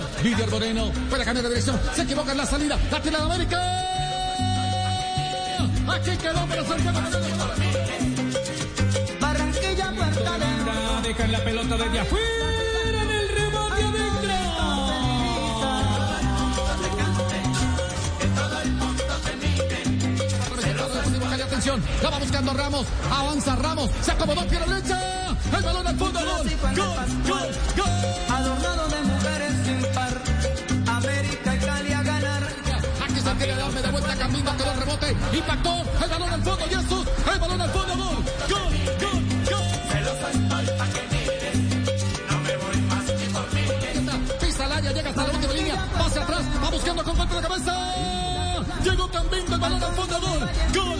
Por la mitad, Lidia Moreno, puede cambiar de dirección, se equivoca en la salida, la tira de América. Aquí quedó para Santiago. Barranquilla, Puerta de Dejan la pelota desde afuera en el rebote adentro. Atención, la va buscando Ramos, avanza Ramos, se acomodó pie derecha, el balón al fondo, gol, gol, gol, gol. Que. Impactó el balón al fondo. Jesús. El balón al fondo. Gol. Gol. Gol. Gol. Pisa el área. Llega hasta la última línea. Pase atrás. Va buscando con golpe de cabeza. Llegó Cambindo. El balón al fondo. Gol. Gol.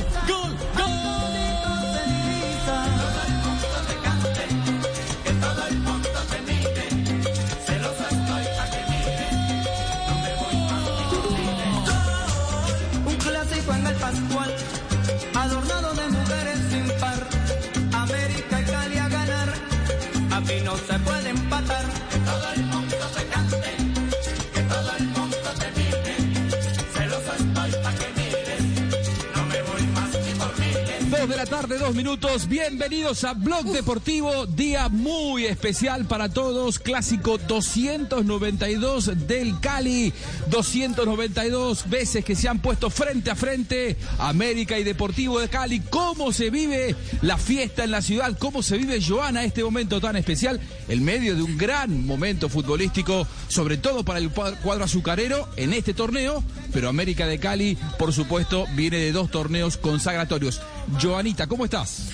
La tarde, dos minutos. Bienvenidos a Blog Deportivo. Día muy especial para todos. Clásico 292 del Cali. 292 veces que se han puesto frente a frente América y Deportivo de Cali. ¿Cómo se vive la fiesta en la ciudad? ¿Cómo se vive Joana este momento tan especial? En medio de un gran momento futbolístico, sobre todo para el cuadro azucarero en este torneo. Pero América de Cali, por supuesto, viene de dos torneos consagratorios. Joanita, ¿cómo estás?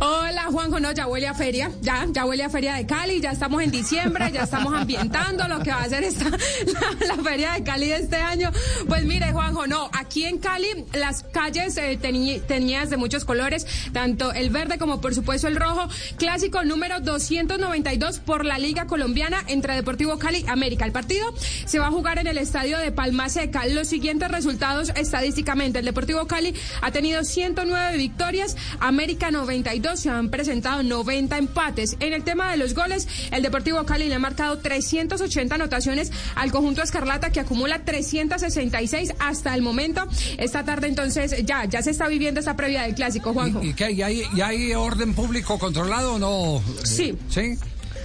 Hola Juanjo, no, ya huele a feria, ya, ya huele a feria de Cali, ya estamos en diciembre, ya estamos ambientando lo que va a ser esta, la, feria de Cali de este año. Pues mire Juanjo, no, aquí en Cali las calles eh, de muchos colores, tanto el verde como por supuesto el rojo, clásico número 292 por la Liga Colombiana entre Deportivo Cali y América. El partido se va a jugar en el estadio de Palma Seca. Los siguientes resultados estadísticamente, el Deportivo Cali ha tenido 109 victorias, América 92, se han presentado 90 empates. En el tema de los goles, el Deportivo Cali le ha marcado 380 anotaciones al conjunto Escarlata que acumula 366 hasta el momento. Esta tarde entonces ya, ya se está viviendo esta previa del clásico, Juanjo. ¿Y qué? ¿Y hay, y hay orden público controlado o no? Sí. ¿Sí?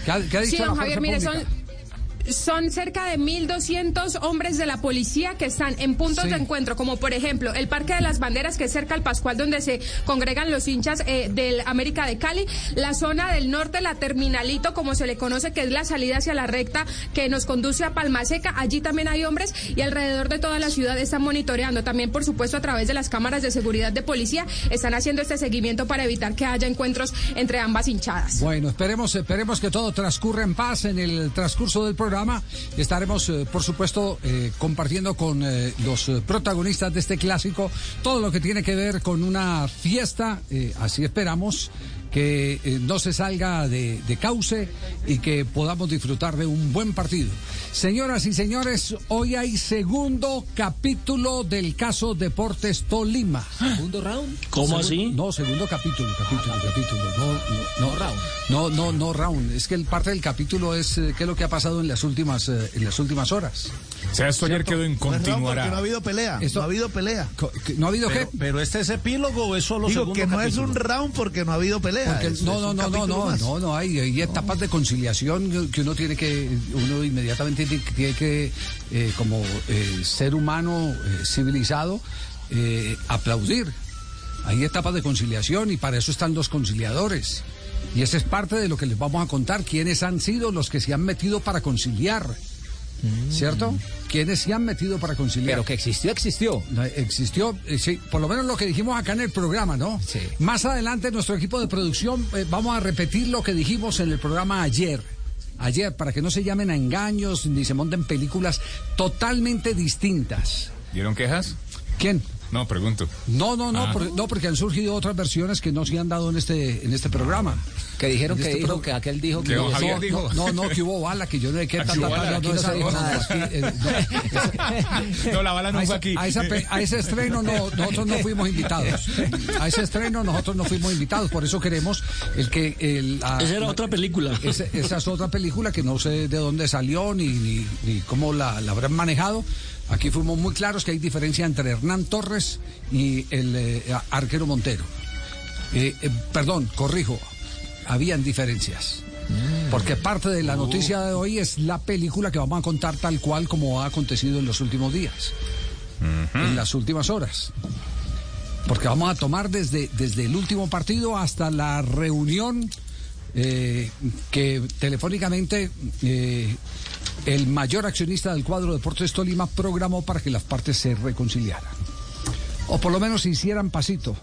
¿Qué ha, qué ha dicho Sí, don Javier, mire, pública? son, son cerca de 1.200 hombres de la policía que están en puntos Sí. de encuentro, como por ejemplo el Parque de las Banderas, que es cerca al Pascual, donde se congregan los hinchas eh, del América de Cali, la zona del norte, la Terminalito, como se le conoce, que es la salida hacia la recta que nos conduce a Palma Seca, allí también hay hombres y alrededor de toda la ciudad están monitoreando, también por supuesto a través de las cámaras de seguridad de policía, están haciendo este seguimiento para evitar que haya encuentros entre ambas hinchadas. Bueno, esperemos, esperemos que todo transcurra en paz en el transcurso del programa. Estaremos, eh, por supuesto, eh, compartiendo con eh, los protagonistas de este clásico todo lo que tiene que ver con una fiesta, así esperamos, que eh, no se salga de, de cauce y que podamos disfrutar de un buen partido. Señoras y señores, hoy hay segundo capítulo del caso Deportes Tolima. ¿Segundo round? ¿Cómo así? No, segundo capítulo, capítulo, capítulo. No, no, no, round. No, no, no round. Es que el parte del capítulo es eh, qué es lo que ha pasado en las últimas, eh, en las últimas horas. O sea, esto ayer quedó en Pues no, porque continuará. no ha habido pelea. Esto- No ha habido pelea. ¿No ha habido Pero, qué? pero este es epílogo o es solo Digo segundo que no es un round porque no ha habido pelea. Porque- es- no, es no, no, no, no, no, no, hay, hay etapas de conciliación que- uno tiene que, uno inmediatamente tiene que- tiene que, eh, como eh, ser humano eh, civilizado, eh, aplaudir. Hay etapas de conciliación y para eso están los conciliadores. Y esa es parte de lo que les vamos a contar, quiénes han sido los que se han metido para conciliar. ¿Cierto? ¿Quiénes se han metido para conciliar? Pero que existió, existió. Existió, eh, sí, por lo menos lo que dijimos acá en el programa, ¿no? Sí. Más adelante nuestro equipo de producción eh, vamos a repetir lo que dijimos en el programa ayer. Ayer, para que no se llamen a engaños ni se monten películas totalmente distintas. ¿Dieron quejas? ¿Quién? No, pregunto. No, no, no, Ah. por- no, porque han surgido otras versiones que no se han dado en este, en este programa. Que dijeron En que este dijo, pro- que aquel dijo Que no, no, dijo. no, no, que hubo bala, que yo no sé qué, Aquí ta, ta, hubo ta, bala, no, se dijo nada. eh, no. No, la bala no a, fue aquí. a esa a ese estreno no, nosotros no fuimos invitados. A ese estreno nosotros no fuimos invitados. Por eso queremos el que. El, la- Esa era otra película. esa es otra película que no sé de dónde salió ni, ni, ni cómo la, la habrán manejado. Aquí fuimos muy claros que hay diferencia entre Hernán Torres y el eh, arquero Montero. Eh, eh, perdón, corrijo, habían diferencias. Porque parte de la noticia de hoy es la película que vamos a contar tal cual como ha acontecido en los últimos días, en las últimas horas. Porque vamos a tomar desde, desde el último partido hasta la reunión eh, que telefónicamente eh, el mayor accionista del cuadro Deportes Tolima programó para que las partes se reconciliaran. O por lo menos hicieran pasito.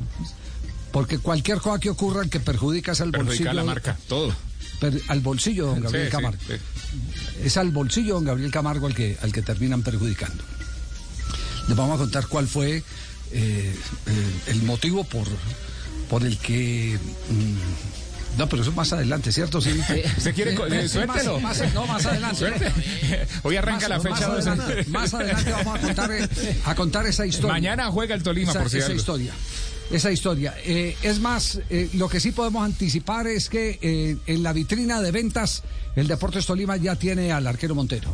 Porque cualquier cosa que ocurra que perjudica es al bolsillo. La marca, todo. per- al bolsillo don Gabriel Sí, Camargo. sí. Es al bolsillo don Gabriel Camargo al que, al que terminan perjudicando. Les vamos a contar cuál fue eh, eh, el motivo por, por el que. mm, no, pero eso más adelante, ¿cierto? Sí. ¿Usted quiere co- eh, suéltelo? Más, más- no, más adelante. Suerte. Hoy arranca Más- la fecha más 12. adelante, más adelante vamos a contar, eh, a contar esa historia. Mañana juega el Tolima, esa, por si esa historia. Esa historia. Eh, es más, eh, lo que sí podemos anticipar es que eh, en la vitrina de ventas, el Deportes Tolima ya tiene al arquero Montero.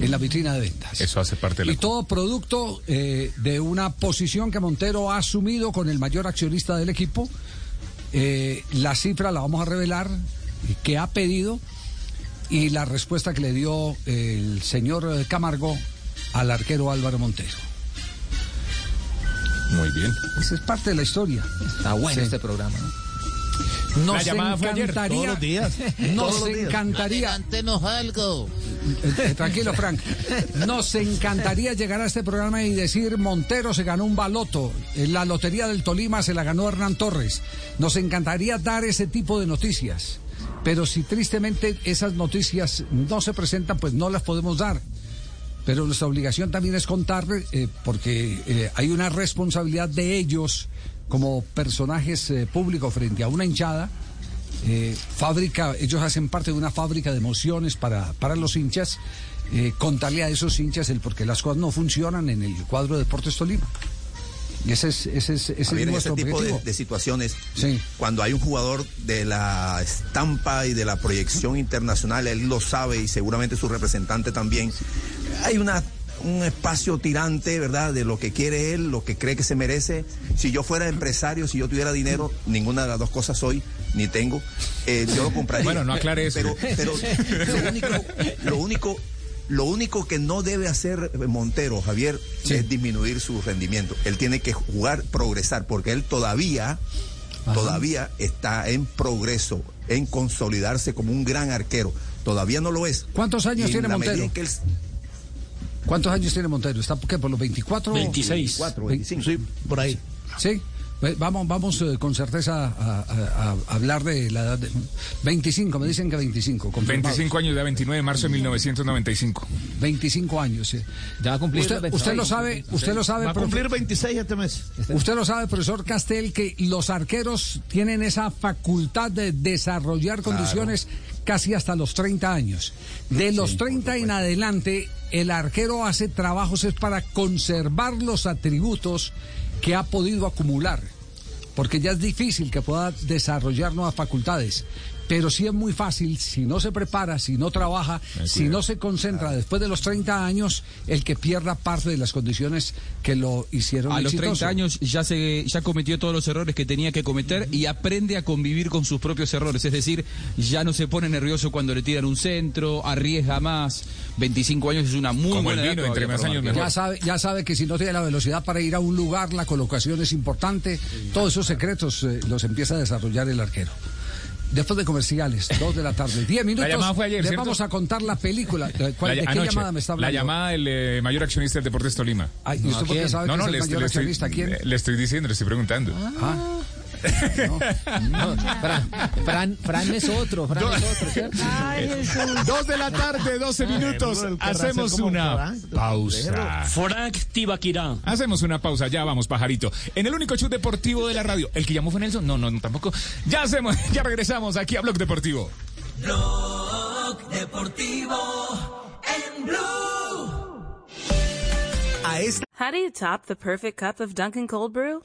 En la vitrina de ventas. Eso hace parte de la... Y todo producto eh, de una posición que Montero ha asumido con el mayor accionista del equipo. Eh, la cifra la vamos a revelar que ha pedido y la respuesta que le dio el señor Camargo al arquero Álvaro Montero. Muy bien. Esa es parte de la historia. Está bueno Sí. este programa, ¿no? Nos La llamada fue ayer, encantaría, todos los días, nos todos los días. encantaría, algo. Tranquilo, Frank. Nos encantaría llegar a este programa y decir Montero se ganó un baloto. En la lotería del Tolima se la ganó Hernán Torres. Nos encantaría dar ese tipo de noticias. Pero si tristemente esas noticias no se presentan, pues no las podemos dar. Pero nuestra obligación también es contar, eh, porque eh, hay una responsabilidad de ellos como personajes eh, públicos frente a una hinchada. eh, fábrica, ellos hacen parte de una fábrica de emociones para, para los hinchas. eh, contarle a esos hinchas el por qué las cosas no funcionan en el cuadro de Deportes Tolima. Y ese es, ese es, ese es en ese tipo de, situaciones, Sí. cuando hay un jugador de la estampa y de la proyección internacional, él lo sabe y seguramente su representante también, hay una un espacio tirante, ¿verdad? De lo que quiere él, lo que cree que se merece. Si yo fuera empresario, si yo tuviera dinero, ninguna de las dos cosas soy, ni tengo, eh, yo lo compraría. Bueno, no aclare eso. Pero, pero lo único, lo único, lo único que no debe hacer Montero, Javier, es disminuir su rendimiento. Él tiene que jugar, progresar, porque él todavía, todavía está en progreso, en consolidarse como un gran arquero. Todavía no lo es. ¿Cuántos años Y tiene Montero? ¿Cuántos años tiene Montero? ¿Está qué, por los 24? 26. 24, 25. Sí, por ahí. Sí. Vamos, vamos eh, con certeza a, a- a hablar de la edad de 25, me dicen que 25. confirmado. 25 años de 29 de marzo de 1995. 25 años. sí. Ya va a cumplir Usted, los 26. usted lo sabe, usted lo sabe, Va a cumplir 26 este mes. usted lo sabe, profesor Castel, que los arqueros tienen esa facultad de desarrollar condiciones casi hasta los 30 años. De los 30 en adelante, el arquero hace trabajos es para conservar los atributos que ha podido acumular. Porque ya es difícil que pueda desarrollar nuevas facultades. Pero sí es muy fácil, si no se prepara, si no trabaja, si no se concentra después de los 30 años, el que pierda parte de las condiciones que lo hicieron A los exitoso. 30 años ya se ya cometió todos los errores que tenía que cometer y aprende a convivir con sus propios errores. Es decir, ya no se pone nervioso cuando le tiran un centro, arriesga más. 25 años es una muy Como buena el edad vino, entre más años marcar. Ya sabe, ya sabe que si no tiene la velocidad para ir a un lugar, la colocación es importante. Todos esos secretos eh, los empieza a desarrollar el arquero. Después de comerciales, dos de la tarde, 10 minutos. llamada fue ayer, les vamos a contar la película. ¿cuál- La- ¿De qué anoche. llamada me está hablando? La llamada del eh, mayor accionista del Deportes Tolima. Ay, ¿y usted por qué sabe que es el le mayor le accionista? ¿Quién? Le estoy diciendo, le estoy preguntando. Ah, No, Fran, Fran, Fran es otro, Fran es otro, ¿cierto? Dos de la tarde, 12 minutos. Hacemos una Frank, pausa. Frank Tibaquirá. Hacemos una pausa, ya vamos, pajarito. En el único show deportivo de la radio. ¿El que llamó fue Nelson? No, no, no, tampoco. Ya hacemos, ya regresamos aquí a Blog Deportivo. Blog Deportivo en Blue. A esta How do you top the perfect cup of Dunkin' Cold Brew?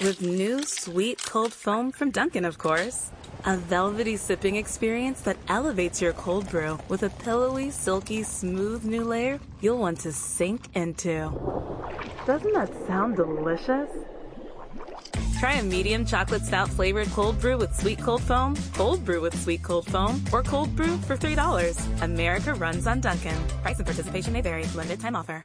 With new sweet cold foam from Dunkin', of course. A velvety sipping experience that elevates your cold brew with a pillowy, silky, smooth new layer you'll want to sink into. Doesn't that sound delicious? Try a medium chocolate stout flavored cold brew with sweet cold foam, cold brew with sweet cold foam, or cold brew for $3. America runs on Dunkin'. Price and participation may vary. Limited time offer.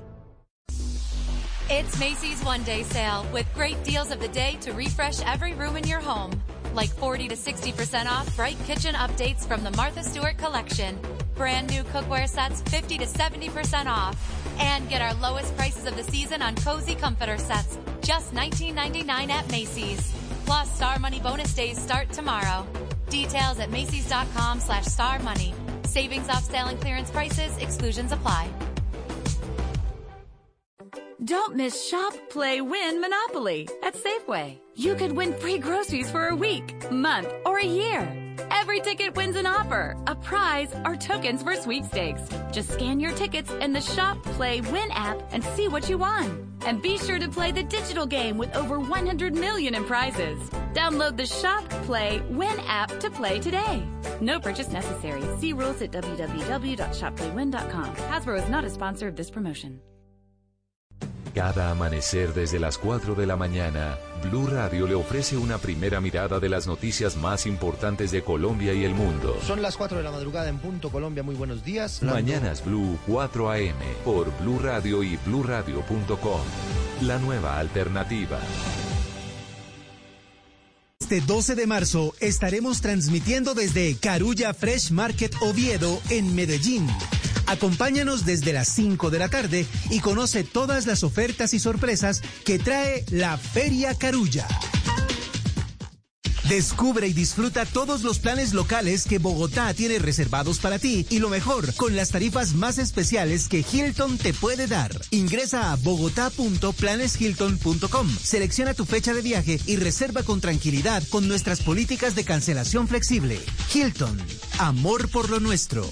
It's Macy's one day sale with great deals of the day to refresh every room in your home. Like 40 to 60% off bright kitchen updates from the Martha Stewart collection. Brand new cookware sets 50 to 70% off. And get our lowest prices of the season on cozy comforter sets. Just $19.99 at Macy's. Plus, Star Money bonus days start tomorrow. Details at Macy's.com slash Star Money. Savings off sale and clearance prices, exclusions apply. Don't miss Shop, Play, Win Monopoly at Safeway. You could win free groceries for a week, month, or a year. Every ticket wins an offer, a prize, or tokens for sweepstakes. Just scan your tickets in the Shop, Play, Win app and see what you won. And be sure to play the digital game with over 100 million in prizes. Download the Shop, Play, Win app to play today. No purchase necessary. See rules at www.shopplaywin.com. Hasbro is not a sponsor of this promotion. Cada amanecer desde las 4 de la mañana, Blue Radio le ofrece una primera mirada de las noticias más importantes de Colombia y el mundo. Son las 4 de la madrugada en punto Colombia. Muy buenos días. Mañanas Blue 4 AM por Blue Radio y bluradio.com. La nueva alternativa. Este 12 de marzo estaremos transmitiendo desde Carulla Fresh Market Oviedo en Medellín. Acompáñanos desde las 5 de la tarde y conoce todas las ofertas y sorpresas que trae la Feria Carulla. Descubre y disfruta todos los planes locales que Bogotá tiene reservados para ti y lo mejor, con las tarifas más especiales que Hilton te puede dar. Ingresa a bogotá.planeshilton.com, selecciona tu fecha de viaje y reserva con tranquilidad con nuestras políticas de cancelación flexible. Hilton, amor por lo nuestro.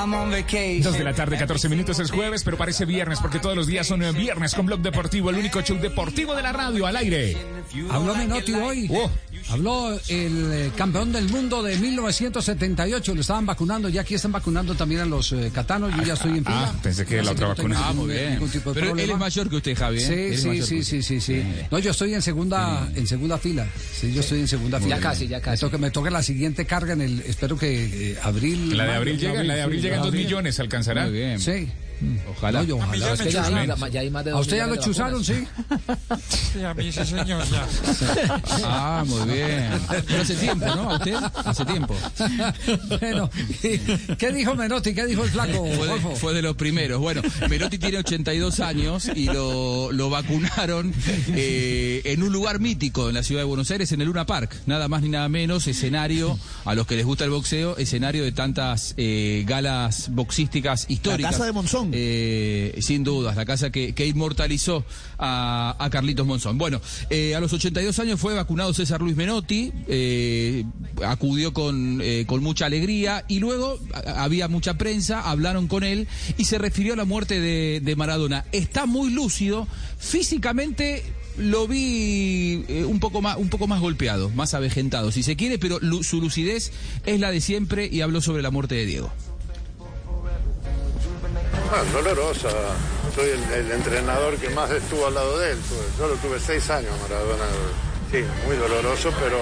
Dos de la tarde, 14 minutos es jueves, pero parece viernes porque todos los días son viernes con Blog Deportivo, el único show deportivo de la radio al aire. Habló Menotti hoy. Oh. Habló el eh, campeón del mundo de 1978. Lo estaban vacunando. Ya aquí están vacunando también a los eh, catanos. Yo ya estoy en fila. Ah, pensé que la Así otra no vacuna. Ah, muy bien. ningún tipo de Pero él problema. es mayor que usted, Javi. ¿eh? Sí, Él sí, sí, sí, sí, sí. No, yo estoy en segunda, en segunda fila. Sí, yo estoy en segunda Ya fila. casi, ya casi. Me toca, me toca la siguiente carga en el, espero que eh, abril. La de abril llega, la de abril llega en dos millones, ¿alcanzará? Muy bien. Sí. Ojalá. No, yo ojalá. Es que ya hay, la- ya hay más de ¿A dos usted ya lo chuzaron, sí? Sí, a mí sí, señor, ya. Ah, muy bien. Pero hace tiempo, ¿no? ¿A usted? Hace tiempo. bueno, ¿qué dijo Menotti? ¿Qué dijo el flaco? Fue de, Juanjo? fue de los primeros. Bueno, Merotti tiene 82 años y lo, lo vacunaron eh, en un lugar mítico en la ciudad de Buenos Aires, en el Luna Park. Nada más ni nada menos, escenario, a los que les gusta el boxeo, escenario de tantas eh, galas boxísticas históricas. casa de Monzón. Eh, sin dudas, la casa que, inmortalizó a, a Carlitos Monzón. Bueno, eh, a los 82 años fue vacunado César Luis Menotti, eh, acudió con, eh, con mucha alegría y luego había mucha prensa, hablaron con él y se refirió a la muerte de, Maradona. Está muy lúcido, físicamente lo vi eh, un poco más un poco más golpeado, más avejentado, si se quiere, pero su lucidez es la de siempre y habló sobre la muerte de Diego. Bueno, dolorosa. Soy el, entrenador que más estuvo al lado de él. Yo lo tuve seis años, Maradona. Sí, muy doloroso, pero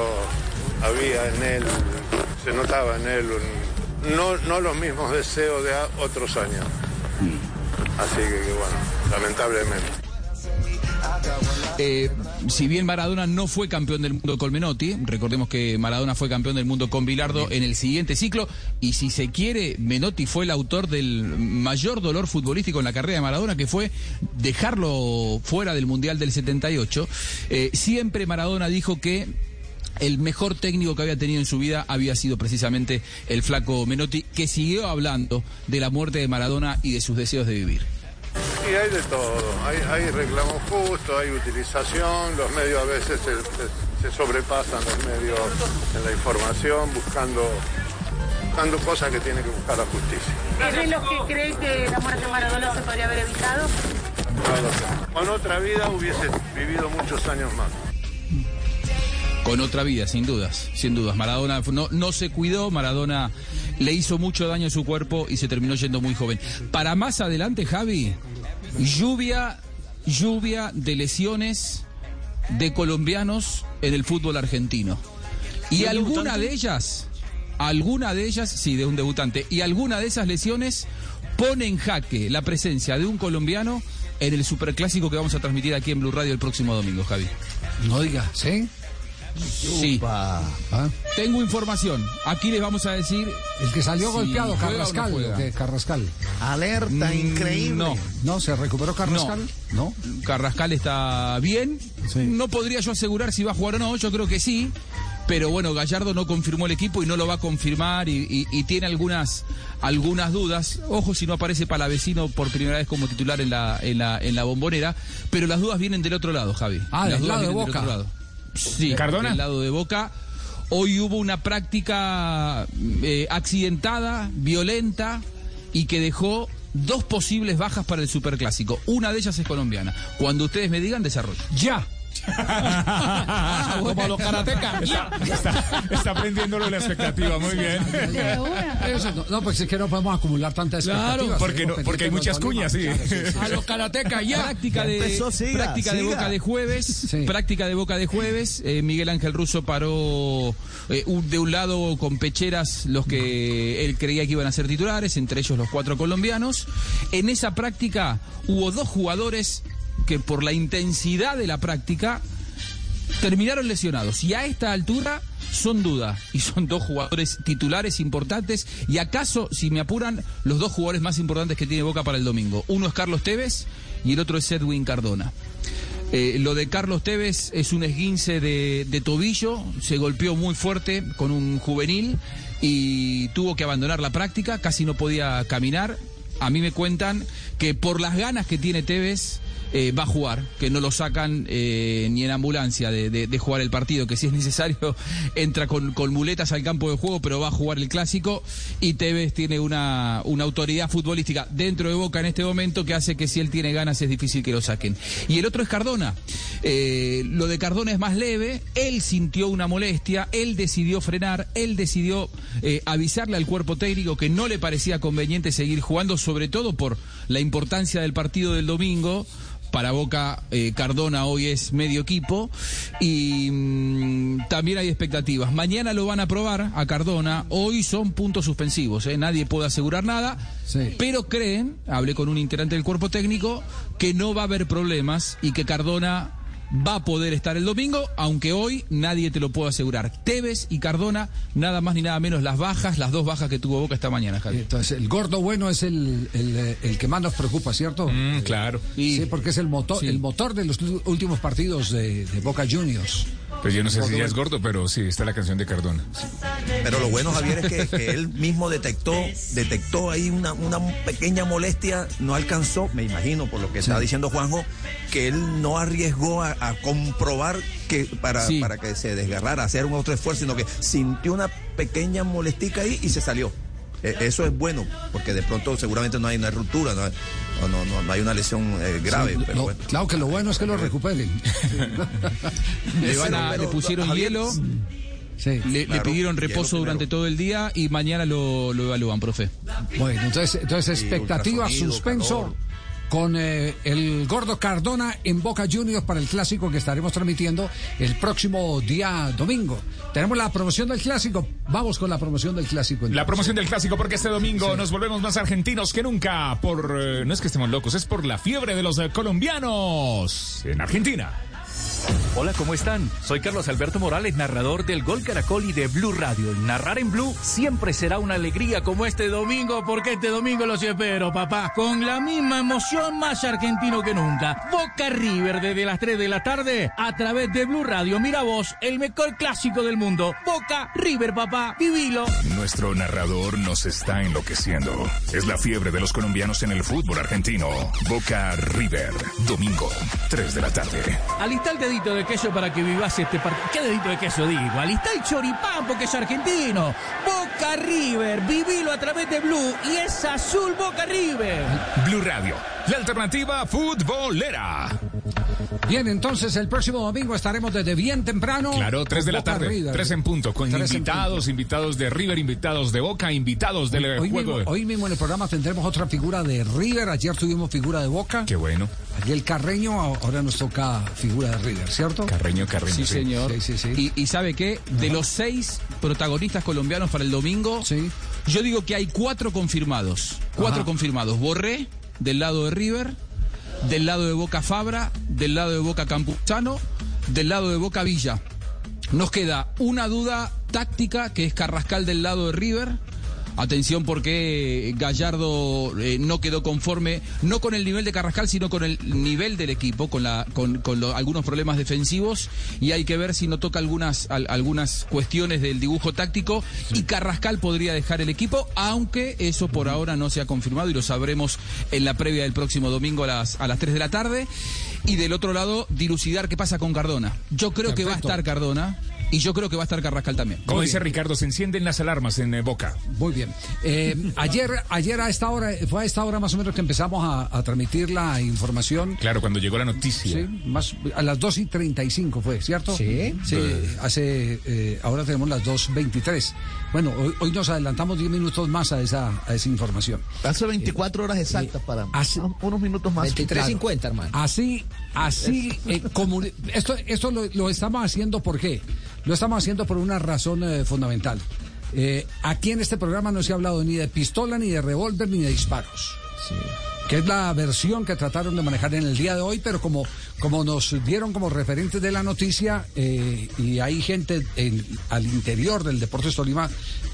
había en él, se notaba en él no, no los mismos deseos de otros años. Así que bueno, lamentablemente. Eh, si bien Maradona no fue campeón del mundo con Menotti, recordemos que Maradona fue campeón del mundo con Bilardo en el siguiente ciclo, y si se quiere, Menotti fue el autor del mayor dolor futbolístico en la carrera de Maradona, que fue dejarlo fuera del Mundial del 78. Eh, siempre Maradona dijo que el mejor técnico que había tenido en su vida había sido precisamente el flaco Menotti, que siguió hablando de la muerte de Maradona y de sus deseos de vivir. Hay de todo. Hay, hay reclamos justos, hay utilización, los medios a veces se, se- se sobrepasan los medios en la información buscando, buscando cosas que tiene que buscar la justicia. ¿Es de los que cree que la muerte de Maradona se podría haber evitado? No lo sé. Con otra vida hubiese vivido muchos años más. Con otra vida, sin dudas, sin dudas. Maradona no, no se cuidó, Maradona le hizo mucho daño a su cuerpo y se terminó yendo muy joven. Para más adelante, Javi, lluvia, lluvia de lesiones de colombianos en el fútbol argentino. Y ¿Un alguna debutante? de ellas, alguna de ellas, sí, de un debutante, y alguna de esas lesiones pone en jaque la presencia de un colombiano en el superclásico que vamos a transmitir aquí en Blue Radio el próximo domingo, Javi. No diga, ¿sí? Sí. Tengo información. Aquí les vamos a decir. El que salió si golpeado, no Carrascal. Carrascal. Alerta, increíble. No. No, se recuperó Carrascal. No. Carrascal está bien. No podría yo asegurar si va a jugar o no. Yo creo que sí. Pero bueno, Gallardo no confirmó el equipo y no lo va a confirmar y, y- y tiene algunas, algunas dudas. Ojo si no aparece Palavecino por primera vez como titular en la, en la, en la bombonera. Pero las dudas vienen del otro lado, Javi. Ah, las del dudas lado de vienen Boca. otro lado. Sí, ¿Cardona? del lado de Boca. Hoy hubo una práctica eh, accidentada, violenta y que dejó dos posibles bajas para el superclásico. Una de ellas es colombiana. Cuando ustedes me digan, desarrollo. Ya. Como a los karatecas. Está, está, está aprendiéndolo la expectativa, muy bien. Eso, no, no, pues es que no podemos acumular tantas Claro, expectativas. porque Tenemos no- porque hay muchas cuñas, sí. Claro, A los karatecas ya. Práctica de, empezó, siga, práctica de boca de jueves. Práctica de boca de jueves. Eh, Miguel Ángel Russo paró eh, un- de un lado con pecheras los que él creía que iban a ser titulares, entre ellos los cuatro colombianos. En esa práctica hubo dos jugadores que por la intensidad de la práctica terminaron lesionados. Y a esta altura son duda. Y son dos jugadores titulares importantes. Y acaso, si me apuran, los dos jugadores más importantes que tiene Boca para el domingo. Uno es Carlos Tevez y el otro es Edwin Cardona. Eh, lo de Carlos Tevez es un esguince de, de tobillo, se golpeó muy fuerte con un juvenil y tuvo que abandonar la práctica, casi no podía caminar. A mí me cuentan que por las ganas que tiene Tevez, eh, va a jugar, que no lo sacan eh, ni en ambulancia de, de- jugar el partido, que si es necesario entra con, muletas al campo de juego, pero va a jugar el clásico y Tevez tiene una, una autoridad futbolística dentro de Boca en este momento que hace que si él tiene ganas es difícil que lo saquen. Y el otro es Cardona. Eh, lo de Cardona es más leve, él sintió una molestia, él decidió frenar, él decidió avisarle al cuerpo técnico que no le parecía conveniente seguir jugando, sobre todo por la importancia del partido del domingo. Para Boca, eh, Cardona hoy es medio equipo y mm, también hay expectativas. Mañana lo van a probar a Cardona. Hoy son puntos suspensivos. ¿eh? Nadie puede asegurar nada. Pero creen, hablé con un integrante del cuerpo técnico, que no va a haber problemas y que Cardona va a poder estar el domingo, aunque hoy nadie te lo puede asegurar. Tevez y Cardona, nada más ni nada menos las bajas, las dos bajas que tuvo Boca esta mañana, Javi. Entonces, el gordo bueno es el, el, eh, el que más nos preocupa, ¿cierto? Mm, claro. Sí, porque es el motor, el motor de los últimos partidos de, de Boca Juniors. Pues yo no sé si ya es gordo, pero sí, está la canción de Cardona. Pero lo bueno, Javier, es que, que él mismo detectó, detectó ahí una, una pequeña molestia, no alcanzó, me imagino, por lo que está diciendo Juanjo, que él no arriesgó a, a comprobar que para, Sí. para que se desgarrara, hacer un otro esfuerzo, sino que sintió una pequeña molestica ahí y se salió. E- Eso es bueno, porque de pronto seguramente no hay una ruptura, no, hay- no, no, no- no hay una lesión eh, grave. Sí, pero lo- bueno. Claro que lo bueno es que lo recuperen. Le, van a- Pero, le pusieron Javier, hielo, Sí. le, pidieron reposo durante todo el día y mañana lo, lo evalúan, profe. Bueno, entonces, entonces expectativa, suspenso calor. Con eh, el gordo Cardona en Boca Juniors para el clásico que estaremos transmitiendo el próximo día domingo. Tenemos la promoción del clásico. Vamos con la promoción del clásico. La promoción del clásico porque este domingo nos volvemos más argentinos que nunca por eh, no es que estemos locos, es por la fiebre de los eh, colombianos en Argentina. Hola, ¿cómo están? Soy Carlos Alberto Morales, narrador del Gol Caracol y de Blue Radio. Y narrar en Blue siempre será una alegría como este domingo, porque este domingo los espero, papá. Con la misma emoción, más argentino que nunca. Boca River desde las 3 de la tarde a través de Blue Radio. Mira vos, el mejor clásico del mundo. Boca River, papá. Vivilo. Nuestro narrador nos está enloqueciendo. Es la fiebre de los colombianos en el fútbol argentino. Boca River, domingo, 3 de la tarde. Alista el dedito de queso para que vivas este partido. ¿Qué dedito de queso digo? Alista el choripán porque es argentino. Boca River, vivilo a través de Blue y es azul Boca River. Blue Radio, la alternativa futbolera. Bien, entonces el próximo domingo estaremos desde bien temprano. Claro, 3 de la Boca tarde, River. 3 en punto, con Tres invitados, invitados de River, invitados de Boca, invitados del Hoy juego. mismo, de- hoy mismo en el programa tendremos otra figura de River. Ayer tuvimos figura de Boca. Qué bueno. Ariel Carreño, ahora nos toca figura de River, ¿cierto? Carreño, Carreño. Sí, señor. Sí, sí, sí. Y, y sabe qué, de los seis protagonistas colombianos para el domingo, yo digo que hay cuatro confirmados. Cuatro Ajá. confirmados. Borré, del lado de River, del lado de Boca Fabra, del lado de Boca Campuzano, del lado de Boca Villa. Nos queda una duda táctica que es Carrascal del lado de River. Atención porque Gallardo eh, no quedó conforme, no con el nivel de Carrascal, sino con el nivel del equipo, con, la, con, con lo- algunos problemas defensivos. Y hay que ver si no toca algunas, al- algunas cuestiones del dibujo táctico. Y Carrascal podría dejar el equipo, aunque eso por ahora no se ha confirmado y lo sabremos en la previa del próximo domingo a las, a las 3 de la tarde. Y del otro lado, dilucidar qué pasa con Cardona. Yo creo que va a estar Cardona y yo creo que va a estar Carrascal también. Como Muy dice bien. Ricardo, se encienden las alarmas en eh, Boca. Muy bien. Eh, ayer, ayer a esta hora, fue a esta hora más o menos que empezamos a, a transmitir la información. Claro, cuando llegó la noticia. Sí, más, a las 2 y 35 fue, ¿cierto? Sí. Sí, hace, eh, ahora tenemos las 2.23. Bueno, hoy, hoy nos adelantamos 10 minutos más a esa, a esa información. Hace 24 horas exactas para Hace- unos minutos más. 23.50, hermano. Así, así, eh, esto, esto lo, lo estamos haciendo ¿por qué? Lo estamos haciendo por una razón eh, fundamental. Eh, aquí en este programa no se ha hablado ni de pistola, ni de revólver, ni de disparos. Que es la versión que trataron de manejar en el día de hoy, pero como, como nos dieron como referentes de la noticia, eh, y hay gente en- al interior del Deportes Tolima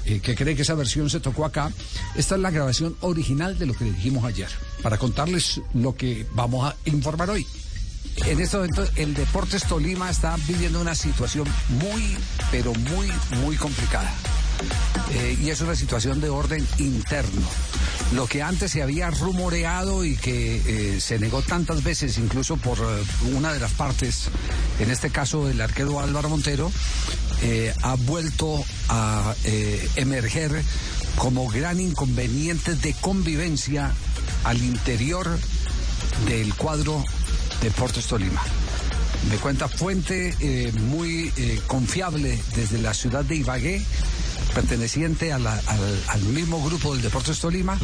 eh, que cree que esa versión se tocó acá, esta es la grabación original de lo que dijimos ayer, para contarles lo que vamos a informar hoy. En este momento el Deportes Tolima está viviendo una situación muy, pero muy, muy complicada. Eh, y es una situación de orden interno. lo que antes se había rumoreado y que eh, se negó tantas veces, incluso por eh, una de las partes, en este caso el arquero Álvaro Montero, ha vuelto a emerger como gran inconveniente de convivencia al interior del cuadro Deportes Tolima. Me cuenta fuente eh, muy eh, confiable desde la ciudad de Ibagué, perteneciente a la- al, al mismo grupo del Deportes Tolima,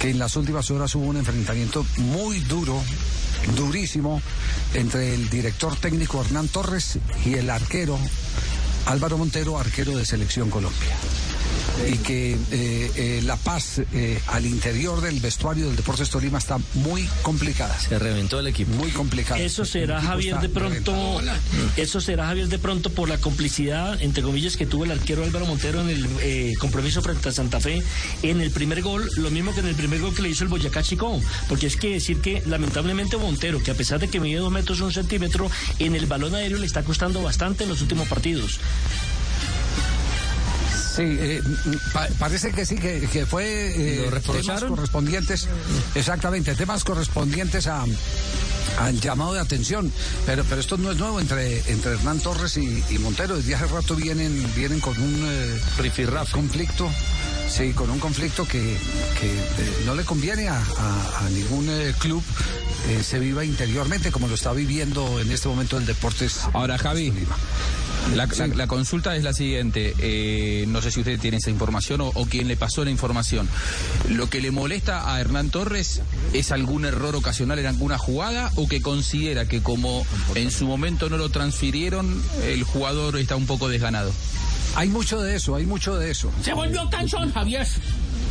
que en las últimas horas hubo un enfrentamiento muy duro, durísimo, entre el director técnico Hernán Torres y el arquero Álvaro Montero, arquero de Selección Colombia. Y que eh, eh, la paz eh, al interior del vestuario del Deportes Tolima está muy complicada. Se reventó el equipo. Muy complicada. Eso será Javier de pronto, eso será Javier de pronto por la complicidad entre comillas que tuvo el arquero Álvaro Montero en el eh, compromiso frente a Santa Fe en el primer gol, lo mismo que en el primer gol que le hizo el Boyacá Chico, porque es que decir que lamentablemente Montero, que a pesar de que mide dos metros un centímetro, en el balón aéreo le está costando bastante en los últimos partidos. Sí, eh, pa- parece que sí, que, que fue eh, ¿Lo temas correspondientes, exactamente, temas correspondientes a al llamado de atención, pero pero esto no es nuevo entre entre Hernán Torres y, y Montero, desde hace rato vienen vienen con un eh, conflicto, sí, con un conflicto que, que eh, no le conviene a, a- a ningún eh, club se viva interiormente como lo está viviendo en este momento el Deportes. Ahora, Javi, la, la- Sí. la consulta es la siguiente. eh, no sé si usted tiene esa información o, o quién le pasó la información. ¿Lo que le molesta a Hernán Torres es algún error ocasional en alguna jugada o que considera que como en su momento no lo transfirieron, el jugador está un poco desganado? Hay mucho de eso, hay mucho de eso. Se volvió cansón, Javier.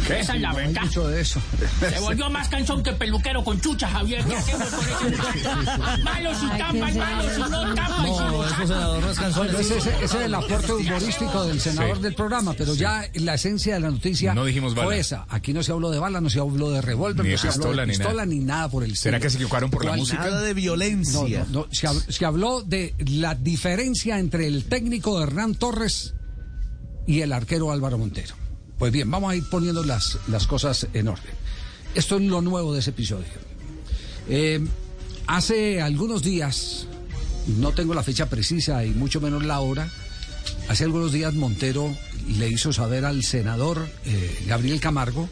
Esa es la verdad. mucho de eso. Se volvió más cansón que peluquero con chucha, Javier. ¿Qué hacemos con ese? Malos y tapas, malos y no tapas. No, eso senador no es ese, ese- ese es el aporte humorístico del senador Sí. del programa, pero ya la esencia de la noticia No dijimos bala. fue esa. Aquí no se habló de bala, no se habló de revólver, Ni no de se habló pistola, de ni pistola, nada. ni nada por el ¿Será estilo. que se equivocaron por la música? Nada de No, violencia. no, no. Se habló de la diferencia entre el técnico Hernán Torres y el arquero Álvaro Montero. Pues bien, vamos a ir poniendo las, las cosas en orden. Esto es lo nuevo de ese episodio. Eh, hace algunos días, no tengo la fecha precisa y mucho menos la hora, hace algunos días Montero le hizo saber al senador eh, Gabriel Camargo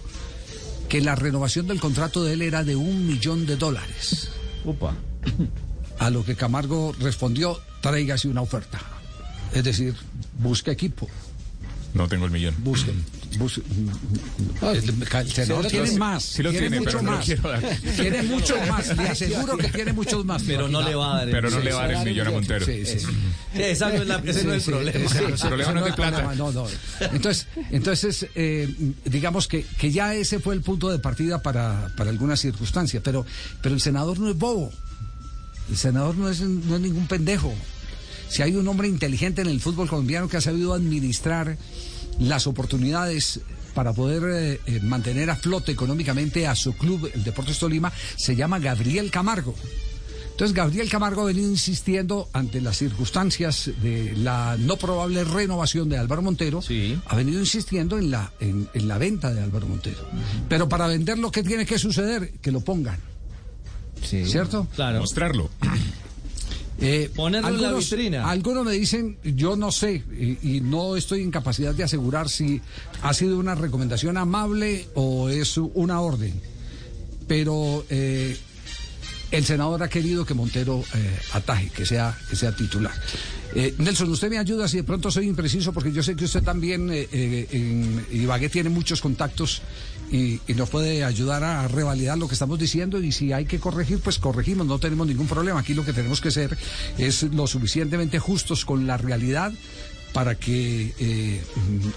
que la renovación del contrato de él era de un millón de dólares. Upa. A lo que Camargo respondió, tráigase una oferta. Es decir, busque equipo, No tengo el millón. busque. Busque. El, el senador Sí, tiene sí, más, sí lo tiene, mucho pero no lo más. quiero dar. Tiene mucho más, le aseguro que tiene muchos más. Pero no le va a dar el Pero no millón. le va a dar el millón a Montero. Sí, sí. Esa no es la- ese no es el problema. El problema no es de plata. no, no. Entonces, entonces eh, digamos que, que ya ese fue el punto de partida para, para algunas circunstancias, pero, pero el senador no es bobo. El senador no es, no es ningún pendejo. Si hay un hombre inteligente en el fútbol colombiano que ha sabido administrar las oportunidades para poder eh, eh, mantener a flote económicamente a su club, el Deportes Tolima, se llama Gabriel Camargo. Entonces Gabriel Camargo ha venido insistiendo ante las circunstancias de la no probable renovación de Álvaro Montero, ha venido insistiendo en la, en, en la venta de Álvaro Montero. Pero para vender lo que tiene que suceder, que lo pongan. ¿Cierto? Claro. Mostrarlo. Eh, Ponerlo en la vitrina. Algunos me dicen, yo no sé, y, y no estoy en capacidad de asegurar si ha sido una recomendación amable o es una orden. Pero eh, el senador ha querido que Montero eh, ataje, que sea, que sea titular. Eh, Nelson, usted me ayuda si de pronto soy impreciso, porque yo sé que usted también eh, en Ibagué tiene muchos contactos y, y nos puede ayudar a revalidar lo que estamos diciendo y si hay que corregir, pues corregimos, no tenemos ningún problema. Aquí lo que tenemos que ser es lo suficientemente justos con la realidad para que eh,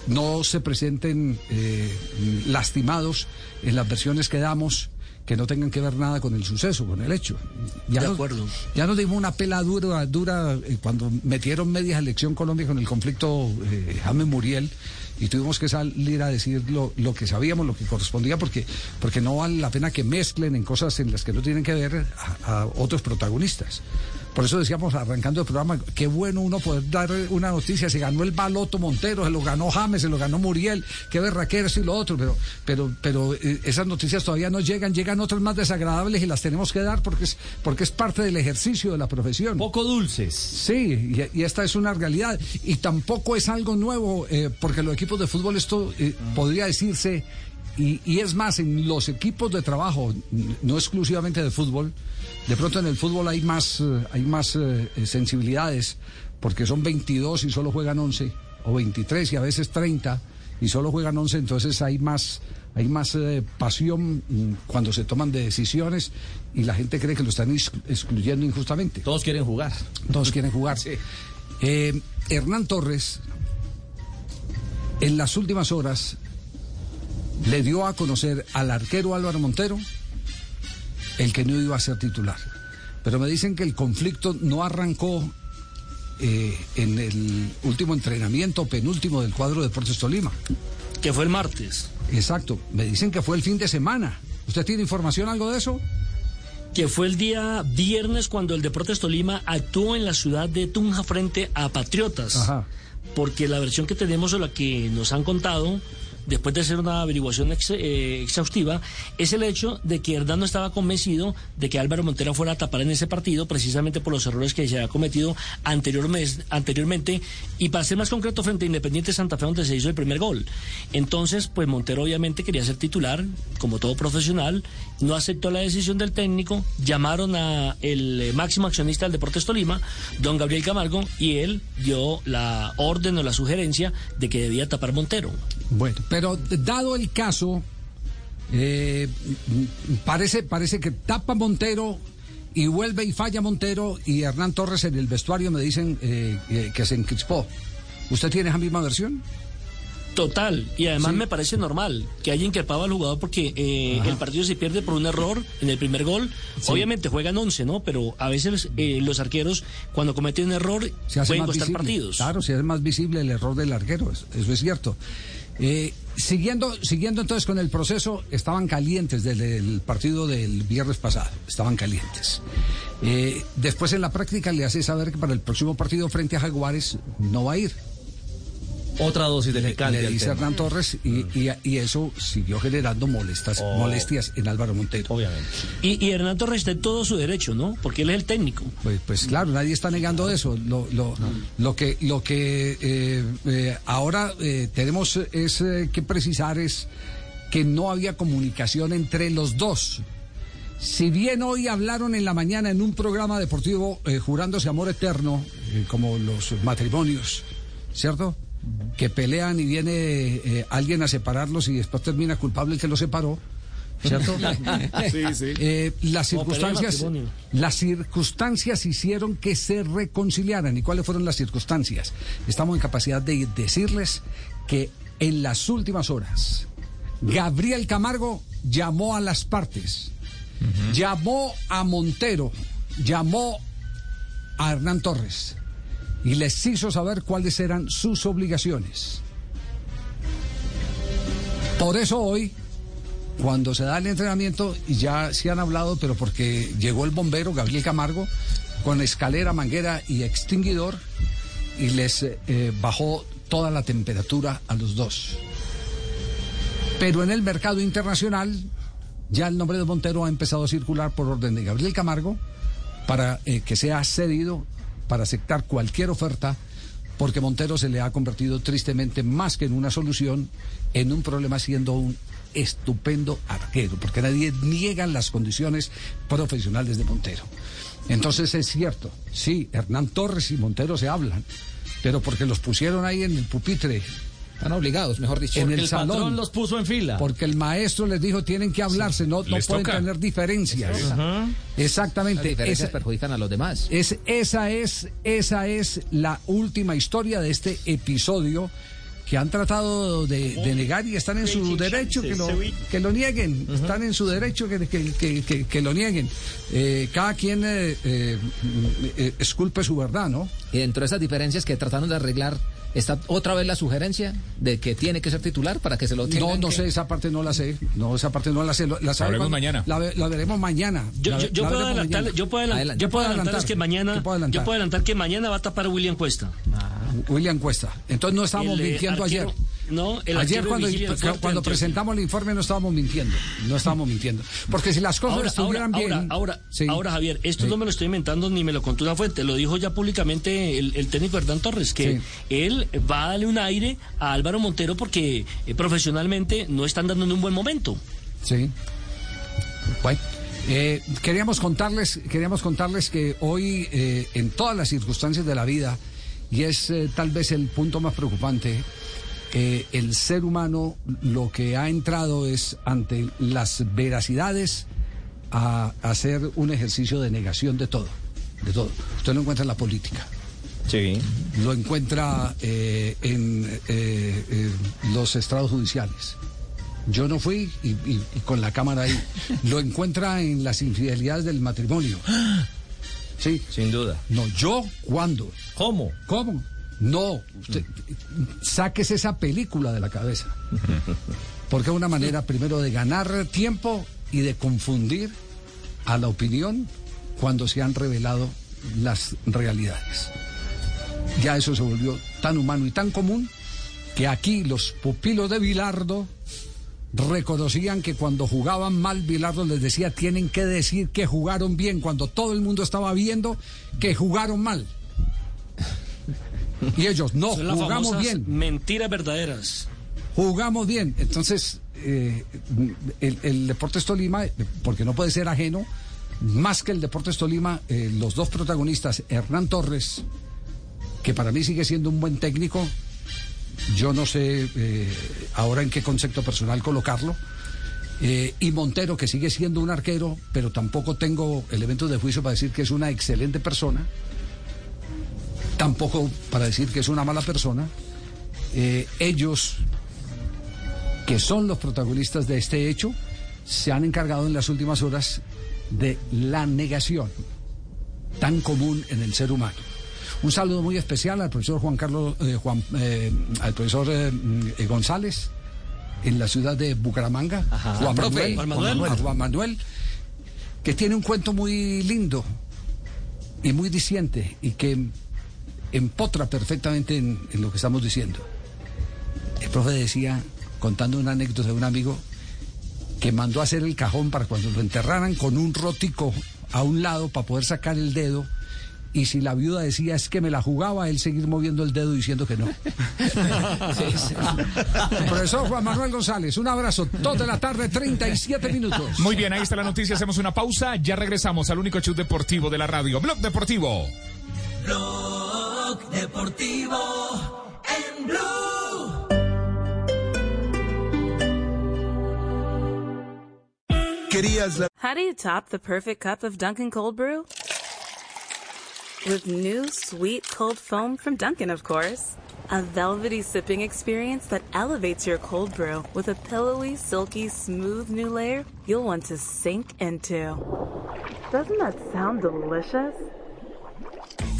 no se presenten eh, lastimados en las versiones que damos que no tengan que ver nada con el suceso, con el hecho. Ya De nos- acuerdo. ya nos dimos una pela dura, dura eh, cuando metieron media elección Colombia con el conflicto eh, James Muriel y tuvimos que salir a decir lo, lo que sabíamos, lo que correspondía, porque, porque no vale la pena que mezclen en cosas en las que no tienen que ver a, a otros protagonistas. Por eso decíamos arrancando el programa, qué bueno uno poder dar una noticia, se ganó el baloto Montero, se lo ganó James, se lo ganó Muriel, qué berraqueros y lo otro, pero, pero, pero eh, esas noticias todavía no llegan, llegan otras más desagradables y las tenemos que dar porque es, porque es parte del ejercicio de la profesión. Poco dulces. Sí, y, y esta es una realidad. Y tampoco es algo nuevo, eh, porque los equipos de fútbol esto eh, podría decirse, y, y es más, en los equipos de trabajo, no exclusivamente de fútbol, de pronto en el fútbol hay más, eh, hay más eh, eh, sensibilidades, porque son 22 y solo juegan 11, o 23 y a veces 30 y solo juegan 11, entonces hay más, hay más eh, pasión mm, cuando se toman de decisiones y la gente cree que lo están ex- excluyendo injustamente. Todos quieren jugar. Todos quieren jugar. Eh, Hernán Torres, en las últimas horas, le dio a conocer al arquero Álvaro Montero el que no iba a ser titular. Pero me dicen que el conflicto no arrancó eh, en el último entrenamiento, penúltimo del cuadro de Deportes Tolima. Que fue el martes. Exacto. Me dicen que fue el fin de semana. ¿Usted tiene información algo de eso? que fue el día viernes cuando el Deportes Tolima actuó en la ciudad de Tunja frente a Patriotas. Ajá. Porque la versión que tenemos o la que nos han contado, después de hacer una averiguación eh, exhaustiva, es el hecho de que Hernán no estaba convencido de que Álvaro Montero fuera a tapar en ese partido, precisamente por los errores que se había cometido anterior mes- anteriormente, y para ser más concreto, frente a Independiente Santa Fe, donde se hizo el primer gol. Entonces, pues Montero obviamente quería ser titular, como todo profesional, no aceptó la decisión del técnico, llamaron a el eh, máximo accionista del Deportes Tolima, don Gabriel Camargo, y él dio la orden o la sugerencia de que debía tapar Montero. Bueno, pero dado el caso, eh, parece, parece que tapa Montero y vuelve y falla Montero y Hernán Torres en el vestuario me dicen eh, eh, que se encrispó. ¿Usted tiene esa misma versión? Total, y además Sí. me parece normal que haya increpado al jugador porque eh, el partido se pierde por un error en el primer gol. Sí. Obviamente juegan 11, ¿no? Pero a veces eh, los arqueros, cuando cometen un error, Se hace pueden más costar visible. partidos. Claro, se hace más visible el error del arquero, es- eso es cierto. Eh, siguiendo, siguiendo entonces con el proceso, estaban calientes desde el partido del viernes pasado, estaban calientes. Eh, después en la práctica le hace saber que para el próximo partido frente a Jaguares no va a ir. Otra dosis de Le, le dice. Hernán Torres y, y- y eso siguió generando molestas, Oh. molestias en Álvaro Montero. Obviamente. Y, y Hernán Torres está en todo su derecho, ¿no? Porque él es el técnico. Pues, pues claro, nadie está negando eso. Lo, lo, lo que, lo que eh, eh, ahora eh, tenemos es eh, que precisar es que no había comunicación entre los dos. Si bien hoy hablaron en la mañana en un programa deportivo eh, jurándose amor eterno, eh, como los matrimonios, ¿cierto? Que pelean y viene eh, alguien a separarlos y después termina culpable el que los separó, ¿cierto? Sí, sí. Eh, las circunstancias, las circunstancias hicieron que se reconciliaran. ¿Y cuáles fueron las circunstancias? Estamos en capacidad de decirles que en las últimas horas, Gabriel Camargo llamó a las partes, llamó a Montero, llamó a Hernán Torres y les hizo saber cuáles eran sus obligaciones. Por eso hoy cuando se da el entrenamiento, y ya se han hablado, pero porque llegó el bombero Gabriel Camargo con escalera, manguera y extinguidor y les eh, bajó toda la temperatura a los dos. Pero en el mercado internacional, ya el nombre de Montero ha empezado a circular por orden de Gabriel Camargo para eh, que sea cedido, para aceptar cualquier oferta, porque Montero se le ha convertido tristemente más que en una solución, en un problema siendo un estupendo arquero, porque nadie niega las condiciones profesionales de Montero. Entonces es cierto, sí, Hernán Torres y Montero se hablan, pero porque los pusieron ahí en el pupitre. Están obligados, mejor dicho. En Porque el, el salón. patrón los puso en fila. Porque el maestro les dijo tienen que hablarse, no, no pueden toca. tener diferencias. Ajá. Las Exactamente. diferencias Esa- perjudican a los demás. es, esa, es, esa es la última historia de este episodio que han tratado de, de negar y están en su derecho que lo, que lo nieguen. Están en su derecho que, que, que- que- que lo nieguen. Eh, cada quien eh, eh, eh, esculpe su verdad, ¿no? Y dentro de esas diferencias que trataron de arreglar ¿Está otra vez la sugerencia de que tiene que ser titular para que se lo No, no que- sé, esa parte no la sé. No, esa parte no la sé. La, veremos mañana. La, ve- la veremos mañana. Yo, puedo adelantar, yo puedo adelantar, que mañana, yo puedo adelantar que mañana va a tapar a William Cuesta. William Cuesta. Entonces no El, eh, mintiendo arquero- ayer. no, el ayer cuando, cuando presentamos el informe no estábamos mintiendo. No estábamos mintiendo. Porque si las cosas Ahora, estuvieran ahora, bien. ahora, ahora, Sí. ahora, Javier, esto Sí. no me lo estoy inventando ni me lo contó una fuente, lo dijo ya públicamente el, el técnico Hernán Torres, que Sí. él va a darle un aire a Álvaro Montero porque eh, profesionalmente no están dando en un buen momento. Sí. Bueno, eh, queríamos contarles, queríamos contarles que hoy, eh, en todas las circunstancias de la vida, y es eh, tal vez el punto más preocupante, eh, el ser humano lo que ha entrado es ante las veracidades a hacer un ejercicio de negación de todo, de todo. Usted lo encuentra en la política. Sí. Lo encuentra eh, en eh, eh, los estrados judiciales. Yo no fui y, y- y con la cámara ahí. Lo encuentra en las infidelidades del matrimonio. Sí. Sin duda. No, yo, ¿cuándo? ¿Cómo? ¿Cómo? No, sáquese esa película de la cabeza. Porque es una manera primero de ganar tiempo y de confundir a la opinión cuando se han revelado las realidades. Ya eso se volvió tan humano y tan común que aquí los pupilos de Bilardo reconocían que cuando jugaban mal, Bilardo les decía, tienen que decir que jugaron bien, cuando todo el mundo estaba viendo que jugaron mal. Y ellos, no, Son las jugamos bien. Mentiras verdaderas. Jugamos bien. Entonces, eh, el, el Deportes Tolima, porque no puede ser ajeno, más que el Deportes Tolima, eh, los dos protagonistas, Hernán Torres, que para mí sigue siendo un buen técnico, yo no sé eh, ahora en qué concepto personal colocarlo, eh, y Montero, que sigue siendo un arquero, pero tampoco tengo elementos de juicio para decir que es una excelente persona, tampoco para decir que es una mala persona. Eh, ellos que son los protagonistas de este hecho, se han encargado en las últimas horas de la negación tan común en el ser humano. Un saludo muy especial al profesor Juan Carlos, eh, Juan, eh, al profesor eh, González en la ciudad de Bucaramanga, Juan, Profe, Manuel, Juan Manuel. Juan Manuel, que tiene un cuento muy lindo y muy diciente y que empotra perfectamente en, en lo que estamos diciendo. El profe decía, contando una anécdota de un amigo, que mandó a hacer el cajón para cuando lo enterraran con un rótico a un lado para poder sacar el dedo. Y si la viuda decía es que me la jugaba, él seguir moviendo el dedo diciendo que no. Profesor Juan Manuel González, un abrazo. De la tarde, 37 minutos. Muy bien, ahí está la noticia. Hacemos una pausa. Ya regresamos al único show deportivo de la radio. Blog Deportivo. Blog Deportivo en Blue. How do you top the perfect cup of Dunkin' Cold Brew? With new sweet cold foam from Dunkin', of course. A velvety sipping experience that elevates your cold brew with a pillowy, silky, smooth new layer you'll want to sink into. Doesn't that sound delicious?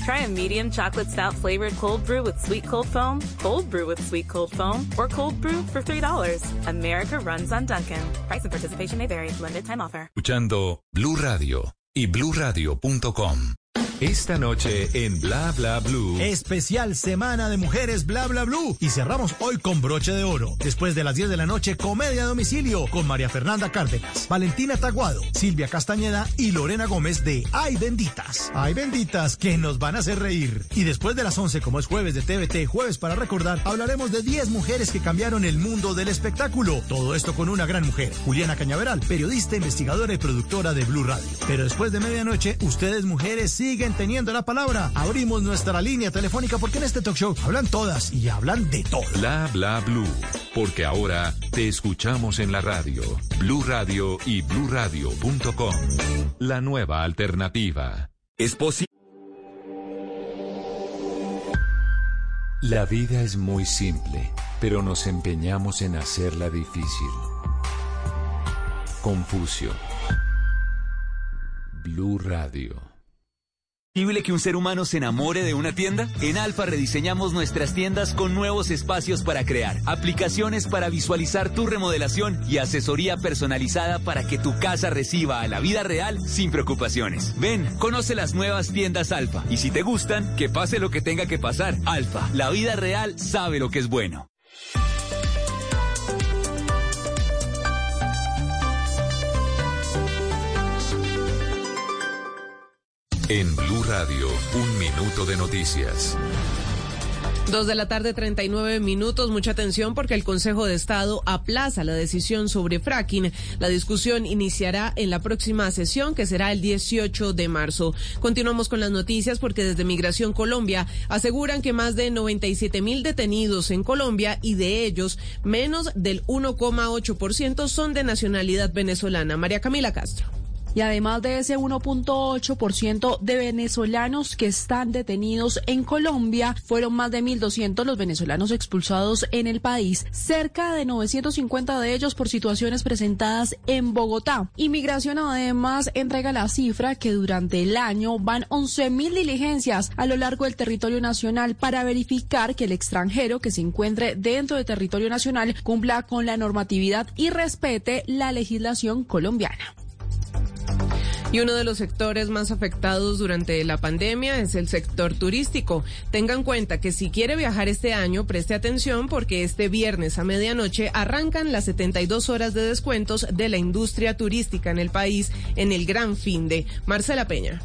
Try a medium chocolate stout flavored cold brew with sweet cold foam, cold brew with sweet cold foam, or cold brew for $3. America runs on Dunkin'. Price and participation may vary. Limited time offer. Escuchando Blue Radio y bluradio.com. Esta noche en Bla Bla Blue. Especial Semana de Mujeres Bla Bla Blue. Y cerramos hoy con broche de oro. Después de las 10 de la noche, comedia a domicilio con María Fernanda Cárdenas, Valentina Taguado, Silvia Castañeda y Lorena Gómez de Ay Benditas. Ay Benditas que nos van a hacer reír. Y después de las 11, como es jueves de TVT, jueves para recordar, hablaremos de 10 mujeres que cambiaron el mundo del espectáculo. Todo esto con una gran mujer, Juliana Cañaveral, periodista, investigadora y productora de Blue Radio. Pero después de medianoche, ustedes mujeres siguen teniendo la palabra. Abrimos nuestra línea telefónica porque en este talk show hablan todas y hablan de todo. Bla Bla Blue. Porque ahora te escuchamos en la radio. Blue Radio y bluradio.com. La nueva alternativa. Es posible. La vida es muy simple, pero nos empeñamos en hacerla difícil. Confucio. Blue Radio. Posible que un ser humano se enamore de una tienda? En Alfa rediseñamos nuestras tiendas con nuevos espacios para crear, aplicaciones para visualizar tu remodelación y asesoría personalizada para que tu casa reciba a la vida real sin preocupaciones. Ven, conoce las nuevas tiendas Alfa y si te gustan, que pase lo que tenga que pasar. Alfa, la vida real sabe lo que es bueno. En Blue Radio, un minuto de noticias. Dos de la tarde, 39 minutos. Mucha atención porque el Consejo de Estado aplaza la decisión sobre fracking. La discusión iniciará en la próxima sesión, que será el 18 de marzo. Continuamos con las noticias porque desde Migración Colombia aseguran que más de 97 mil detenidos en Colombia y de ellos menos del 1,8% son de nacionalidad venezolana. María Camila Castro. Y además de ese 1.8% de venezolanos que están detenidos en Colombia, fueron más de 1.200 los venezolanos expulsados en el país, cerca de 950 de ellos por situaciones presentadas en Bogotá. Inmigración además entrega la cifra que durante el año van 11.000 diligencias a lo largo del territorio nacional para verificar que el extranjero que se encuentre dentro del territorio nacional cumpla con la normatividad y respete la legislación colombiana. Y uno de los sectores más afectados durante la pandemia es el sector turístico. Tenga en cuenta que si quiere viajar este año, preste atención porque este viernes a medianoche arrancan las 72 horas de descuentos de la industria turística en el país en el gran fin de Marcela Peña.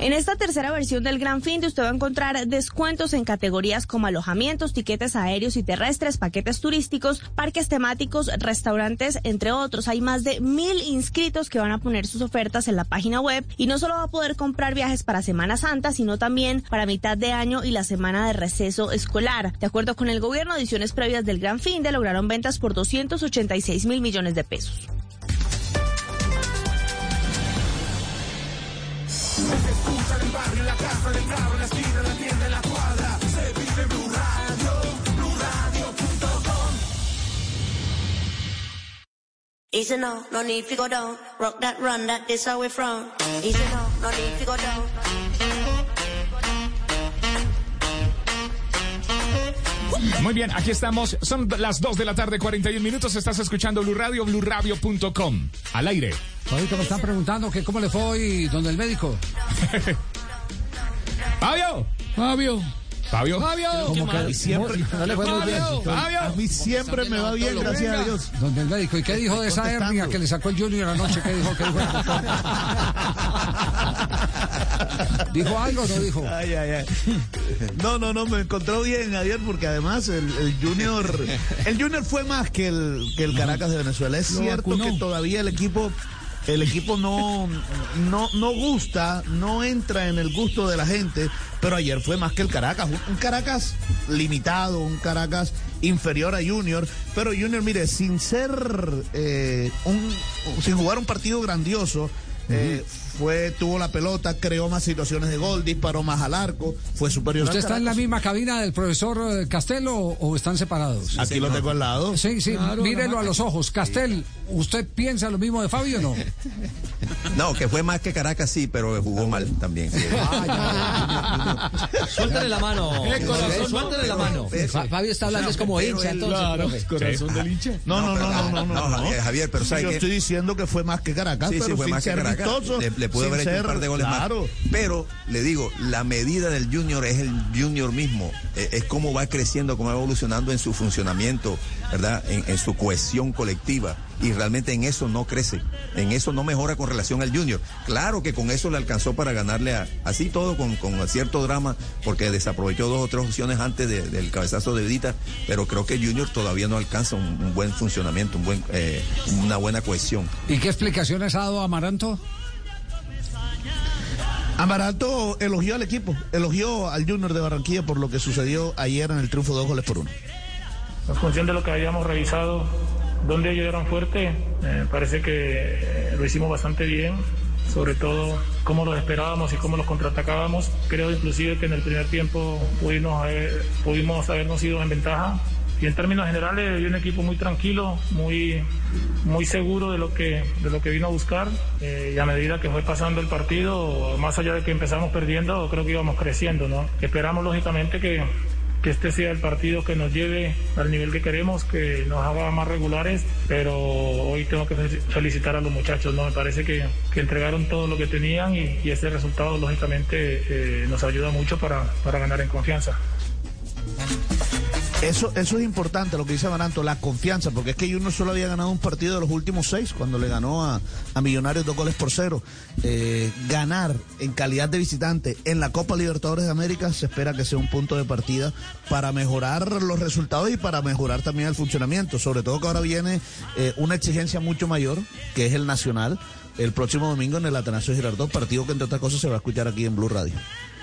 En esta tercera versión del Gran Fin usted va a encontrar descuentos en categorías como alojamientos, tiquetes aéreos y terrestres, paquetes turísticos, parques temáticos, restaurantes, entre otros. Hay más de mil inscritos que van a poner sus ofertas en la página web y no solo va a poder comprar viajes para Semana Santa, sino también para mitad de año y la semana de receso escolar. De acuerdo con el gobierno, ediciones previas del Gran Fin de lograron ventas por 286 mil millones de pesos. Escucha en el barrio, en la casa, en el carro, en la esquina, en la tienda, en la cuadra. Se vive Blue Radio, BlueRadio.com. Easy no, no need to go down. Rock that run, that is how we from. Easy no, no need to go down. Muy bien, aquí estamos. Son las 2 de la tarde, 41 minutos. Estás escuchando Blue Radio, BlueRadio.com. Al aire. Ahorita me están preguntando que cómo le fue hoy donde el médico. Fabio. Fabio. Fabio. Fabio. Como que- A mí siempre, no le fue muy bien. A mí siempre me va bien, gracias a Dios. Donde el médico. ¿Y qué dijo de esa hernia que le sacó el Junior anoche? ¿Qué dijo? ¿Qué dijo? el doctor? ¿Dijo algo o no dijo? Ay, ay, ay. No, no, no, me encontró bien ayer porque además el, el Junior el Junior fue más que el, que el Caracas de Venezuela. Es cierto vacunó. que todavía el equipo el equipo no, no, no gusta, no entra en el gusto de la gente, pero ayer fue más que el Caracas. Un, Caracas limitado, un Caracas inferior a Junior, pero Junior, mire, sin ser eh, un, sin jugar un partido grandioso, eh, fue, tuvo la pelota, creó más situaciones de gol, disparó más al arco, fue superior ¿Usted al está en la misma cabina del profesor eh, Castelo o, están separados? Aquí lo tengo al lado. Sí, sí, Claro, mírelo a los ojos. Castel, ¿usted piensa lo mismo de Fabio o no? No, que fue más que Caracas, sí, pero jugó mal también. sí. Suéltale la mano. Eh, corazón, Suéltale la mano. Fa- Fabio está hablando, es como hincha, él- entonces. claro, corazón del hincha. No, no, no, no, no. Javier, Javier, pero Sí, ¿sabe yo estoy diciendo que fue más que Caracas, pero fue más que Caracas. le pudo haber hecho ser- un par de goles claro. más. Pero le digo, la medida del Junior es el Junior mismo. Eh, Es, cómo va creciendo, cómo va evolucionando en su funcionamiento, ¿verdad? En, en su cohesión colectiva. Y realmente en eso no crece. En eso no mejora con relación al Junior. Claro que con eso le alcanzó para ganarle a, así todo con, con cierto drama, porque desaprovechó dos o tres opciones antes de- del cabezazo de Vidita, pero creo que Junior todavía no alcanza un, un buen funcionamiento, un buen, eh, una buena cohesión. ¿Y qué explicaciones ha dado Amaranto? Amaranto elogió al equipo, elogió al Junior de Barranquilla por lo que sucedió ayer en el triunfo de dos goles por uno. En función de lo que habíamos revisado, donde ellos eran fuertes, eh, parece que eh, lo hicimos bastante bien, sobre todo cómo los esperábamos y cómo los contraatacábamos. Creo inclusive que en el primer tiempo pudimos, haber- pudimos habernos ido en ventaja Y en términos generales, vi un equipo muy tranquilo, muy, muy seguro de lo que, de lo que vino a buscar. Eh, y a medida que fue pasando el partido, más allá de que empezamos perdiendo, creo que íbamos creciendo. ¿no? Esperamos, lógicamente, que, que este sea el partido que nos lleve al nivel que queremos, que nos haga más regulares, pero hoy tengo que felicitar a los muchachos, ¿no? Me parece que, que entregaron todo lo que tenían y, este resultado, lógicamente, eh, nos ayuda mucho para, para ganar en confianza. Eso, eso es importante lo que dice Amaranto, la confianza, porque es que Junior solo había ganado un partido de los últimos seis cuando le ganó a, a Millonarios dos goles por cero. Eh, ganar en calidad de visitante en la Copa Libertadores de América se espera que sea un punto de partida para mejorar los resultados y para mejorar también el funcionamiento, sobre todo que ahora viene eh, una exigencia mucho mayor, que es el Nacional, el próximo domingo en el Atanasio Girardot, partido que entre otras cosas se va a escuchar aquí en Blue Radio.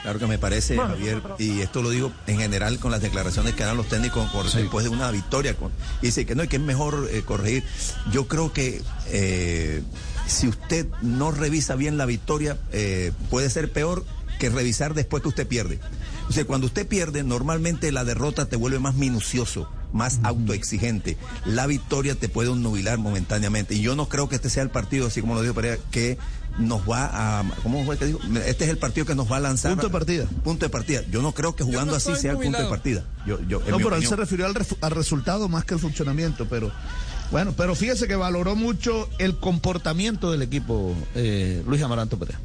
Claro que me parece, Bueno, Javier, pero- y esto lo digo en general con las declaraciones que dan los técnicos por- después de una victoria. con- y dice que no, y que es mejor eh, corregir. Yo creo que eh, si usted no revisa bien la victoria, eh, puede ser peor que revisar después que usted pierde. O sea, cuando usted pierde, normalmente la derrota te vuelve más minucioso, más autoexigente. La victoria te puede nubilar momentáneamente. Y yo no creo que este sea el partido, así como lo dijo Pereira, que nos va a... ¿Cómo fue que dijo? Este es el partido que nos va a lanzar. Punto de partida. Punto de partida. Yo no creo que jugando así sea el punto de partida. Yo, yo, en No, mi pero él se refirió al, resultado más que al funcionamiento, pero bueno, pero fíjese que valoró mucho el comportamiento del equipo eh, Luis Amaranto Perea.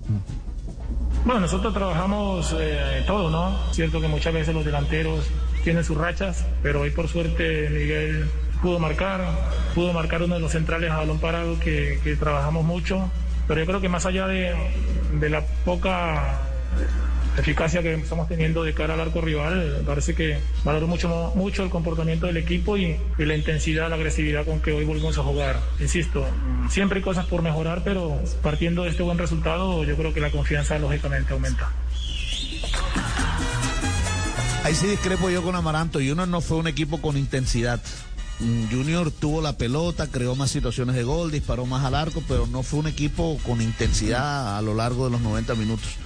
Bueno, nosotros trabajamos eh, todo, ¿no? Cierto que muchas veces los delanteros tienen sus rachas, pero hoy por suerte Miguel pudo marcar, pudo marcar uno de los centrales a balón parado que, trabajamos mucho, pero yo creo que más allá de la poca eficacia que estamos teniendo de cara al arco rival, me parece que valoró mucho, mucho el comportamiento del equipo y, y la intensidad, la agresividad con que hoy volvimos a jugar. Insisto, siempre hay cosas por mejorar, pero partiendo de este buen resultado, yo creo que la confianza lógicamente aumenta. Ahí sí discrepo yo con Amaranto. Junior no fue un equipo con intensidad. Mm, Junior tuvo la pelota, creó más situaciones de gol, disparó más al arco, pero no fue un equipo con intensidad a lo largo de los 90 minutos.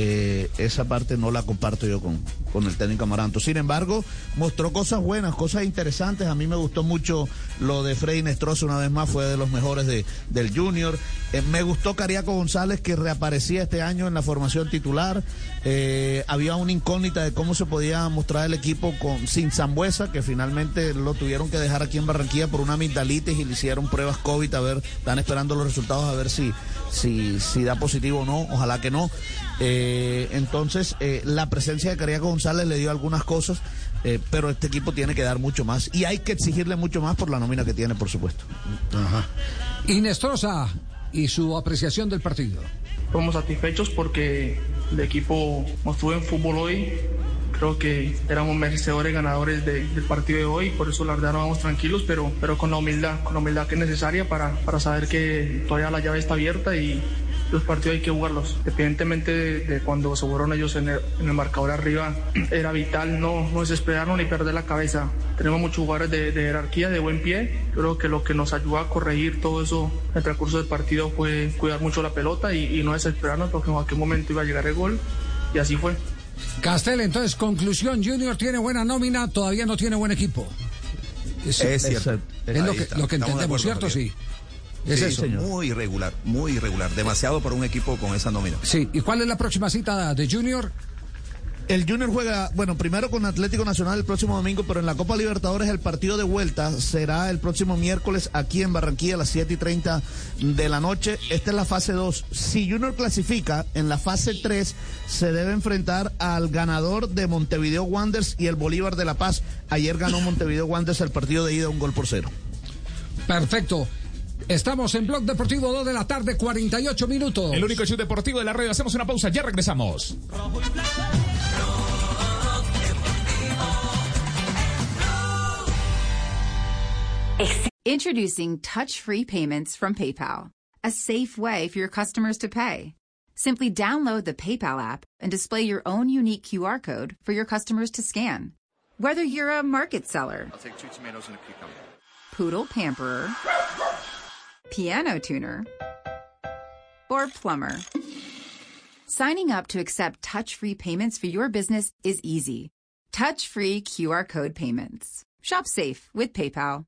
Eh, esa parte no la comparto yo con, con el técnico Amaranto. Sin embargo, mostró cosas buenas, cosas interesantes. A mí me gustó mucho lo de Freddy Nestroza, una vez más, fue de los mejores de, del Junior. Eh, me gustó Cariaco González, que reaparecía este año en la formación titular. Eh, había una incógnita de cómo se podía mostrar el equipo con, sin Zambuesa, que finalmente lo tuvieron que dejar aquí en Barranquilla por una amigdalitis y le hicieron pruebas COVID. A ver, están esperando los resultados a ver si, si, si da positivo o no. Ojalá que no. Eh, entonces, eh, la presencia de Cariaco González le dio algunas cosas, eh, pero este equipo tiene que dar mucho más. Y hay que exigirle mucho más por la nómina que tiene, por supuesto. Inestrosa y su apreciación del partido. Estamos satisfechos porque el equipo mostró en fútbol hoy. Creo que éramos merecedores ganadores de- del partido de hoy, por eso la verdad no vamos tranquilos, pero, pero con la humildad, con la humildad que es necesaria para, para saber que todavía la llave está abierta y los partidos hay que jugarlos. Independientemente de, de cuando se fueron ellos en el, en el marcador arriba, era vital no, no desesperarnos ni perder la cabeza. Tenemos muchos jugadores de, de jerarquía, de buen pie. Creo que lo que nos ayudó a corregir todo eso en el transcurso del partido fue cuidar mucho la pelota y, y no desesperarnos porque en cualquier momento iba a llegar el gol y así fue. Castel, entonces, conclusión, Junior tiene buena nómina, todavía no tiene buen equipo. Es cierto. Es lo que, lo entendemos, acuerdo, ¿cierto? Sí. Es Sí, eso. señor. Muy irregular, muy irregular. Demasiado para un equipo con esa nómina. Sí, ¿y cuál es la próxima cita de Junior? El Junior juega, bueno, primero con Atlético Nacional el próximo domingo, pero en la Copa Libertadores el partido de vuelta será el próximo miércoles aquí en Barranquilla a las 7 y 30 de la noche. Esta es la fase 2. Si Junior clasifica en la fase 3, se debe enfrentar al ganador de Montevideo Wanderers y el Bolívar de La Paz. Ayer ganó Montevideo Wanderers el partido de ida un gol por cero. Perfecto. Estamos en Blog Deportivo 2 de la tarde, 48 minutos. El único show deportivo de la radio. Hacemos una pausa, ya regresamos. Introducing touch free payments from PayPal, a safe way for your customers to pay. Simply download the PayPal app and display your own unique QR code for your customers to scan. Whether you're a market seller, I'll take two tomatoes and a cucumber. poodle pamperer, piano tuner, or plumber. Signing up to accept touch free payments for your business is easy. Touch free QR code payments. Shop safe with PayPal.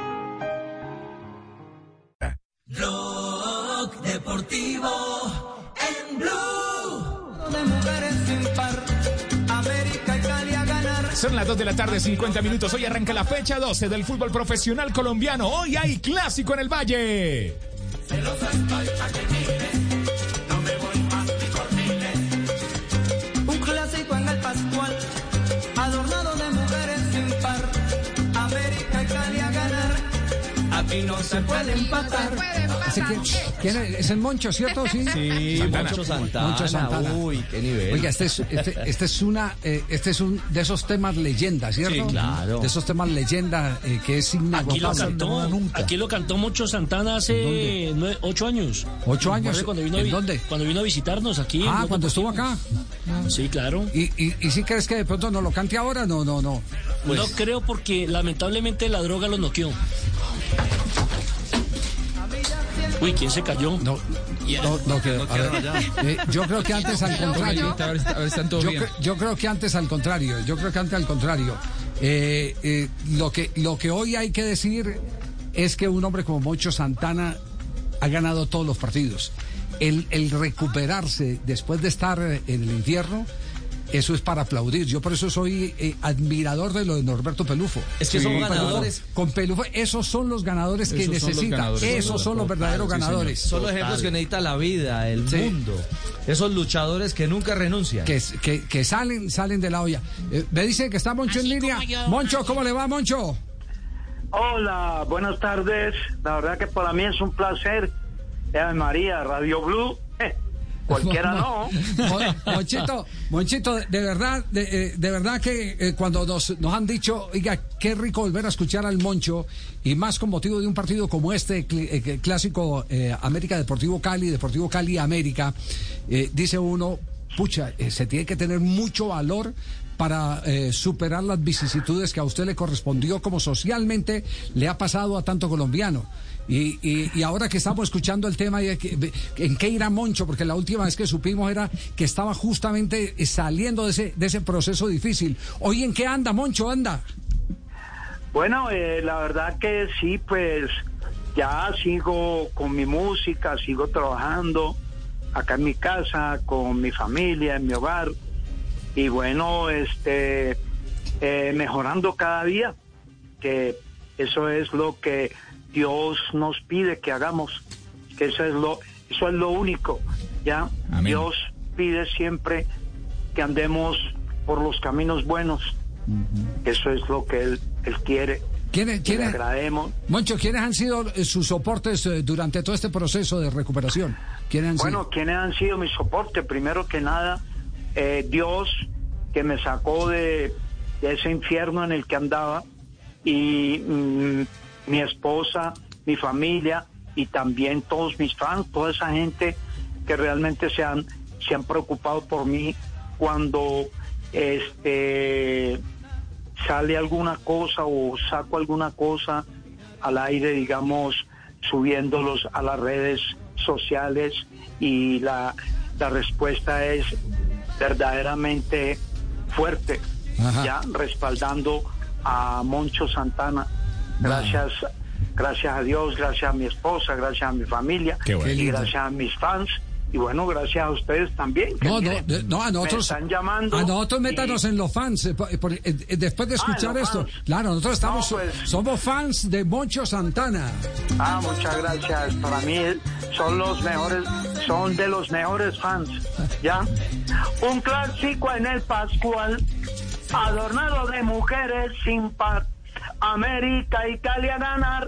Son las 2 de la tarde, 50 minutos. Hoy arranca la fecha 12 del fútbol profesional colombiano. Hoy hay clásico en el Valle. Aquí no se puede empatar. ¿Ese quién- quién es? ¿Es el Moncho, cierto? Sí, Sí, Moncho Santana. Moncho Santana. Uy, qué nivel. Oiga, este es, este, este es una, eh, este es un de esos temas leyenda, ¿cierto? Sí, claro. De esos temas leyenda eh, que es Aquí lo inagotable. cantó, aquí lo cantó mucho Santana hace nueve- ocho años. ¿Ocho años? Cuando vino, a ¿En vi- dónde? Cuando vino a visitarnos aquí. Ah, cuando estuvo acá. Sí, claro. ¿Y, y, y si crees que de pronto no lo cante ahora? No, no, no. no creo porque lamentablemente la droga lo noqueó. Uy, ¿quién se cayó? No, no, no creo. A ver, eh, yo creo que antes al contrario. A ver, a ver, están todos Yo, bien. cre- yo creo que antes al contrario. Yo creo que antes al contrario. Eh, eh, lo que lo que hoy hay que decir es que un hombre como Moncho Santana ha ganado todos los partidos. El, el recuperarse después de estar en el infierno. Eso es para aplaudir. Yo por eso soy eh, admirador de lo de Norberto Pelufo. Es que son Con Pelufo- ganadores. Con Pelufo, esos son los ganadores que Esos son los necesita. ganadores. Esos son los verdaderos Total, sí, ganadores. Son los ejemplos que necesita la vida, el Sí. mundo. Esos luchadores que nunca renuncian. que, que, que salen salen de la olla. Eh, me dice que está Moncho en línea. Moncho, ¿cómo le va, Moncho? Hola, buenas tardes. La verdad que para mí es un placer. Eh, María, Radio Blue. eh, cualquiera no. Mon- Monchito, Monchito, de, verdad, de, eh, de verdad que eh, cuando nos, nos han dicho, oiga, qué rico volver a escuchar al Moncho, y más con motivo de un partido como este, cl- eh, clásico eh, América Deportivo Cali, Deportivo Cali América, dice uno, pucha, se tiene que tener mucho valor para eh, superar las vicisitudes que a usted le correspondió, como socialmente le ha pasado a tanto colombiano. Y, y- ahora que estamos escuchando el tema en qué irá Moncho, porque la última vez que supimos era que estaba justamente saliendo de ese, de ese proceso difícil. Hoy en qué anda, Moncho, anda. Bueno, eh, la verdad que sí, pues ya sigo con mi música, sigo trabajando acá en mi casa, con mi familia, en mi hogar. Y bueno, este, eh, mejorando cada día, que eso es lo que Dios nos pide que hagamos, que eso es lo, eso es lo único, ya. Dios pide siempre que andemos por los caminos buenos. Eso es lo que Él, él quiere. ¿Quiénes, quiénes- agrademos. Moncho, ¿quiénes han sido sus soportes eh, durante todo este proceso de recuperación? ¿Quiénes han Bueno, sido? ¿quiénes han sido mi soporte? Primero que nada, eh, Dios que me sacó de, de ese infierno en el que andaba y mm, mi esposa, mi familia y también todos mis fans, toda esa gente que realmente se han, se han preocupado por mí cuando este sale alguna cosa o saco alguna cosa al aire, digamos, subiéndolos a las redes sociales y la, la respuesta es verdaderamente fuerte, Ajá. ya respaldando a Moncho Santana. Gracias, gracias a Dios, gracias a mi esposa, gracias a mi familia bueno. y gracias a mis fans y bueno, gracias a ustedes también. que No, no, miren, de- no, a nosotros. Me están llamando. A nosotros y- métanos en los fans. eh, por- eh, eh, después de Ah, escuchar esto. fans. Claro, nosotros estamos. No, pues. Somos fans de Moncho Santana. Ah, muchas gracias. Para mí son los mejores, son de los mejores fans. ¿Ya? Un clásico en el Pascual, adornado de mujeres sin par. América y Cali a ganar.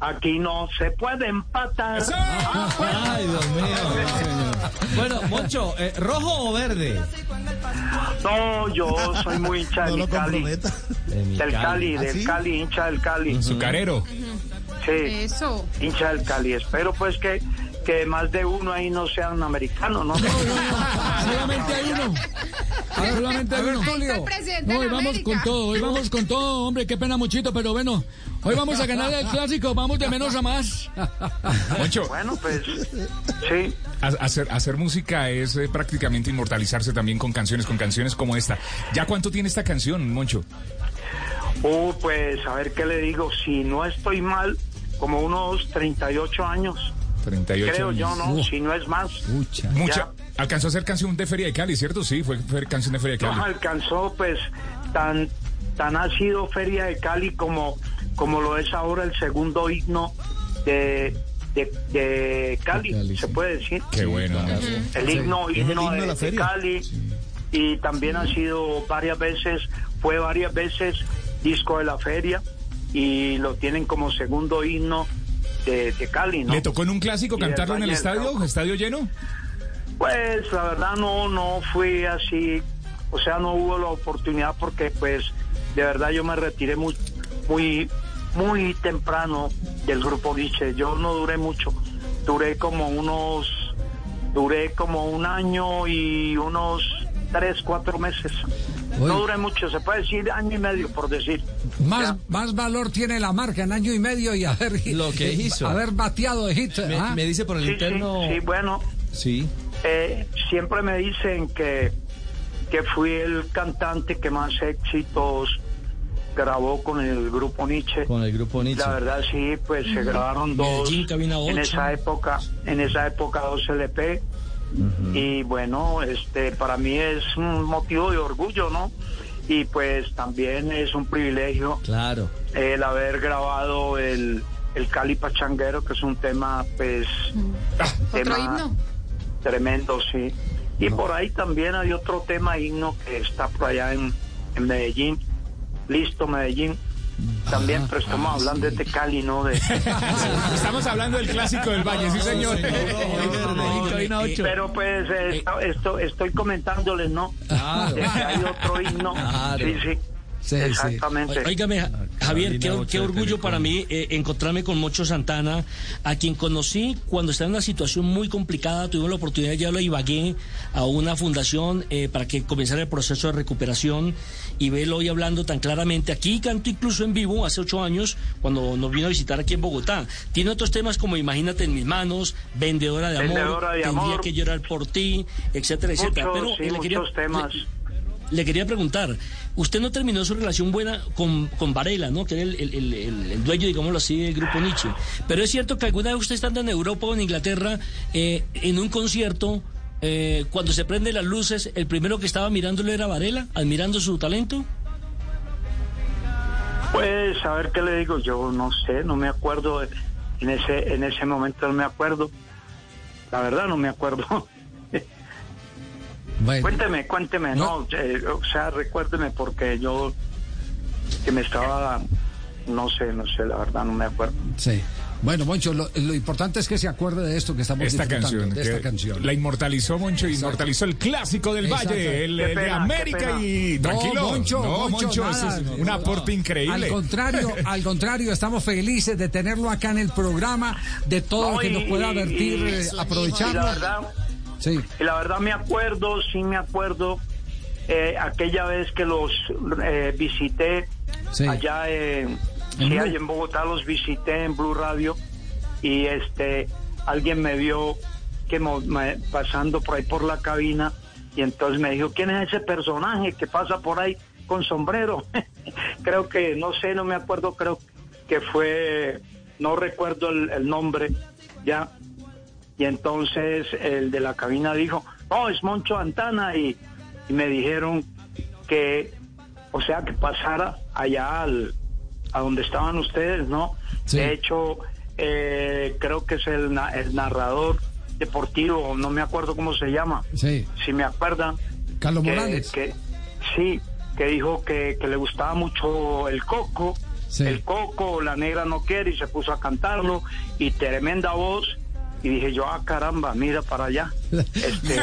Aquí no se puede empatar. Ah, pues. Ay, Dios mío. Bueno, Moncho, eh, ¿rojo o verde? No, yo soy muy hincha de No mi lo Cali. Del Cali, ¿Ah, del sí? Cali, hincha del Cali. Azucarero. Sí. Eso. hincha del Cali. Espero pues que, que más de uno ahí no sean americanos, ¿no? Solamente hay uno. Solamente hay uno. Ahí está el presidente No, de hoy vamos América. con todo, hoy vamos con todo, hombre, qué pena muchito, pero bueno, hoy vamos a ganar el clásico, vamos de menos a más. Moncho, Bueno, pues sí. ha- hacer, hacer música es eh, prácticamente inmortalizarse también con canciones, con canciones como esta. ¿Ya cuánto tiene esta canción, Moncho? Uh, pues a ver qué le digo. Si no estoy mal, como unos 38 años. 38 Creo yo. ¿no? Uh, Si no es más. Mucha. Alcanzó a ser canción de Feria de Cali, ¿cierto? Sí, fue, fue canción de Feria de No Cali. alcanzó, pues, tan, tan ha sido Feria de Cali como, como lo es ahora el segundo himno de, de, de Cali, se puede decir. Qué bueno. El himno, himno himno de, de la de feria. Cali y también ha sido varias veces, fue varias veces disco de la feria y lo tienen como segundo himno de, de Cali, ¿no? ¿Le tocó en un clásico cantarlo en el estadio? ¿Estadio lleno? Pues la verdad no, no fui así, o sea, no hubo la oportunidad porque pues de verdad yo me retiré muy, muy, muy temprano del grupo Nietzsche. Yo no duré mucho, duré como unos, duré como un año y unos tres, cuatro meses. Uy. No duré mucho, se puede decir año y medio por decir. Más, más valor tiene la marca en año y medio y haber, Lo que hizo. haber bateado de hit. Me, ¿ah? me dice por el Sí, interno. sí, bueno, Sí. Eh, siempre me dicen que, que fui el cantante que más éxitos grabó con el grupo Nietzsche. Con el grupo Nietzsche. La verdad sí, pues se grabaron dos Medellín, cabina en esa época, en esa época dos LP y bueno, este para mí es un motivo de orgullo, ¿no? Y pues también es un privilegio Claro. el haber grabado el el Cali Pachanguero, que es un tema pues Otro tema himno. tremendo, sí. Y por ahí también hay otro tema himno que está por allá en, en Medellín. Listo, Medellín. También, pero estamos hablando de Cali, ¿no? De... Estamos hablando del clásico del Valle, sí, señor. Pero pues eh, esto, esto- estoy comentándoles, ¿no? Que hay otro himno. Claro. Sí, sí. Exactamente. Óigame, Ja- Javier, qué, orgullo para mí eh, encontrarme con Mocho Santana, a quien conocí cuando estaba en una situación muy complicada. Tuvimos la oportunidad de llevarlo a Ibagué, a una fundación, eh, para que comenzara el proceso de recuperación y verlo hoy hablando tan claramente. Aquí canto incluso en vivo hace ocho años, cuando nos vino a visitar aquí en Bogotá. Tiene otros temas como Imagínate en mis manos, Vendedora de amor, de Tendría amor. que llorar por ti, etcétera, etcétera. Muchos, sí, eh, le quería- temas. le quería preguntar, usted no terminó su relación buena con, con Varela, ¿no? Que era el- el dueño, digámoslo así, del grupo Nietzsche. Pero es cierto que alguna vez usted estando en Europa o en Inglaterra, eh, en un concierto, eh, cuando se prenden las luces, el primero que estaba mirándolo era Varela, admirando su talento. Pues, a ver qué le digo, yo no sé, no me acuerdo, en ese, en ese momento no me acuerdo. La verdad no me acuerdo. Bueno, Cuénteme, cuénteme, no, eh, o sea, recuérdeme porque yo que me estaba, no sé, no sé, la verdad no me acuerdo. sí. Bueno, Moncho, lo, lo importante es que se acuerde de esto que estamos Esta disfrutando, canción, de esta canción. la inmortalizó Moncho, inmortalizó el clásico del Exacto. Valle, el, de América y No, tranquilo. Moncho, no, Moncho, ese nada. es un aporte increíble. Al contrario, al contrario, estamos felices de tenerlo acá en el programa, de todo No, lo que y- nos pueda y- vertir, y- eh, Y la aprovechando. verdad, Sí. y la verdad me acuerdo, sí me acuerdo, eh, aquella vez que los eh, visité Sí. allá en, sí, allá en Bogotá, los visité en Blue Radio y este alguien me vio que me- pasando por ahí por la cabina y entonces me dijo, ¿quién es ese personaje que pasa por ahí con sombrero? creo que, no sé, no me acuerdo, creo que fue, no recuerdo el, el nombre, ya, y entonces el de la cabina dijo, no, es Moncho Antana y, y me dijeron que, o sea, que pasara allá al, a donde estaban ustedes, ¿no? De hecho, eh, creo que es el, el narrador deportivo, no me acuerdo cómo se llama, Sí. si me acuerdan. Carlos que- Morales. que- sí, que dijo que, que le gustaba mucho el coco, el coco, la negra no quiere y se puso a cantarlo y tremenda voz. Y dije yo, ah, caramba, mira para allá. Este,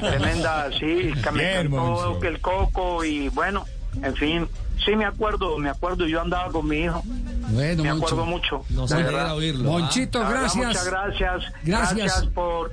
tremenda, sí, que me Bien, cantó Moncho. que el coco y bueno, en fin, sí me acuerdo, me acuerdo, yo andaba con mi hijo. Bueno, me Moncho. acuerdo mucho. Nos alegra oírlo, ¿ah? Monchito, verdad, gracias. Muchas gracias. Gracias. Gracias por,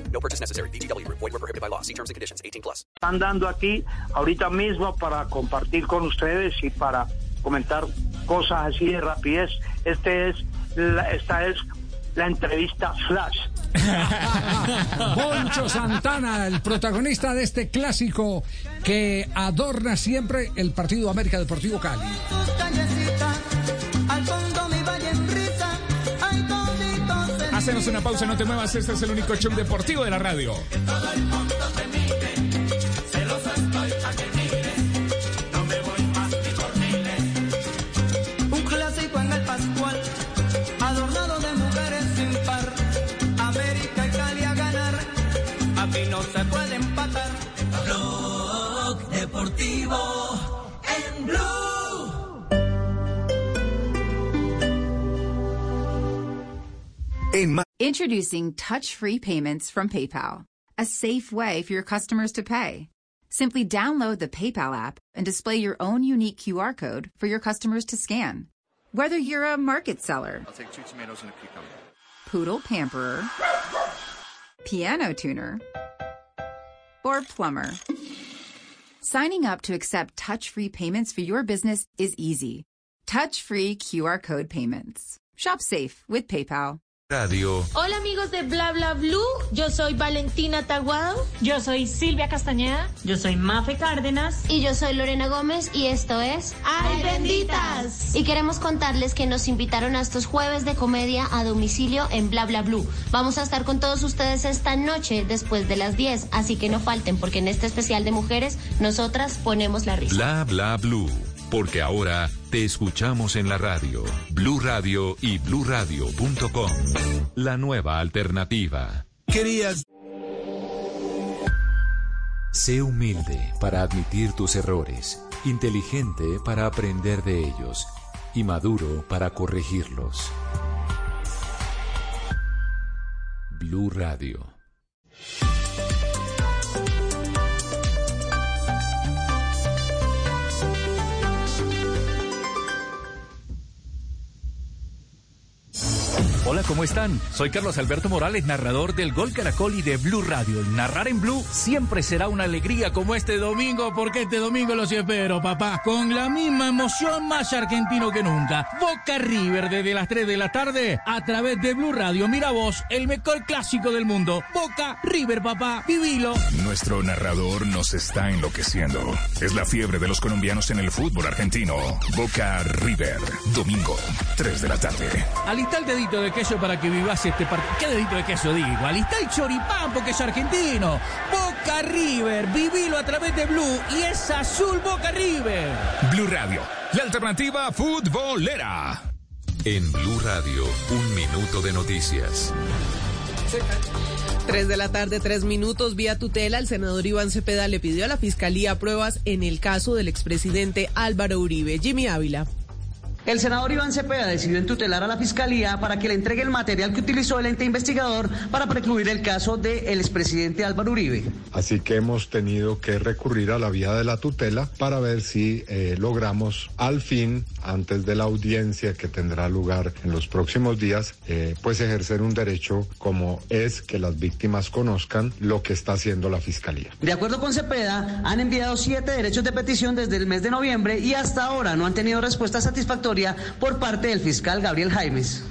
No purchase necessary. Group. Void were prohibited by law. See terms and conditions. 18 plus. están dando aquí ahorita mismo para compartir con ustedes y para comentar cosas así de rapidez. Este es la- esta es la entrevista flash. Poncho Santana, el protagonista de este clásico que adorna siempre el partido América Deportivo Cali. Hacenos una pausa, no te muevas. Este es el único show deportivo de la radio. a. Un clásico en el Pascual, adornado de mujeres sin par. América y Cali a ganar, aquí no se puede Introducing touch free payments from PayPal, a safe way for your customers to pay. Simply download the PayPal app and display your own unique QR code for your customers to scan. Whether you're a market seller, I'll take two tomatoes and a cucumber. poodle pamperer, piano tuner, or plumber. Signing up to accept touch free payments for your business is easy. Touch free QR code payments. Shop safe with PayPal. Radio. Hola amigos de Bla Bla Blue, yo soy Valentina Taguado. Yo soy Silvia Castañeda. Yo soy Mafe Cárdenas. Y yo soy Lorena Gómez y esto es ¡Ay, benditas! Y queremos contarles que nos invitaron a estos jueves de comedia a domicilio en Bla Bla Blue. Vamos a estar con todos ustedes esta noche después de las 10, así que no falten porque en este especial de mujeres nosotras ponemos la risa. Bla bla blue. Porque ahora te escuchamos en la radio. Blue Radio y bluradio.com. La nueva alternativa. Querías. Sé humilde para admitir tus errores, inteligente para aprender de ellos y maduro para corregirlos. Blue Radio. Hola, ¿cómo están? Soy Carlos Alberto Morales, narrador del Gol Caracol y de Blue Radio. Narrar en Blue siempre será una alegría como este domingo, porque este domingo los espero, papá. Con la misma emoción, más argentino que nunca. Boca River desde las 3 de la tarde a través de Blue Radio. Mira vos, el mejor clásico del mundo. Boca River, papá. Vivilo. Nuestro narrador nos está enloqueciendo. Es la fiebre de los colombianos en el fútbol argentino. Boca River, domingo, 3 de la tarde. Alista el dedito de queso para que vivas este partido. ¿Qué dedito de queso digo? Alista el choripán porque es argentino. Boca River, vivilo a través de Blue y es azul Boca River. Blue Radio, la alternativa futbolera. En Blue Radio, un minuto de noticias. 3 de la tarde, tres minutos, vía tutela, el senador Iván Cepeda le pidió a la Fiscalía pruebas en el caso del expresidente Álvaro Uribe. Jimmy Ávila. El senador Iván Cepeda decidió entutelar a la fiscalía para que le entregue el material que utilizó el ente investigador para precluir el caso del expresidente Álvaro Uribe. Así que hemos tenido que recurrir a la vía de la tutela para ver si eh, logramos al fin, antes de la audiencia que tendrá lugar en los próximos días, eh, pues ejercer un derecho como es que las víctimas conozcan lo que está haciendo la fiscalía. De acuerdo con Cepeda, han enviado siete derechos de petición desde el mes de noviembre y hasta ahora no han tenido respuesta satisfactoria por parte del fiscal Gabriel Jaimes.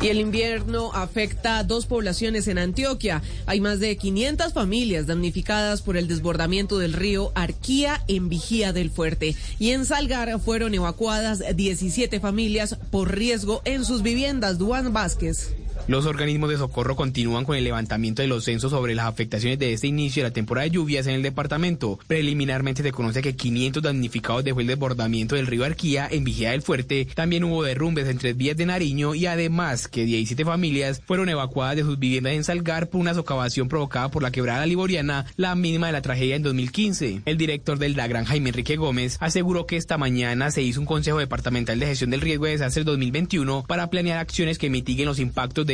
Y el invierno afecta a dos poblaciones en Antioquia. Hay más de 500 familias damnificadas por el desbordamiento del río Arquía en Vigía del Fuerte. Y en Salgar fueron evacuadas 17 familias por riesgo en sus viviendas. Duan Vázquez. Los organismos de socorro continúan con el levantamiento de los censos sobre las afectaciones de este inicio de la temporada de lluvias en el departamento. Preliminarmente se conoce que 500 damnificados dejó el desbordamiento del río Arquía en Vigía del Fuerte. También hubo derrumbes en tres vías de Nariño y además que 17 familias fueron evacuadas de sus viviendas en Salgar por una socavación provocada por la quebrada liboriana, la mínima de la tragedia en 2015. El director del DAGRAN, Jaime Enrique Gómez, aseguró que esta mañana se hizo un Consejo Departamental de Gestión del Riesgo de Desastres 2021 para planear acciones que mitiguen los impactos de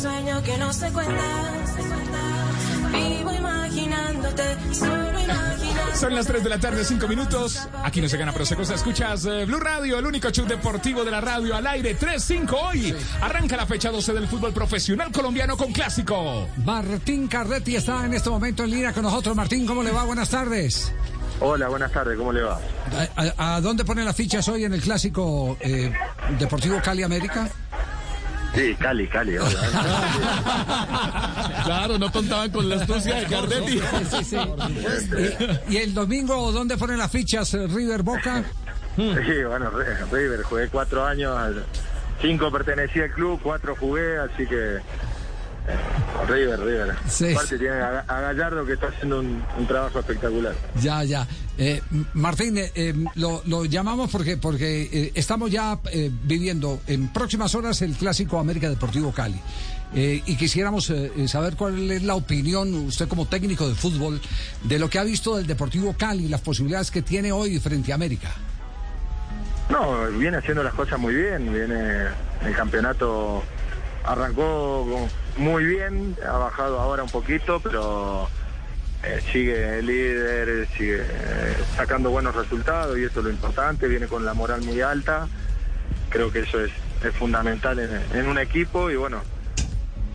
Sueño que no se cuenta. Vivo imaginándote, solo imaginando. Son las 3 de la tarde, 5 minutos. Aquí no se gana, pero se cosa. Escuchas eh, Blue Radio, el único show deportivo de la radio al aire. 3-5 hoy. Arranca la fecha 12 del fútbol profesional colombiano con clásico. Martín Carretti está en este momento en línea con nosotros. Martín, ¿cómo le va? Buenas tardes. Hola, buenas tardes, ¿cómo le va? ¿A, a- a dónde ponen las fichas hoy en el clásico eh, Deportivo Cali América? Sí, Cali, Cali, hola. Claro, no contaban con la astucia de Cardetti. Sí, sí, ¿Y, y el domingo dónde ponen las fichas River Boca? Sí, bueno, River, jugué cuatro años, cinco pertenecía al club, cuatro jugué, así que River, River. Sí. Aparte tiene a, Gallardo que está haciendo un, un trabajo espectacular. Ya, ya. Eh, Martín, eh, eh, lo, lo llamamos porque, porque eh, estamos ya viviendo en próximas horas el clásico América Deportivo Cali. Y quisiéramos saber cuál es la opinión, usted como técnico de fútbol, de lo que ha visto del Deportivo Cali, las posibilidades que tiene hoy frente a América. No, viene haciendo las cosas muy bien, viene el campeonato arrancó muy bien, ha bajado ahora un poquito, pero eh, sigue líder, sigue eh, sacando buenos resultados y eso es lo importante, viene con la moral muy alta, creo que eso es, es fundamental en, en un equipo y bueno,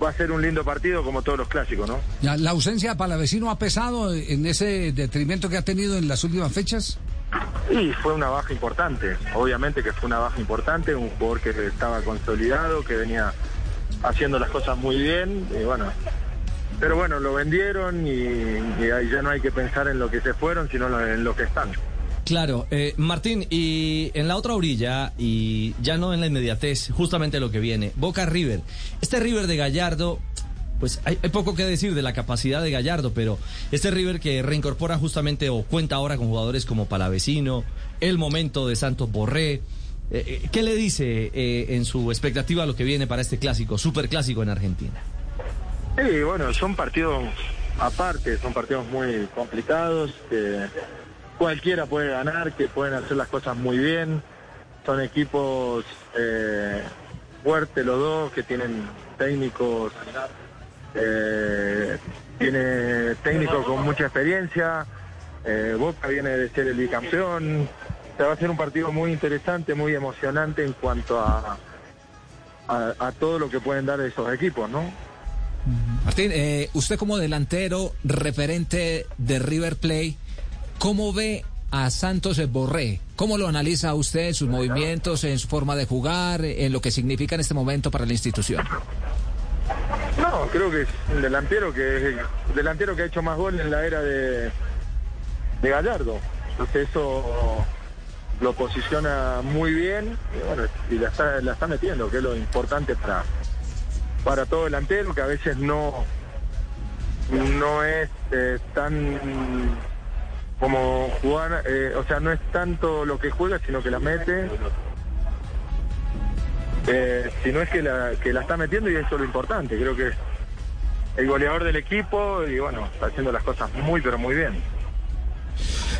va a ser un lindo partido como todos los clásicos, ¿no? Ya, ¿La ausencia de Palavecino ha pesado en ese detrimento que ha tenido en las últimas fechas? Y fue una baja importante, obviamente que fue una baja importante, un jugador que estaba consolidado, que venía haciendo las cosas muy bien, y bueno, pero bueno, lo vendieron y, ahí ya no hay que pensar en lo que se fueron, sino en lo que están. Claro, eh, Martín, y en la otra orilla, y ya no en la inmediatez, justamente lo que viene, Boca River. Este River de Gallardo, pues hay, hay poco que decir de la capacidad de Gallardo, pero este River que reincorpora justamente o cuenta ahora con jugadores como Palavecino, el momento de Santos Borré. Eh, eh, ¿Qué le dice eh, en su expectativa lo que viene para este clásico, super clásico en Argentina? Sí, bueno, son partidos aparte, son partidos muy complicados, que cualquiera puede ganar, que pueden hacer las cosas muy bien, son equipos eh, fuertes los dos, que tienen técnicos, tiene técnicos con mucha experiencia, Boca viene de ser el bicampeón, o sea, va a ser un partido muy interesante, muy emocionante en cuanto a, a, a todo lo que pueden dar esos equipos, ¿no? Martín, eh, usted como delantero, referente de River Play, ¿cómo ve a Santos Borré? ¿Cómo lo analiza usted en sus movimientos, en su forma de jugar, en lo que significa en este momento para la institución? No, creo que es un delantero que es el delantero que ha hecho más goles en la era de, de Gallardo. Entonces eso lo posiciona muy bien y bueno, y la está, la está metiendo, que es lo importante para, para todo delantero, que a veces no, no es eh, tan como jugar, eh, o sea, no es tanto lo que juega, sino que la mete. Eh, sino es que la, que la está metiendo y eso es lo importante. Creo que es el goleador del equipo y bueno, está haciendo las cosas muy, pero muy bien.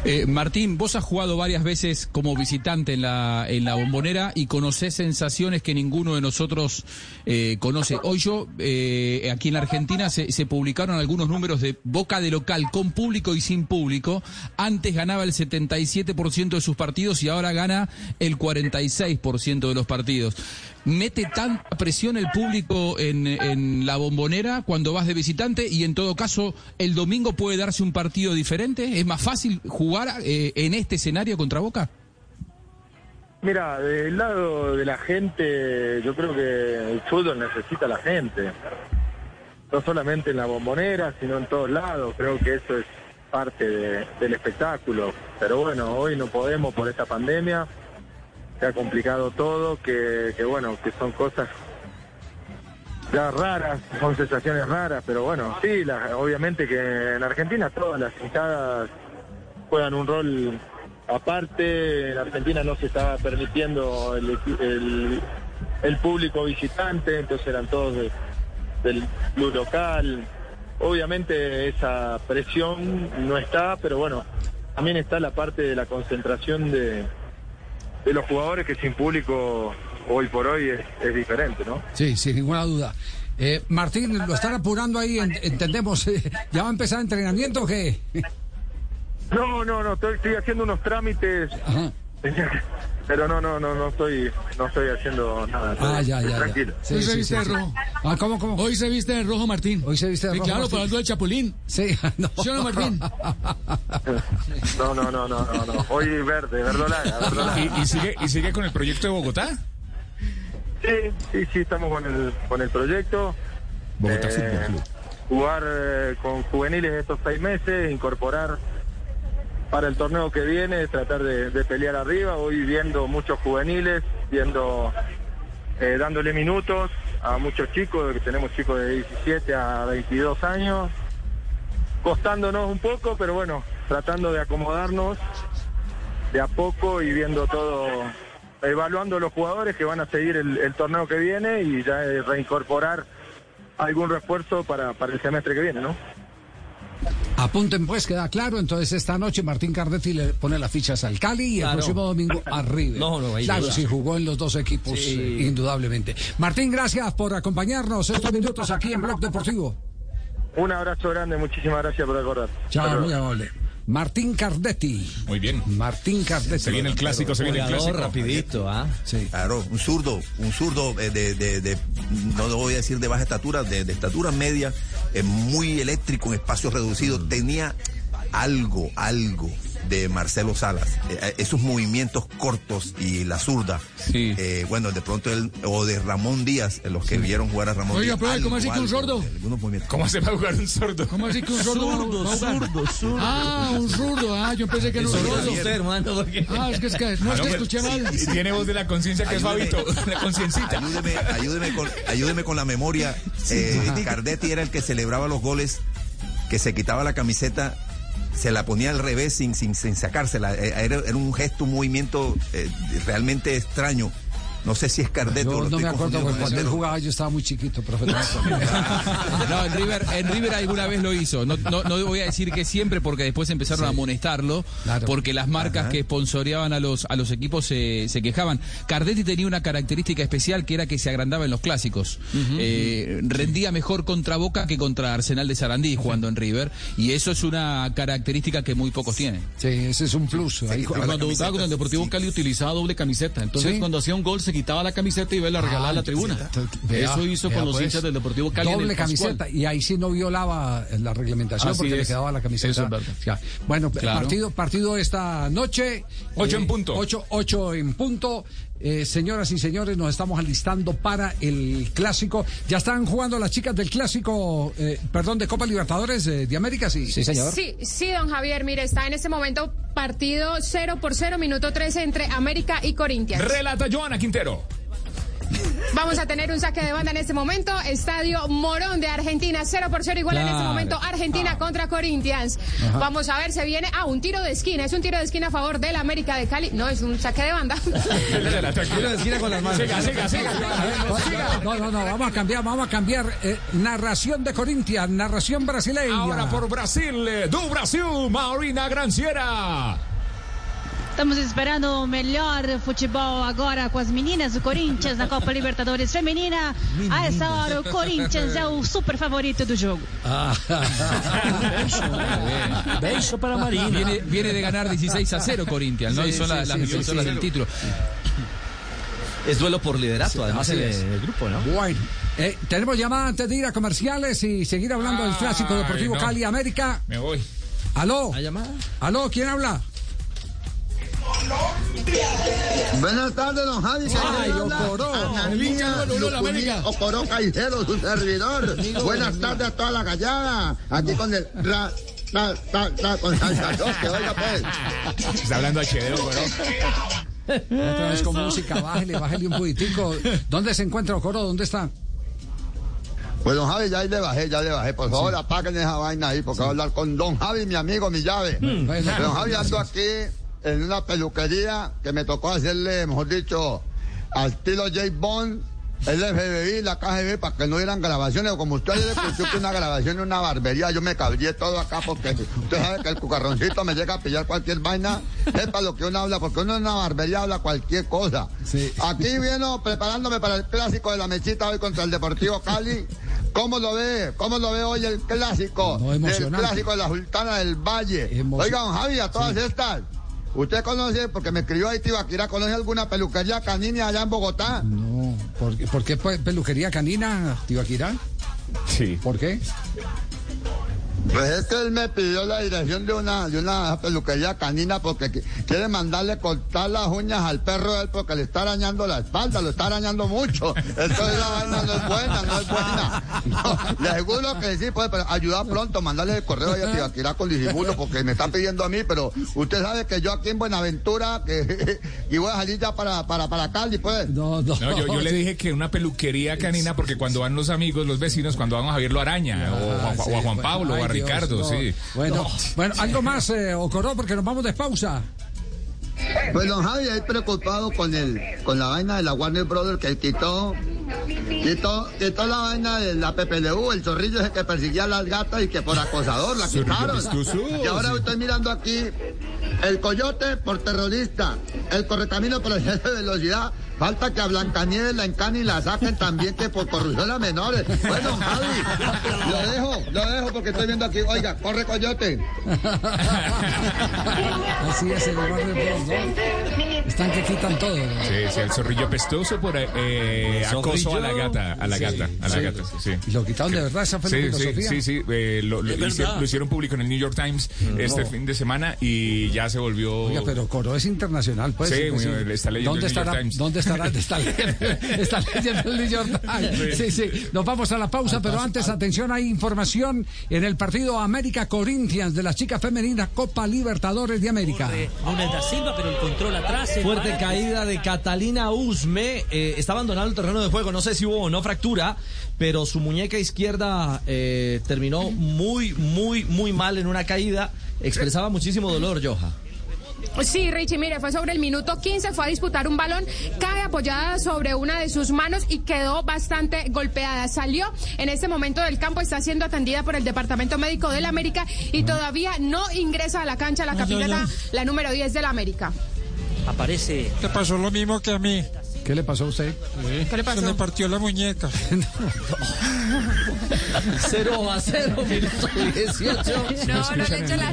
Eh, Martín, vos has jugado varias veces como visitante en la, en la bombonera y conocés sensaciones que ninguno de nosotros eh, conoce. Hoy yo, eh, aquí en la Argentina, se, se publicaron algunos números de boca de local con público y sin público. Antes ganaba el 77% de sus partidos y ahora gana el 46% de los partidos. ¿Mete tanta presión el público en, en la bombonera cuando vas de visitante y en todo caso el domingo puede darse un partido diferente? ¿Es más fácil jugar eh, en este escenario contra Boca? Mira, del lado de la gente, yo creo que el fútbol necesita la gente. No solamente en la bombonera, sino en todos lados. Creo que eso es parte de- del espectáculo. Pero bueno, hoy no podemos por esta pandemia. Se ha complicado todo, que, que bueno, que son cosas ya raras, son sensaciones raras, pero bueno, sí, la- obviamente que en Argentina todas las hinchadas juegan un rol aparte. En Argentina no se estaba permitiendo el, el, el público visitante, entonces eran todos de- del club local. Obviamente esa presión no está, pero bueno, también está la parte de la concentración de, de los jugadores que sin público hoy por hoy es, diferente, ¿no? Sí, sin ninguna duda. Eh, Martín, lo están apurando ahí, en- entendemos. eh, ¿Ya va a empezar entrenamiento o qué? No, no, no, estoy, estoy haciendo unos trámites. Pero no, no, no, no estoy, no estoy haciendo nada. Ah, ya, ya. Tranquilo. Sí, sí, sí, sí. Ah, ¿cómo, cómo? Hoy se viste de rojo, Martín. Hoy se viste de rojo, claro, para algo del Chapulín. Sí, no. ¿Sí o no, Martín? No, no, no, no, no, no. Hoy verde, verdolaga, verdolaga. ¿Y, y sigue, ¿Y sigue con el proyecto de Bogotá? Sí, sí, sí, estamos con el, con el proyecto. Bogotá Eh, Fútbol Club. Jugar eh, con juveniles estos seis meses, incorporar para el torneo que viene, tratar de, pelear arriba. Hoy viendo muchos juveniles, viendo, eh, dándole minutos a muchos chicos, que tenemos chicos de 17 a 22 años, costándonos un poco, pero bueno, tratando de acomodarnos de a poco y viendo todo, evaluando los jugadores que van a seguir el, torneo que viene y ya reincorporar algún refuerzo para, para el semestre que viene, ¿no? Apunten pues, queda claro. Entonces esta noche Martín Cardetti le pone las fichas al Cali y el próximo domingo a River. No, no, ahí Claro, sí, jugó en los dos equipos, Sí. eh, indudablemente. Martín, gracias por acompañarnos estos minutos aquí en Blog Deportivo. Un abrazo grande, muchísimas gracias por acordar. Chao, muy amable. Martín Cardetti. Muy bien. Martín Cardetti. Se viene el clásico, se viene el clásico. rapidito, ¿ah? Sí. Claro, un zurdo, un zurdo eh, de, de- de- no lo voy a decir de baja estatura, de, de estatura media, eh, muy eléctrico en espacios reducidos. Tenía algo, algo de Marcelo Salas. Eh, eh, esos movimientos cortos y la zurda. Eh, bueno, de pronto él, o de Ramón Díaz, los que vieron jugar a Ramón Oiga, Díaz. profe, ¿cómo así que un sordo? algunos movimientos. ¿Cómo se va a jugar un sordo? ¿Cómo así que un sordo? Zurdo, va a jugar? zurdo, zurdo. Ah, un zurdo. Ah, yo pensé que era un Sordo sordo. es usted, hermano, porque- Ah, es que, es que no, es Ah, que pues, escuché mal. Y tiene voz de la conciencia que es. Fabito, la conciencita. Ayúdeme, ayúdeme con, ayúdeme con la memoria. Eh, Cardetti era el que celebraba los goles, que se quitaba la camiseta, se la ponía al revés sin, sin, sin sacársela. Eh, Era, era un gesto, un movimiento eh, realmente extraño. No sé si es o lo no me acuerdo porque con cuando él jugaba yo estaba muy chiquito, profe. No, en River, en River alguna vez lo hizo. No, no, no voy a decir que siempre porque después empezaron a amonestarlo Claro. porque las marcas Ajá. que sponsoreaban a los, a los equipos se, se quejaban. Cardetti tenía una característica especial que era que se agrandaba en los clásicos. Eh, rendía mejor contra Boca que contra Arsenal de Sarandí jugando en River y eso es una característica que muy pocos tienen. Sí, ese es un plus. Ahí cuando jugaba con el Deportivo Cali utilizaba doble camiseta. Entonces Sí. cuando hacía un gol se se quitaba la camiseta y iba la regalaba a la tribuna. Vea, Eso hizo vea, con los pues. hinchas del Deportivo Cali. en el Doble camiseta. Y ahí sí no violaba la reglamentación Así porque le quedaba la camiseta. Eso es verdad. Ya. Bueno, Claro. partido, partido esta noche. Ocho en punto. Ocho, ocho en punto. Eh, señoras y señores, nos estamos alistando para el clásico. Ya están jugando las chicas del clásico, eh, perdón, de Copa Libertadores eh, de América, sí. Sí, señor. Sí, sí, don Javier, mire, está en este momento partido 0 por 0, minuto 13 entre América y Corinthians. Relata Joana Quintero. Vamos a tener un saque de banda en este momento. Estadio Morón de Argentina, 0 por 0, igual en este momento Argentina contra Corinthians. Ajá. Vamos a ver, se viene a un tiro de esquina. Es un tiro de esquina a favor del América de Cali. No, es un saque de banda. Tiro de esquina con las manos. Siga, siga, siga. No, no, no, vamos a cambiar, vamos a cambiar. eh, narración de Corinthians, narración brasileña. Ahora por Brasil, eh, do Brasil, Marina Granciera. Estamos esperando o melhor futebol agora com as meninas do Corinthians na Copa Libertadores Feminina. A essa hora, o Corinthians é o super favorito do jogo. Ah. Beso para Marina. Viene, viene de ganar 16 a 0 Corinthians, ¿no? Sí, y son sí, la- sí, las sí, defensoras sí. del título. Es duelo por liderato, además el grupo, ¿no? Bueno, eh, tenemos llamada antes de ir a comerciales y seguir hablando del clásico deportivo no. Cali América. Me voy. ¿Aló? ¿Aló? ¿Quién habla? Buenas tardes, don Javi. ¿Quién Ay? Ocoró. Ana El hincha Niña número uno de la Lucuní América. Ocoró Caicedo, su servidor. Buenas tardes a toda la gallada. Aquí con el ra, ra, ra, ra, con salsachote, oiga pues. Está hablando Chedeo, pero. Otra vez con música, bájele, bájele un poquitico. ¿Dónde se encuentra Ocoro? ¿Dónde está? Pues don Javi, ya ahí le bajé, ya le bajé. Por favor, apaguen esa vaina ahí, porque voy a hablar con don Javi, mi amigo, mi llave. Mm. Don Javi, ando aquí en una peluquería que me tocó hacerle, mejor dicho, al estilo J. Bond, el FBI, la KGB, para que no hubieran grabaciones. Como usted le escuchó que una grabación en una barbería, yo me cabré todo acá porque usted sabe que el cucarroncito me llega a pillar cualquier vaina. Sepa lo que uno habla, porque uno en una barbería habla cualquier cosa. Aquí viene preparándome para el clásico de la mechita hoy contra el Deportivo Cali. ¿Cómo lo ve? ¿Cómo lo ve hoy el clásico? No, el clásico de la Sultana del Valle. Oiga, don Javi, a todas estas. ¿Usted conoce, porque me escribió ahí Tibaquira, conoce alguna peluquería canina allá en Bogotá? No. ¿Por, qué- por qué pe- peluquería canina, Tibaquirá? Sí. ¿Por qué? Pues es que él me pidió la dirección de una, de una peluquería canina porque qui- quiere mandarle cortar las uñas al perro de él porque le está arañando la espalda, lo está arañando mucho. Entonces la vaina no es buena, no es buena. No, le aseguro que sí, pues, pero ayuda pronto, mandarle el correo ahí a Tibaquirá con disimulo porque me está pidiendo a mí, pero usted sabe que yo aquí en Buenaventura, que, y voy a salir ya para, para, para Cali, pues. No, no. No, yo, yo le dije que una peluquería canina, porque cuando van los amigos, los vecinos, cuando van a Javier lo araña, o, a- Ah, sí, o a Juan bueno. Pablo, Ay, a Ricardo, no. sí. Bueno, bueno, algo más, eh, Ocoró, porque nos vamos de pausa. Pues don Javi, ahí preocupado con el, con la vaina de la Warner Brothers que quitó, quitó, quitó la vaina de la PPLU, el zorrillo ese que perseguía a las gatas y que por acosador la quitaron. Y ahora estoy mirando aquí el coyote por terrorista, el correcamino por exceso de velocidad. Falta que a Blancanieves la encanen y la saquen también que por corrupción a menores. Bueno, Javi, lo dejo, lo dejo porque estoy viendo aquí. Oiga, corre coyote. Así es, el Bros, ¿no? Están que quitan todo. ¿no? Sí, sí, el zorrillo pestoso por eh, acoso a la gata, a la Sí, gata, a la sí. gata, sí. ¿Y lo quitaron de verdad? ¿Esa fue Sí, sí, filosofía? sí, sí, eh, lo, lo hicieron, lo hicieron público en el New York Times este No. fin de semana y ya se volvió... Oiga, pero Coro es internacional, pues. Sí, bueno, está leyendo ¿Dónde el New York estará, Times. ¿Dónde estará? Está leyendo, está leyendo el New York Times. Sí, sí. Nos vamos a la pausa, pero antes, atención, hay información en el partido América Corinthians de las chicas femeninas Copa Libertadores de América. Núñez da Silva, pero el control atrás. Fuerte caída de Catalina Usme. eh, está abandonando el terreno de juego. No sé si hubo o no fractura, pero su muñeca izquierda eh, terminó muy, muy, muy mal en una caída. Expresaba muchísimo dolor, Joja. Sí, Richie, mire, fue sobre el minuto 15, fue a disputar un balón, cae apoyada sobre una de sus manos y quedó bastante golpeada. Salió en este momento del campo, está siendo atendida por el Departamento Médico del América y todavía no ingresa a la cancha la capitana, la número 10 del América. Aparece. Te pasó lo mismo que a mí. ¿Qué le pasó a usted? ¿Qué le pasó? Se le partió la muñeca. 0 a 0, minuto 18. No, no le echo la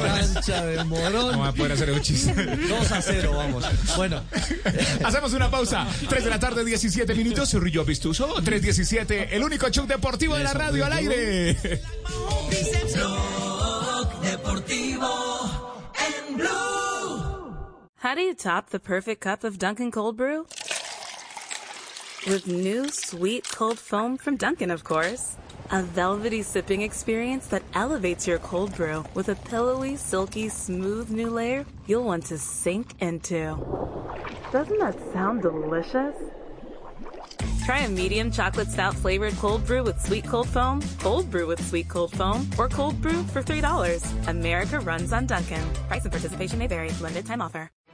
cancha de Morón. No va a poder hacer un chiste. 2 a 0, vamos. Bueno, Hacemos una pausa. 3 de la tarde, 17 minutos. Río Vistuso. 3.17. El único show deportivo de la radio al aire. Deportivo en Blue. How do you top the perfect cup of Dunkin' Cold Brew? With new sweet cold foam from Dunkin', of course. A velvety sipping experience that elevates your cold brew with a pillowy, silky, smooth new layer you'll want to sink into. Doesn't that sound delicious? Try a medium chocolate stout flavored cold brew with sweet cold foam, cold brew with sweet cold foam, or cold brew for $3. America runs on Dunkin'. Price and participation may vary. Limited time offer.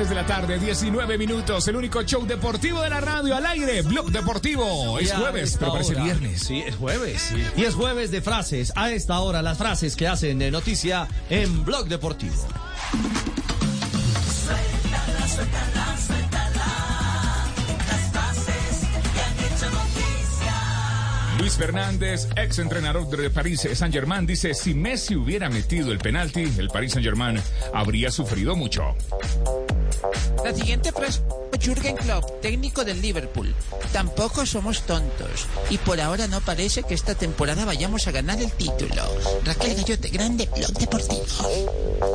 3 de la tarde, 19 minutos. El único show deportivo de la radio al aire. Blog Deportivo. Es jueves, pero parece hora. viernes. Sí, es jueves. Y es jueves de frases. A esta hora, las frases que hacen de noticia en Blog Deportivo. Suéltala, suéltala, suéltala. Las frases que han hecho noticia. Luis Fernández, ex entrenador de París Saint Germain, dice: Si Messi hubiera metido el penalti, el Paris Saint Germain habría sufrido mucho. La siguiente frase Jürgen Klopp, técnico del Liverpool. Tampoco somos tontos. Y por ahora no parece que esta temporada vayamos a ganar el título. Raquel Gallote, grande blog deportivo.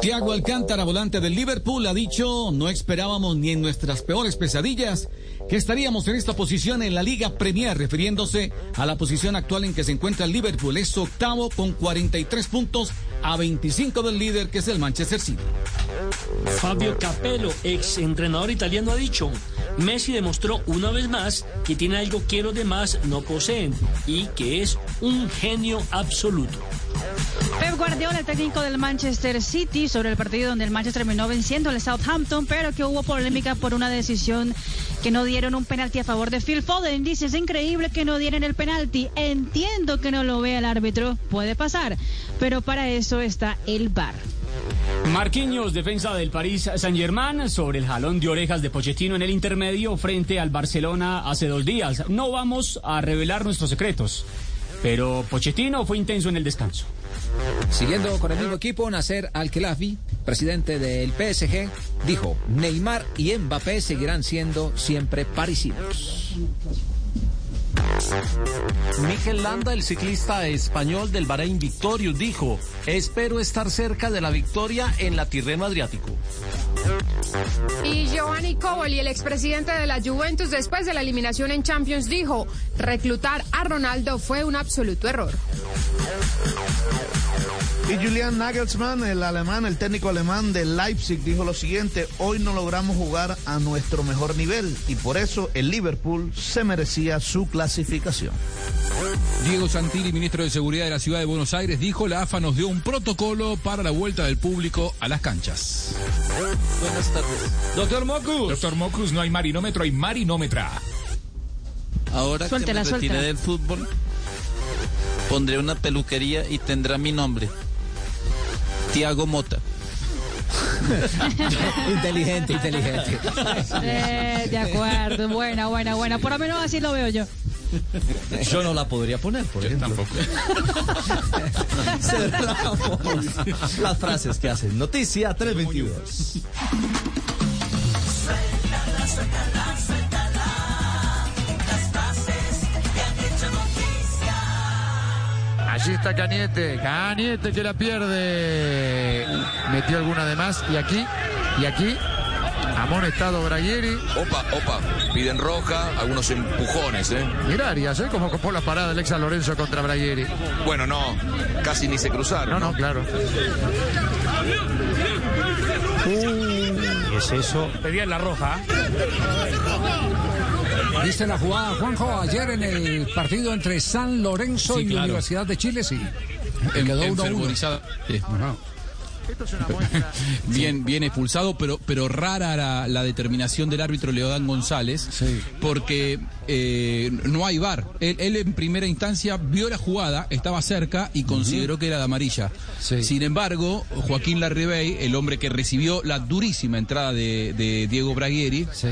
Tiago Alcántara, volante del Liverpool, ha dicho, no esperábamos ni en nuestras peores pesadillas que estaríamos en esta posición en la Liga Premier, refiriéndose a la posición actual en que se encuentra el Liverpool. Es octavo con 43 puntos a 25 del líder, que es el Manchester City. Fabio Capello, ex entrenador italiano, ha dicho, Messi demostró una vez más que tiene algo que los demás no poseen y que es un genio absoluto. Pep Guardiola, el técnico del Manchester City, sobre el partido donde el Manchester terminó venciendo al Southampton, pero que hubo polémica por una decisión que no dieron un penalti a favor de Phil Foden. Dice, es increíble que no dieran el penalti. Entiendo que no lo vea el árbitro, puede pasar, pero para eso está el VAR. Marquinhos, defensa del París Saint-Germain, sobre el jalón de orejas de Pochettino en el intermedio frente al Barcelona hace dos días. No vamos a revelar nuestros secretos, pero Pochettino fue intenso en el descanso. Siguiendo con el mismo equipo, Nasser Al-Khelaifi, presidente del PSG, dijo, Neymar y Mbappé seguirán siendo siempre parisinos. Mikel Landa, el ciclista español del Bahrein Victorious, dijo, espero estar cerca de la victoria en la Tirreno Adriático. Y Giovanni Coboli, el expresidente de la Juventus, después de la eliminación en Champions, dijo, reclutar a Ronaldo fue un absoluto error. Y Julian Nagelsmann, el alemán, el técnico alemán de Leipzig, dijo lo siguiente, hoy no logramos jugar a nuestro mejor nivel y por eso el Liverpool se merecía su clasificación. Diego Santilli, ministro de Seguridad de la Ciudad de Buenos Aires, dijo la AFA nos dio un protocolo para la vuelta del público a las canchas. Buenas tardes. Doctor Mocus. Doctor Mocus, no hay marinómetro, hay marinómetra. Ahora Suéltela, que me retiré suéltela. del fútbol, pondré una peluquería y tendrá mi nombre. Tiago Mota. inteligente, inteligente. Eh, de acuerdo, buena, buena, buena. Por lo menos así lo veo yo. Yo no la podría poner, por Yo ejemplo. tampoco. las frases que hacen. Noticia 322. Suéltala, suéltala, suéltala. Las frases que han hecho noticia. Allí está Cañete. Cañete que la pierde. Metió alguna de más. Y aquí, y aquí amonestado Braguieri. Opa, opa, piden roja, algunos empujones, ¿eh? Mirá Arias, ¿eh? Como copó la parada el Lorenzo contra Braguieri. Bueno, no, casi ni se cruzaron. No, no, claro. ¿Qué es eso? Pedían la roja. ¿Viste la jugada, Juanjo, ayer en el partido entre San Lorenzo y la Universidad de Chile? Sí. En, quedó 1-1. Esto es una bien, bien expulsado, pero, pero rara la, la determinación del árbitro Leodán González, sí. porque eh, no hay VAR. Él, en primera instancia vio la jugada, estaba cerca y consideró que era de amarilla. Sí. Sin embargo, Joaquín Larribey, el hombre que recibió la durísima entrada de, Diego Braguieri, sí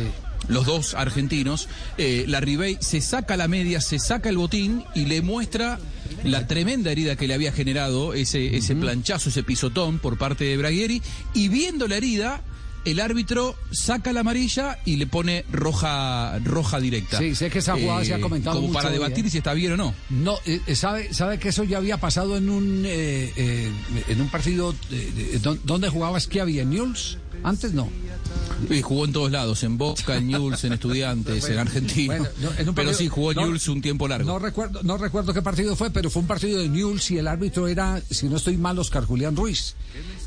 los dos argentinos, eh, Larribey se saca la media, se saca el botín y le muestra la tremenda herida que le había generado ese, ese planchazo, ese pisotón por parte de Braguieri, y viendo la herida, el árbitro saca la amarilla y le pone roja, roja directa. Sí, sé que esa jugada se ha comentado Como mucho para hoy, debatir ¿eh? si está bien o no. No, eh, eh, sabe, sabe que eso ya había pasado en un eh, eh, en un partido eh, eh, don- donde jugaba Schiavi en Newell's. Antes no. Y jugó en todos lados, en Boca, en Newell's, en Estudiantes, en Argentina. Bueno, no, en un pero sí, jugó no- Newell's un tiempo largo. No recuerdo, no recuerdo qué partido fue, pero fue un partido de Newell's y el árbitro era, si no estoy mal, Oscar Julián Ruiz.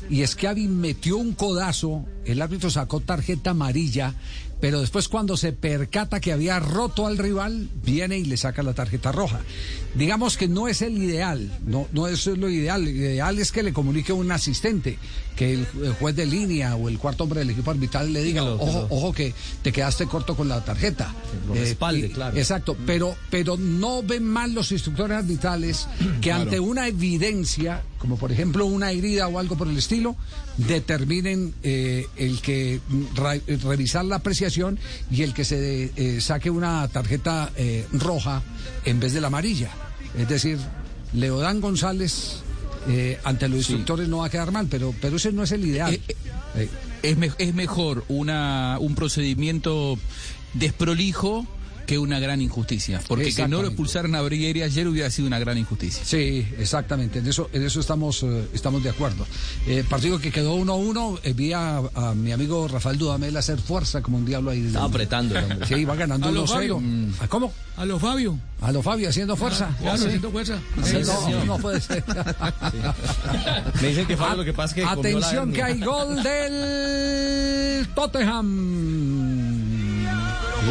Y Schiavi metió un codazo, el árbitro sacó tarjeta amarilla, pero después cuando se percata que había roto al rival, viene y le saca la tarjeta roja. Digamos que no es el ideal, no, no eso es lo ideal. Lo ideal es que le comunique un asistente, que el, el juez de línea o el cuarto hombre del equipo arbitral le diga, ojo, ojo que te quedaste corto con la tarjeta. lo Eh, respalde, y- claro. Exacto, pero, pero no ven mal los instructores arbitrales que Claro. ante una evidencia, como por ejemplo una herida o algo por el estilo, determinen eh, el que mm, revisar la apreciación y el que se eh, saque una tarjeta eh, roja en vez de la amarilla. Es decir, Leodán González eh, ante los instructores no va a quedar mal, pero, pero ese no es el ideal. Eh, Es, me- es mejor una, un procedimiento desprolijo que una gran injusticia. Porque que no lo expulsaran a Brigueri ayer hubiera sido una gran injusticia. Sí, exactamente, en eso, en eso estamos, eh, estamos de acuerdo. Eh, partido que quedó 1-1, eh, vi a, a mi amigo Rafael Dudamel hacer fuerza como un diablo ahí. Estaba apretando. Sí, va ganando A lo Fabio. 1-0. ¿A cómo? A los Fabio. A lo Fabio, haciendo fuerza. Claro, Sí. haciendo fuerza. Sí, Sí, no, puede ser. Me dicen que Fabio lo que pasa es que la Atención que hay gol del Tottenham.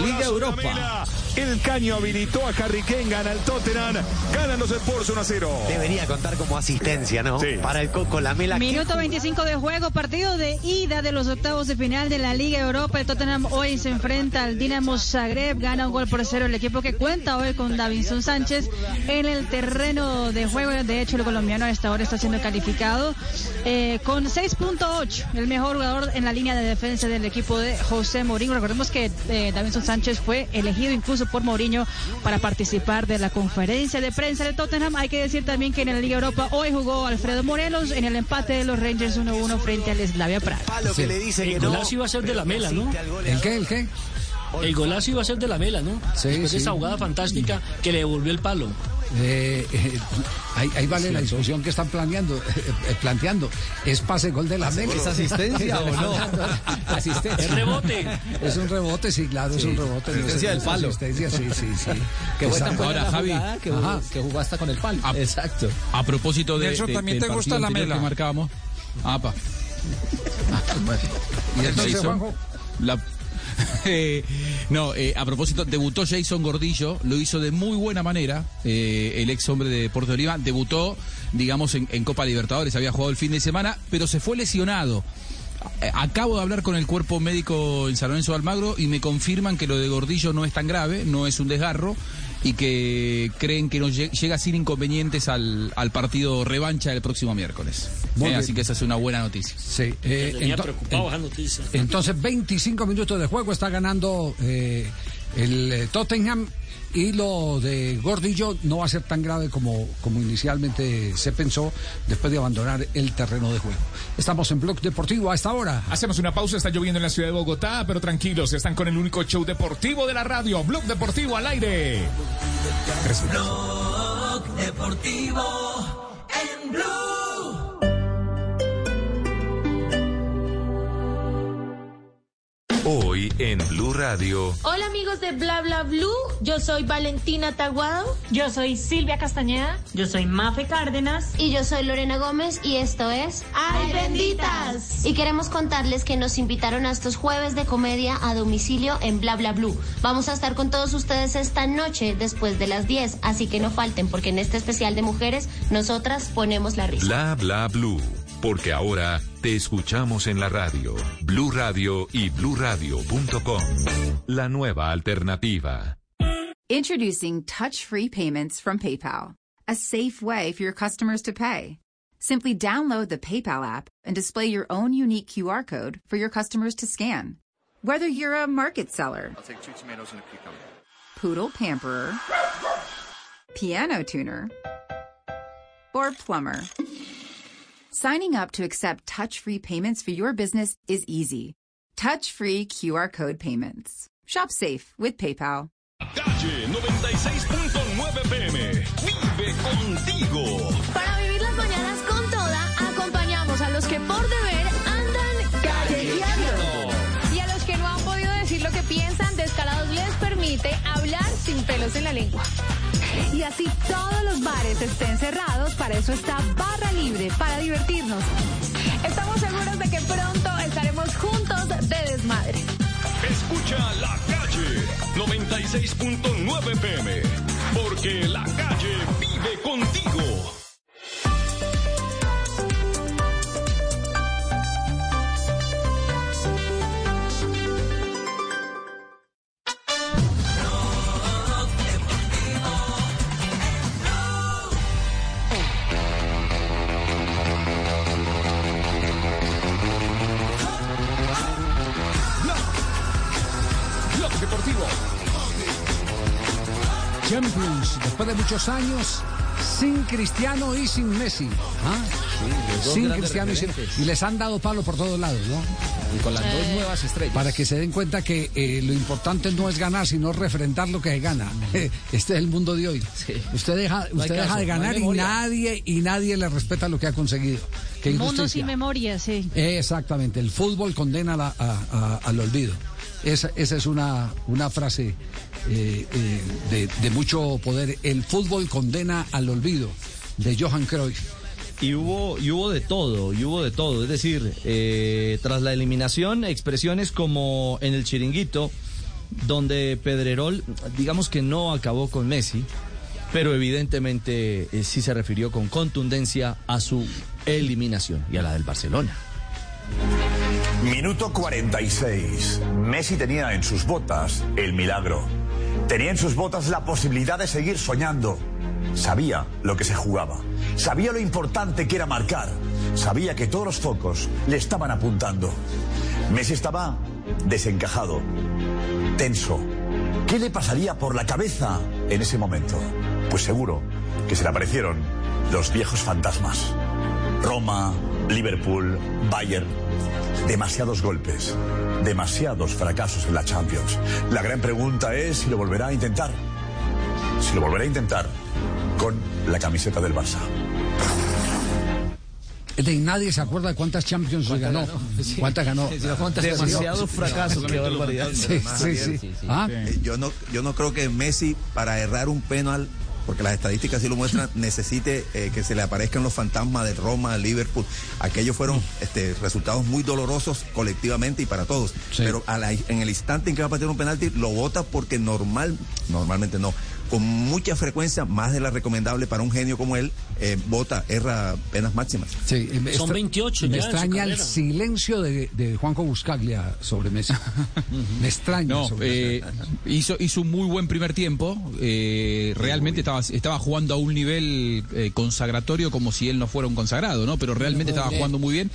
Liga Europa. El caño habilitó a Harry Kane, gana el Tottenham, ganan los Spurs 1 a 0. Debería contar como asistencia, ¿no? Para el Coco Lamela. Minuto 25 de juego, partido de ida de los octavos de final de la Liga Europa. El Tottenham hoy se enfrenta al Dinamo Zagreb, gana un gol por cero el equipo que cuenta hoy con Davinson Sánchez en el terreno de juego. De hecho, el colombiano a esta hora está siendo calificado eh, con 6.8, el mejor jugador en la línea de defensa del equipo de José Mourinho. Recordemos que eh, Davinson Sánchez fue elegido incluso por Mourinho para participar de la conferencia de prensa de Tottenham. Hay que decir también que en la Liga Europa hoy jugó Alfredo Morelos en el empate de los Rangers 1-1 frente al Slavia Praga. El golazo iba a ser de la mela, ¿no? ¿El qué? ¿El qué? El golazo iba a ser de la mela, ¿no? Sí, Después sí. de esa jugada fantástica que le devolvió el palo. Eh, eh, ahí, ahí vale la Cierto. discusión que están planeando, eh, eh, planteando. ¿Es pase gol de la Mela? ¿Es asistencia o no? Asistencia. Es rebote. Es un rebote, sí, claro, es Sí. un rebote. no es- Asistencia del no es palo. asistencia, sí, sí, sí. Que la jugada que, Ajá. que jugó hasta con el palo. Exacto. A propósito de, de- ¿también del te gusta la mela? que marcábamos. Apa. Y entonces, Juanjo. la- Eh, no, eh, a propósito, debutó Jason Gordillo, lo hizo de muy buena manera, eh, el ex hombre de Puerto Oliva, debutó, digamos, en, en Copa Libertadores, había jugado el fin de semana, pero se fue lesionado. Eh, Acabo de hablar con el cuerpo médico en San Lorenzo de Almagro y me confirman que lo de Gordillo no es tan grave, no es un desgarro y que creen que nos lle- llega sin inconvenientes al, al partido revancha del próximo miércoles. Eh, así que esa es una buena noticia. Sí, eh, Tenía ento- preocupado esa noticia. Entonces, 25 minutos de juego está ganando eh, el eh, Tottenham y lo de Gordillo no va a ser tan grave como, como inicialmente se pensó después de abandonar el terreno de juego. Estamos en Blog Deportivo a esta hora. Hacemos una pausa, está lloviendo en la ciudad de Bogotá, pero tranquilos, están con el único show deportivo de la radio, Blog Deportivo al aire. Minutos. Deportivo en Blue. Hoy en Blue Radio. Hola amigos de Bla Bla Blue, yo soy Valentina Taguado. Yo soy Silvia Castañeda. Yo soy Mafe Cárdenas. Y yo soy Lorena Gómez y esto es ¡Ay, benditas! Y queremos contarles que nos invitaron a estos jueves de comedia a domicilio en Bla Bla Blue. Vamos a estar con todos ustedes esta noche después de las 10, así que no falten porque en este especial de mujeres nosotras ponemos la risa. Bla bla blue. Porque ahora te escuchamos en la radio. Blue Radio y bluradio.com. La nueva alternativa. Introducing touch-free payments from PayPal, a safe way for your customers to pay. Simply download the PayPal app and display your own unique QR code for your customers to scan. Whether you're a market seller, I'll take two tomatoes and a cucumber. poodle pamperer, piano tuner, or plumber. Signing up to accept touch-free payments for your business is easy. Touch-free QR code payments. Shop safe with PayPal. Calle 96.9 PM. Vive contigo. Para vivir las mañanas con toda, acompañamos a los que por deber andan callejeando. Y a los que no han podido decir lo que piensan, Descarados les permite hablar sin pelos en la lengua. Y así todos los bares estén cerrados, para eso está Barra Libre, para divertirnos. Estamos seguros de que pronto estaremos juntos de desmadre. Escucha la calle 96.9 PM. Porque la calle vive contigo. Champions, después de muchos años, sin Cristiano y sin Messi. ¿Ah? sin Cristiano y sin... Y les han dado palo por todos lados, ¿no? Y con las dos nuevas estrellas. Para que se den cuenta que eh, lo importante no es ganar, sino referentar lo que se gana. Este es el mundo de hoy. Usted deja, No usted deja caso, de no ganar y nadie y nadie le respeta lo que ha conseguido. Qué Mundo injusticia. sin memoria, sí. Exactamente, el fútbol condena a la- a- a- al olvido. Esa, esa es una, una frase eh, eh, de, mucho poder. El fútbol condena al olvido, de Johan Cruyff. Y hubo, hubo de todo, y hubo de todo. Es decir, eh, tras la eliminación, expresiones como en el chiringuito, donde Pedrerol, digamos que no acabó con Messi, pero evidentemente sí se refirió con contundencia a su eliminación y a la del Barcelona. Minuto 46. Messi tenía en sus botas el milagro. Tenía en sus botas la posibilidad de seguir soñando. Sabía lo que se jugaba. Sabía lo importante que era marcar. Sabía que todos los focos le estaban apuntando. Messi estaba desencajado, tenso. ¿Qué le pasaría por la cabeza en ese momento? Pues seguro que se le aparecieron los viejos fantasmas. Roma, Liverpool, Bayern. Demasiados golpes, demasiados fracasos en la Champions. La gran pregunta es si lo volverá a intentar. Si lo volverá a intentar con la camiseta del Barça. De nadie se acuerda de cuántas Champions ganó. ¿Cuántas ganó? Demasiados fracasos, qué barbaridad. Sí, sí, sí. Ah, Eh, Yo no, yo no creo que Messi, para errar un penal, porque las estadísticas sí lo muestran, necesite eh, que se le aparezcan los fantasmas de Roma, Liverpool. Aquellos fueron este, resultados muy dolorosos colectivamente y para todos. Pero a la- en el instante en que va a patear un penalti, lo vota porque normal, normalmente no. Con mucha frecuencia, más de la recomendable para un genio como él, eh, vota, erra penas máximas. Sí, me Son extra- 28 Me ya extraña el silencio de, de Juanjo Buscaglia sobre Messi. me extraña. No, sobre eh, hizo, hizo un muy buen primer tiempo. eh, realmente estaba, estaba jugando a un nivel eh, consagratorio como si él no fuera un consagrado, ¿no? Pero realmente estaba jugando muy bien.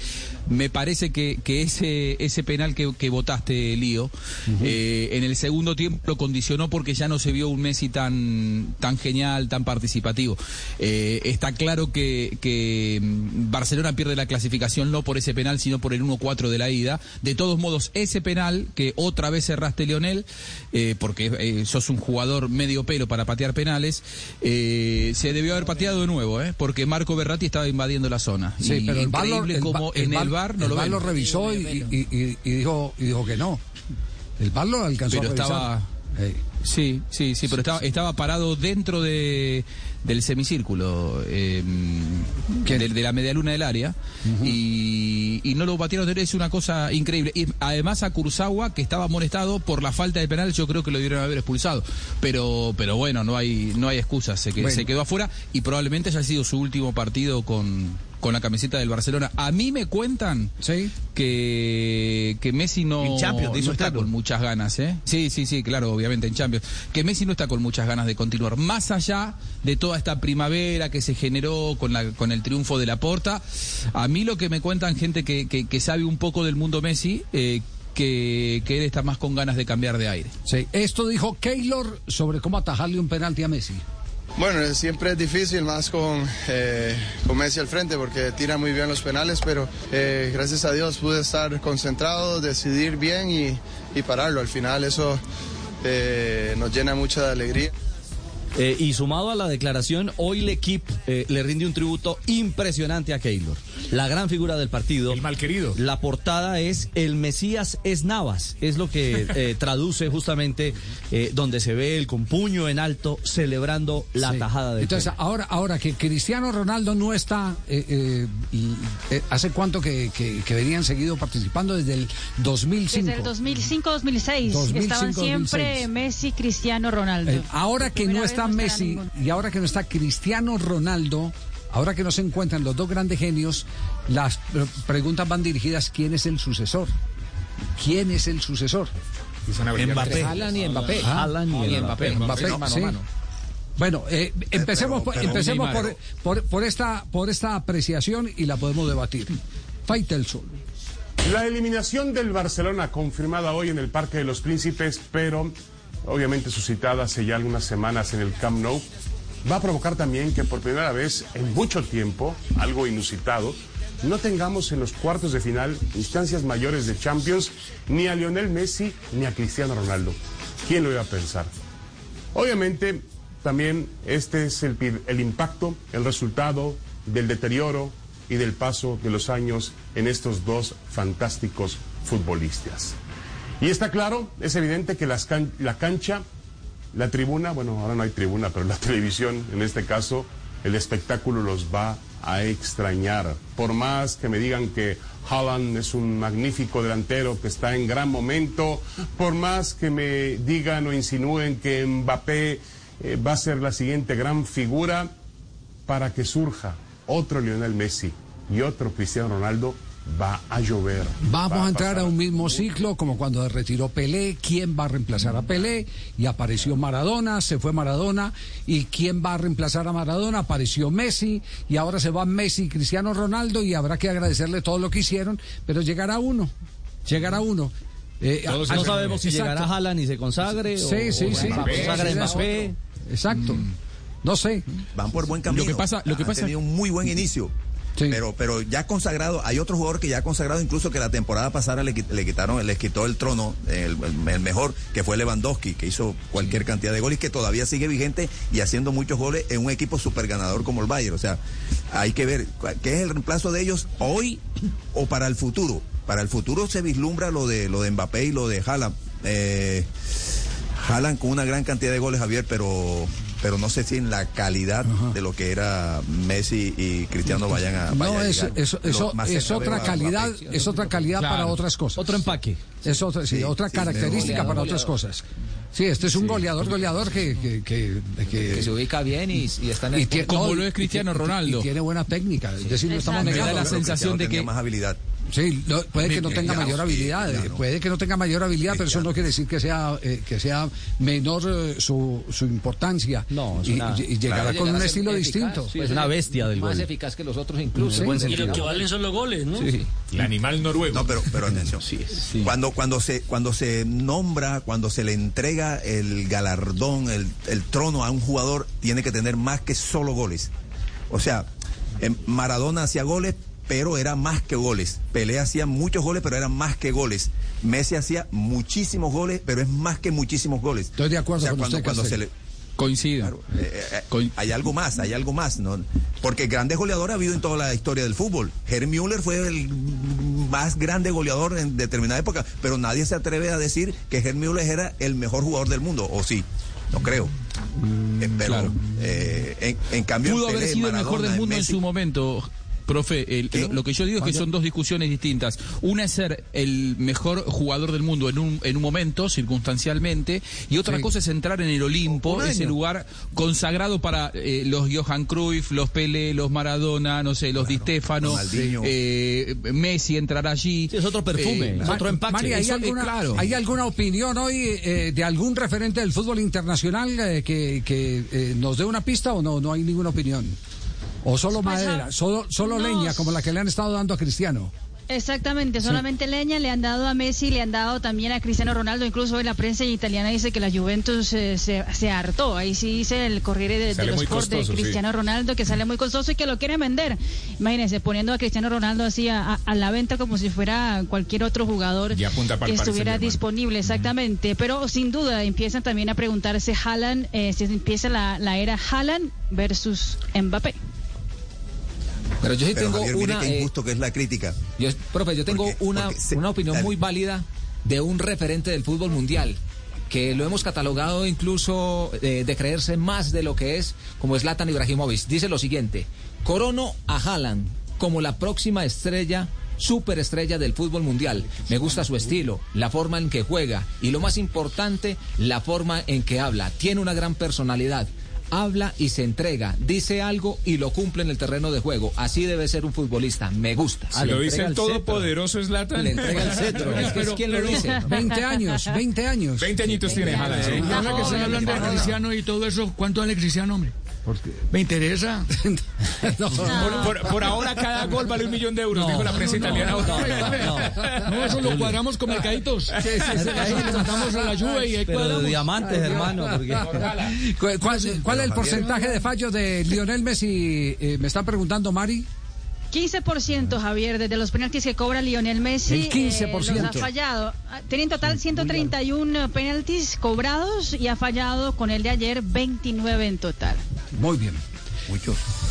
Me parece que, que ese, ese penal que, que votaste, Lío, eh, en el segundo tiempo lo condicionó porque ya no se vio un Messi tan, tan genial, tan participativo. Eh, está claro que, que mm, Barcelona pierde la clasificación no por ese penal, sino por el 1-4 de la ida. De todos modos, ese penal que otra vez cerraste, Lionel, eh, porque eh, sos un jugador medio pelo para patear penales, eh, se debió haber pateado de nuevo, ¿eh? porque Marco Berratti estaba invadiendo la zona. Sí, Y pero el increíble como en el bar no el lo ven. lo revisó y, y- y- y dijo, y dijo que no. El VAR lo alcanzó pero a revisar. estaba sí sí sí pero estaba estaba parado dentro de del semicírculo eh, de, de la medialuna del área y, y no lo batieron es una cosa increíble. Y además a Kurzawa que estaba amonestado por la falta de penal yo creo que lo debieron haber expulsado. Pero pero bueno no hay no hay excusas se, que- Bueno. se quedó afuera y probablemente haya sido su último partido con con la camiseta del Barcelona. A mí me cuentan que, que Messi no, En Champions, no está con muchas ganas, ¿eh? Sí, sí, sí, claro, obviamente en Champions. Que Messi no está con muchas ganas de continuar. Más allá de toda esta primavera que se generó con, la, con el triunfo de la Porta, a mí lo que me cuentan gente que, que, que sabe un poco del mundo Messi, eh, que, que él está más con ganas de cambiar de aire. Sí, esto dijo Keylor sobre cómo atajarle un penalti a Messi. Bueno, siempre es difícil, más con, eh, con Messi al frente, porque tira muy bien los penales, pero eh, gracias a Dios pude estar concentrado, decidir bien y, y pararlo. Al final eso eh, nos llena mucha alegría. Y sumado a la declaración, hoy el equipo le rinde un tributo impresionante a Keylor. La gran figura del partido. El mal querido. La portada es El Mesías es Navas. Es lo que eh, traduce justamente eh, donde se ve el con puño en alto celebrando la Sí. tajada de Entonces, ahora, ahora que Cristiano Ronaldo no está, eh, eh, y, eh, ¿hace cuánto que, que, que venían seguido participando? Desde el 2005. Desde el 2005-2006 2005, estaban siempre 2006. Messi, Cristiano, Ronaldo. Eh, ahora que no está no Messi y ahora que no está Cristiano Ronaldo, ahora que no se encuentran los dos grandes genios, las preguntas van dirigidas ¿quién es el sucesor? ¿Quién es el sucesor? Mbappé. Haaland y Mbappé. Ah, Haaland y Mbappé. Mbappé, Mano a sí. mano. Bueno, eh, empecemos, pero empecemos por, por, por esta, por esta apreciación y la podemos debatir. Faitelson. La eliminación del Barcelona confirmada hoy en el Parque de los Príncipes, pero obviamente suscitada hace ya algunas semanas en el Camp Nou, va a provocar también que por primera vez en mucho tiempo, algo inusitado, no tengamos en los cuartos de final instancias mayores de Champions ni a Lionel Messi ni a Cristiano Ronaldo. ¿Quién lo iba a pensar? Obviamente, también este es el, impacto, el resultado del deterioro y del paso de los años en estos dos fantásticos futbolistas. Y está claro, es evidente que las la cancha, la tribuna, bueno, ahora no hay tribuna, pero la televisión, en este caso, el espectáculo los va a extrañar. Por más que me digan que Haaland es un magnífico delantero que está en gran momento, por más que me digan o insinúen que Mbappé eh, va a ser la siguiente gran figura, para que surja otro Lionel Messi y otro Cristiano Ronaldo, va a llover. Vamos Va a entrar a un mismo ciclo como cuando retiró Pelé, quién va a reemplazar a Pelé y apareció Maradona, se fue Maradona y quién va a reemplazar a Maradona, apareció Messi y ahora se va Messi y Cristiano Ronaldo y habrá que agradecerle todo lo que hicieron, pero llegará uno, llegará uno. Eh, Todos no sabemos si Exacto. llegará Haaland y se consagre o- Sí, sí, o sí. Consagre Sí, Mbappé. Exacto. No sé. Van por buen camino. Lo que pasa- lo que Han pasa- tenido un muy buen inicio. Pero, pero ya consagrado, hay otro jugador que ya ha consagrado, incluso que la temporada pasada le, le quitaron, les quitó el trono, el, mejor, que fue Lewandowski, que hizo cualquier cantidad de goles, que todavía sigue vigente y haciendo muchos goles en un equipo super ganador como el Bayern. O sea, hay que ver qué es el reemplazo de ellos hoy o para el futuro. Para el futuro se vislumbra lo de lo de Mbappé y lo de Haaland. Eh, Haaland con una gran cantidad de goles, Javier, pero pero no sé si en la calidad de lo que era Messi y Cristiano vayan a. vaya No, a es, llegar. eso, eso es otra a calidad, Mbappé. es otra calidad Claro. para otras cosas. Otro empaque. Es otra, sí, Sí, otra sí, característica goleador, para otras goleador. cosas. Sí, este es un goleador, goleador que, que, que, que- Que se ubica bien y, y está en el y tiene- Como lo es Cristiano Ronaldo. Y tiene buena técnica, es decir, no estamos negando. la sensación de que más habilidad. Sí, no, puede que no Me- tenga me- mayor habilidad, eh, claro. puede que no tenga mayor habilidad, pero eso no quiere decir que sea eh, que sea menor eh, su, su importancia. No, es y, una- y- y llegará Claro, con llegará un estilo eficaz, distinto. sí, Es una bestia del Más gol. eficaz que los otros incluso. Sí. Y lo que valen son los goles, ¿no? Sí. El animal noruego. No, pero, pero atención. Cuando, cuando, se, cuando se nombra, cuando se le entrega el galardón, el, el trono a un jugador, tiene que tener más que solo goles. O sea, em, Maradona hacía goles, pero era más que goles. Pelé hacía muchos goles, pero eran más que goles. Messi hacía muchísimos goles, pero es más que muchísimos goles. Estoy de acuerdo O sea, con cuando, usted, cuando se Castel. le Coincido. Eh, eh, hay algo más, hay algo más, ¿no? Porque grandes goleadores ha habido en toda la historia del fútbol. Herr Müller fue el más grande goleador en determinada época, pero nadie se atreve a decir que Herr Müller era el mejor jugador del mundo, ¿o sí? No creo. Eh, pero claro. en, en cambio Pudo haber sido el mejor del mundo en Messi- su momento. Profe, el- lo que yo digo es que son dos discusiones distintas. Una es ser el mejor jugador del mundo en un, en un momento, circunstancialmente, y otra Sí. cosa es entrar en el Olimpo, ese lugar consagrado para eh, los Johan Cruyff, los Pele, los Maradona, no sé, los Di Stefano, eh, Messi entrar allí. es otro perfume, Eh, es otro empaque. Mari, ¿hay Eso, alguna, claro. ¿hay alguna opinión hoy eh, de algún referente del fútbol internacional eh, que, que, eh, nos dé una pista o no? No hay ninguna opinión. O solo Pues, madera, ah, solo, solo no. leña, como la que le han estado dando a Cristiano. Exactamente, solamente leña le han dado a Messi, le han dado también a Cristiano Ronaldo, incluso hoy la prensa italiana dice que la Juventus eh, se, se hartó, ahí sí dice el Corriere de, de los de sí. Cristiano Ronaldo que sale muy costoso y que lo quieren vender. Imagínense, poniendo a Cristiano Ronaldo así a, a- a la venta como si fuera cualquier otro jugador que estuviera disponible, exactamente. Pero sin duda empiezan también a preguntarse Haaland, eh, si empieza la, la era Haaland versus Mbappé. Pero yo sí Pero tengo Javier, mire una... qué eh, injusto que es la crítica. Yo, profe, yo tengo una, se- una opinión dale. muy válida de un referente del fútbol mundial que lo hemos catalogado incluso eh, de creerse más de lo que es, como es Latan Ibrahimovic. Dice lo siguiente, corono a Haaland como la próxima estrella, superestrella del fútbol mundial. Me gusta su estilo, la forma en que juega y lo más importante, la forma en que habla. Tiene una gran personalidad. Habla y se entrega, dice algo y lo cumple en el terreno de juego. Así debe ser un futbolista. Me gusta. Si lo dice el todopoderoso Slatan. Le entrega el cetro. Es que es quien lo dice. 20 años, 20 años. 20 añitos tiene sí. Ahora que están hablando de Cristiano y todo eso, ¿cuánto vale Cristiano, hombre? ¿Me interesa? Por, por- por ahora cada gol vale un millón de euros, dijo la prensa italiana. No, eso lo cuadramos con mercaditos. Eso le mandamos a la lluvia y ahí Pero de diamantes, hermano. Porque... ¿Cuál, cuál- cuál es el porcentaje de fallos de Lionel Messi? Eh, me está preguntando Mari. 15%, Javier, desde los penaltis que cobra Lionel Messi. El 15%. eh, los ha fallado. Ah, Tiene en total 131 penaltis cobrados y ha fallado con el de ayer 29 en total. Muy bien.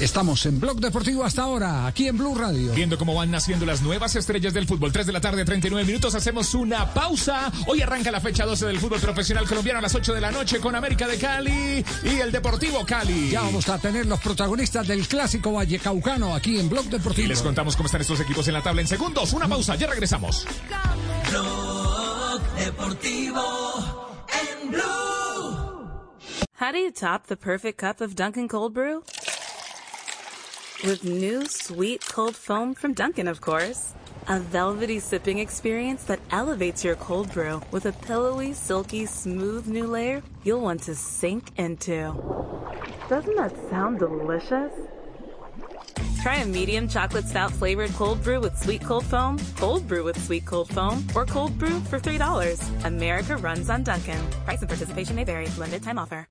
Estamos en Blog Deportivo hasta ahora, aquí en Blue Radio. Viendo cómo van naciendo las nuevas estrellas del fútbol. 3 de la tarde, 39 minutos. Hacemos una pausa. Hoy arranca la fecha 12 del fútbol profesional colombiano a las 8 de la noche con América de Cali y el Deportivo Cali. Ya vamos a tener los protagonistas del clásico Vallecaucano aquí en Blog Y Deportivo. les contamos cómo están estos equipos en la tabla en segundos. Una pausa, ya regresamos. Deportivo en Blue. How do you top the perfect cup of Dunkin' Cold Brew? With new sweet cold foam from Dunkin', of course. A velvety sipping experience that elevates your cold brew with a pillowy, silky, smooth new layer you'll want to sink into. Doesn't that sound delicious? Try a medium chocolate stout flavored cold brew with sweet cold foam, cold brew with sweet cold foam, or cold brew for $3. America runs on Dunkin'. Price and participation may vary. Limited time offer.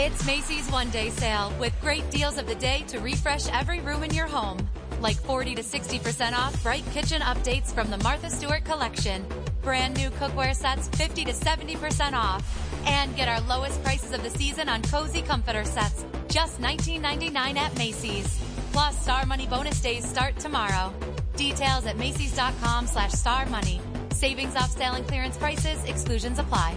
It's Macy's one day sale with great deals of the day to refresh every room in your home. Like 40 to 60% off bright kitchen updates from the Martha Stewart collection. Brand new cookware sets 50 to 70% off. And get our lowest prices of the season on cozy comforter sets. Just $19.99 at Macy's. Plus, Star Money bonus days start tomorrow. Details at Macy's.com slash Star Money. Savings off sale and clearance prices, exclusions apply.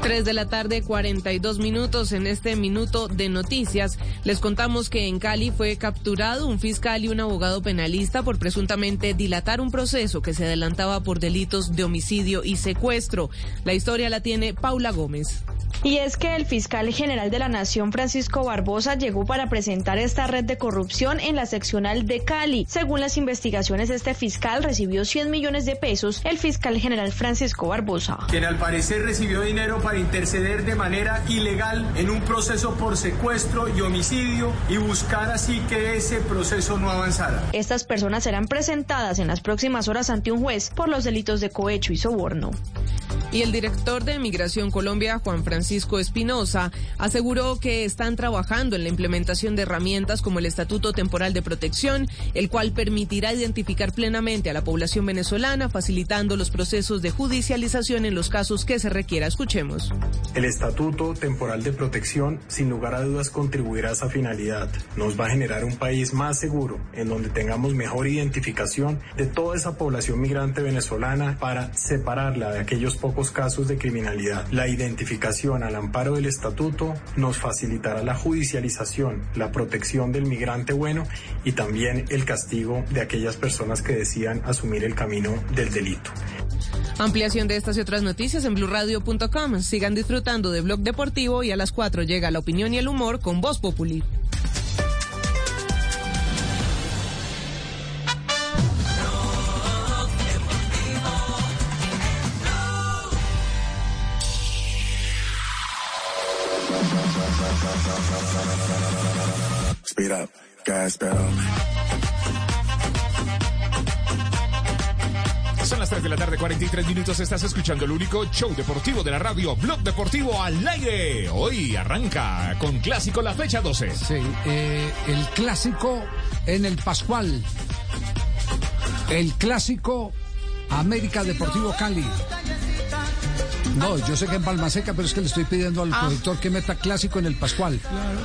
3 de la tarde, 42 minutos. En este minuto de noticias, les contamos que en Cali fue capturado un fiscal y un abogado penalista por presuntamente dilatar un proceso que se adelantaba por delitos de homicidio y secuestro. La historia la tiene Paula Gómez. Y es que el fiscal general de la Nación, Francisco Barbosa, llegó para presentar esta red de corrupción en la seccional de Cali. Según las investigaciones, este fiscal recibió 100 millones de pesos, el fiscal general Francisco Barbosa. Quien al parecer recibió dinero para interceder de manera ilegal en un proceso por secuestro y homicidio y buscar así que ese proceso no avanzara. Estas personas serán presentadas en las próximas horas ante un juez por los delitos de cohecho y soborno. Y el director de Migración Colombia, Juan Francisco Espinosa, aseguró que están trabajando en la implementación de herramientas como el Estatuto Temporal de Protección, el cual permitirá identificar plenamente a la población venezolana, facilitando los procesos de judicialización en los casos que se requiera. Escuchemos. El Estatuto Temporal de Protección, sin lugar a dudas, contribuirá a esa finalidad. Nos va a generar un país más seguro, en donde tengamos mejor identificación de toda esa población migrante venezolana para separarla de aquellos pocos casos de criminalidad. La identificación al amparo del estatuto nos facilitará la judicialización, la protección del migrante bueno y también el castigo de aquellas personas que decidan asumir el camino del delito. Ampliación de estas y otras noticias en blurradio.com. Sigan disfrutando de Blog Deportivo y a las 4 llega la opinión y el humor con Voz Populi. Speed up, gas pedal. 3 de la tarde, 43 minutos. Estás escuchando el único show deportivo de la radio, Blog Deportivo al aire. Hoy arranca con clásico la fecha 12. Sí, eh, el clásico en el Pascual. El clásico América Deportivo Cali. No, yo sé que en Palma Seca, pero es que le estoy pidiendo al productor que meta clásico en el Pascual.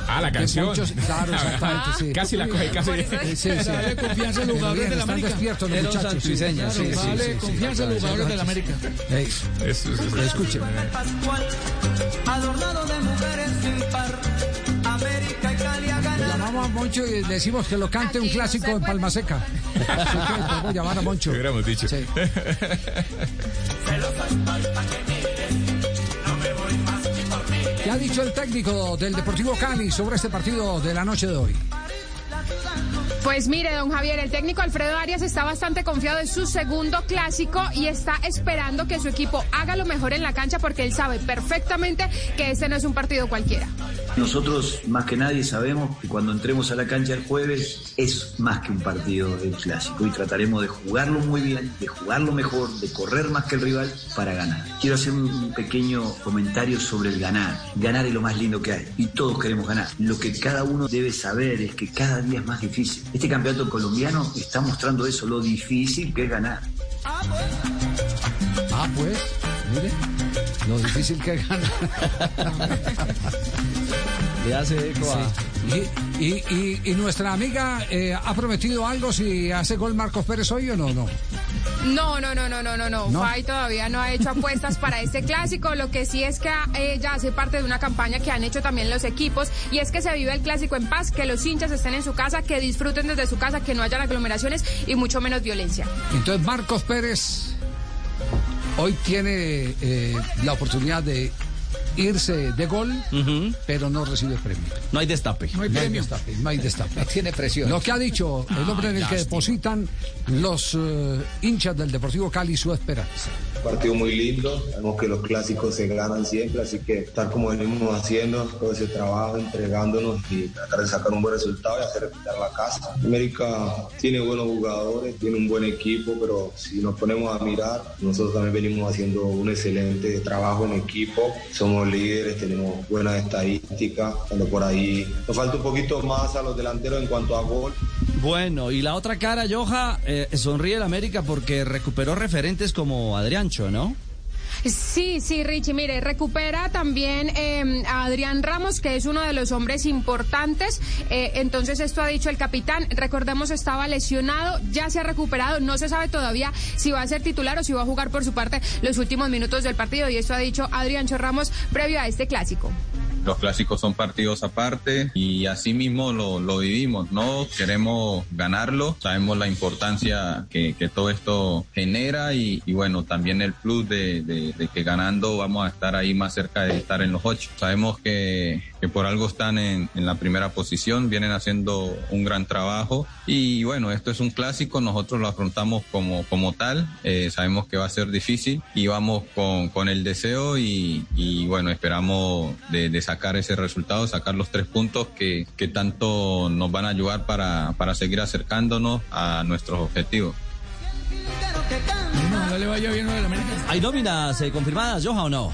Ah, la Que canción. muchos- claro, exactamente, sí. Casi la coge, casi. Sí, sí, sí. Dale confianza a los jugadores de la América. despiertos los muchachos. sí. sí, Claro, sí, vale, sí, sí. confianza a los jugadores de la América. Ey, Escuchen. Adornado de mujeres sin par, América y Cali. Llamamos a Moncho y le decimos que lo cante un clásico en Palma Seca. Así que podemos llamar a Moncho. hubiéramos dicho. Sí. ¿Qué ha dicho el técnico del Deportivo Cali sobre este partido de la noche de hoy? Pues mire, don Javier, el técnico Alfredo Arias está bastante confiado en su segundo clásico y está esperando que su equipo haga lo mejor en la cancha porque él sabe perfectamente que este no es un partido cualquiera. Nosotros más que nadie sabemos que cuando entremos a la cancha el jueves es más que un partido del clásico y trataremos de jugarlo muy bien, de jugarlo mejor, de correr más que el rival para ganar. Quiero hacer un pequeño comentario sobre el ganar. Ganar es lo más lindo que hay y todos queremos ganar. Lo que cada uno debe saber es que cada día es más difícil. Este campeonato colombiano está mostrando eso, lo difícil que es ganar. Ah, pues, mire, lo difícil que gana. Le hace eco a... Y, y- y- y nuestra amiga eh, ha prometido algo si hace gol Marcos Pérez hoy o no, no. No, no, no, no, no, no, no. Fay todavía no ha hecho apuestas para este clásico. Lo que sí es que ella hace parte de una campaña que han hecho también los equipos y es que se vive el clásico en paz, que los hinchas estén en su casa, que disfruten desde su casa, que no hayan aglomeraciones y mucho menos violencia. Entonces Marcos Pérez hoy tiene eh, la oportunidad de irse de gol, pero no recibe premio. No hay destape. No hay destape, no hay destape. Tiene presión. Lo que ha dicho el hombre en el que depositan los eh, hinchas del Deportivo Cali su esperanza. partido muy lindo. Sabemos que los clásicos se ganan siempre, así que tal como venimos haciendo, todo ese trabajo, entregándonos y tratar de sacar un buen resultado y hacer respirar la casa. América tiene buenos jugadores, tiene un buen equipo, pero si nos ponemos a mirar, nosotros también venimos haciendo un excelente trabajo en equipo. Somos líderes, tenemos buenas estadísticas, pero por ahí nos falta un poquito más a los delanteros en cuanto a gol. Bueno, y la otra cara, Joja, eh, sonríe el América porque recuperó referentes como Adriancho, ¿no? Sí, sí, Richie, mire, recupera también eh, a Adrián Ramos, que es uno de los hombres importantes. Eh, entonces, esto ha dicho el capitán. Recordemos, estaba lesionado, ya se ha recuperado. No se sabe todavía si va a ser titular o si va a jugar por su parte los últimos minutos del partido. Y esto ha dicho Adrián Ramos previo a este clásico. Los clásicos son partidos aparte y así mismo lo, lo vivimos, ¿no? Queremos ganarlo, sabemos la importancia que, que todo esto genera y, y bueno, también el plus de, de- de que ganando vamos a estar ahí más cerca de estar en los ocho. Sabemos que, que por algo están en, en la primera posición, vienen haciendo un gran trabajo y bueno, esto es un clásico, nosotros lo afrontamos como, como tal, eh, sabemos que va a ser difícil y vamos con, con el deseo y, y bueno, esperamos de, de sacar ese resultado, sacar los tres puntos que, que tanto nos van a ayudar para, para seguir acercándonos a nuestros objetivos. No le vaya bien a la América. ¿Hay nóminas eh, confirmadas, Joja, o no?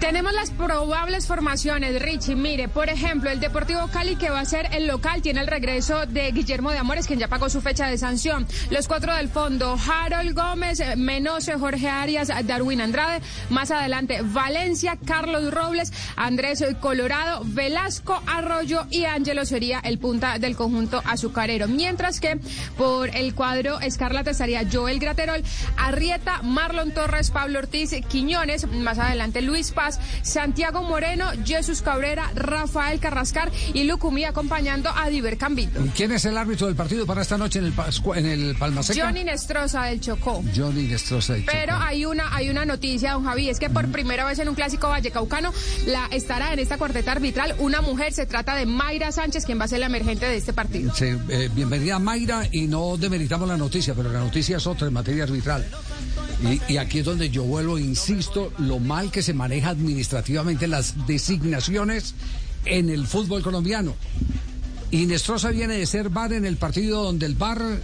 Tenemos las probables formaciones, Richie. Mire, por ejemplo, el Deportivo Cali, que va a ser el local, tiene el regreso de Guillermo de Amores, quien ya pagó su fecha de sanción. Los cuatro del fondo, Harold Gómez, Menose, Jorge Arias, Darwin Andrade. Más adelante, Valencia, Carlos Robles, Andrés Colorado, Velasco Arroyo y Ángelo sería el punta del conjunto azucarero. Mientras que por el cuadro Escarlata estaría Joel Graterol, Arrieta, Marlon Torres, Pablo Ortiz, Quiñones. Más adelante, Luis Paz, Santiago Moreno, Jesús Cabrera, Rafael Carrascar y Lucumí acompañando a Diver Cambito. ¿Quién es el árbitro del partido para esta noche en el, en el Palmaseca? Johnny Nestroza del Chocó. Johnny Destroza. del Pero Chocó. hay una, hay una noticia, don Javi, es que por primera vez en un clásico vallecaucano la estará en esta cuarteta arbitral una mujer, se trata de Mayra Sánchez, quien va a ser la emergente de este partido. Sí, eh, bienvenida Mayra y no demeritamos la noticia, pero la noticia es otra en materia arbitral. Y, aquí es donde yo vuelvo, insisto, lo mal que se maneja administrativamente las designaciones en el fútbol colombiano. Inestrosa viene de ser VAR en el partido donde el VAR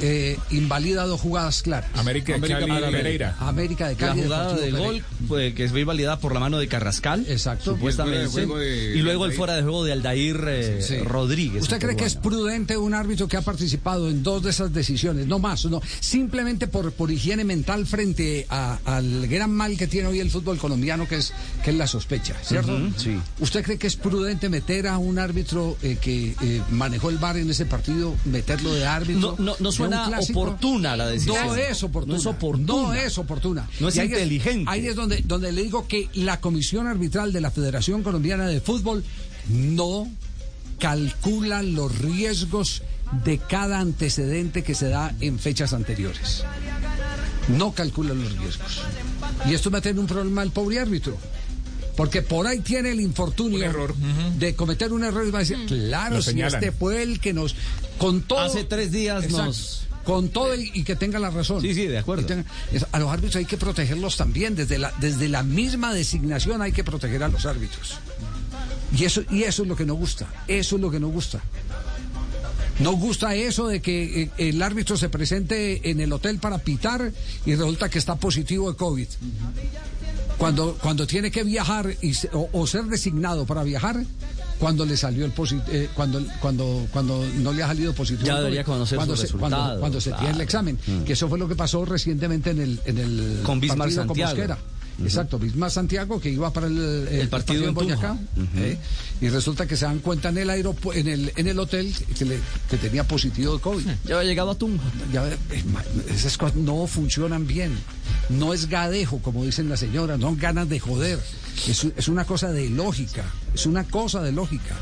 eh, invalida dos jugadas claras. América de Cali Pereira. América de La Cali. jugada de Deportivo gol fue, que fue invalidada por la mano de Carrascal. Exacto. Supuestamente. Y de luego el fuera de juego de Aldair eh, Sí. Rodríguez. ¿Usted cree que es prudente un árbitro que ha participado en dos de esas decisiones? No más, no. Simplemente por, por higiene mental frente a- al gran mal que tiene hoy el fútbol colombiano, que es, que es la sospecha, ¿cierto? Sí. ¿Usted cree que es prudente meter a un árbitro eh, que eh, manejó el bar en ese partido, meterlo de árbitro? No, no, no de suena oportuna la decisión. No es oportuna. No es oportuna. No es oportuna. No es Y ahí inteligente. ahí es donde, donde le digo que la Comisión Arbitral de la Federación Colombiana de Fútbol no calcula los riesgos de cada antecedente que se da en fechas anteriores. No calcula los riesgos. Y esto va a tener un problema al pobre árbitro. Porque por ahí tiene el infortunio de cometer un error y va a decir, claro, si este fue el que nos... Con todo, Hace tres días Exacto. nos- Con todo y, y que tenga la razón. Sí, sí, de acuerdo. Y tenga- es- a los árbitros hay que protegerlos también. Desde la, desde la misma designación hay que proteger a los árbitros. Y eso, y eso es lo que no gusta. Eso es lo que no gusta. No gusta eso de que eh, el árbitro se presente en el hotel para pitar y resulta que está positivo de COVID. Cuando, cuando tiene que viajar y se- o, o ser designado para viajar, cuando le salió el positivo, cuando, cuando, cuando no le ha salido positivo. Ya debería conocer cuando su se, cuando, cuando se tiene el examen. Mm. Que eso fue lo que pasó recientemente en el, en el Con Bismarck partido Santiago. Exacto, Bismarck Santiago que iba para el, el partido en. Boyacá. ¿eh? Y resulta que se dan cuenta en el aeropu- en el, en el hotel que, le- que tenía positivo de COVID. Ya había llegado a Tunja. Ya, eh, esas cosas no funcionan bien. No es gadejo, como dicen las señoras, no ganas de joder. Es, es una cosa de lógica. Es una cosa de lógica.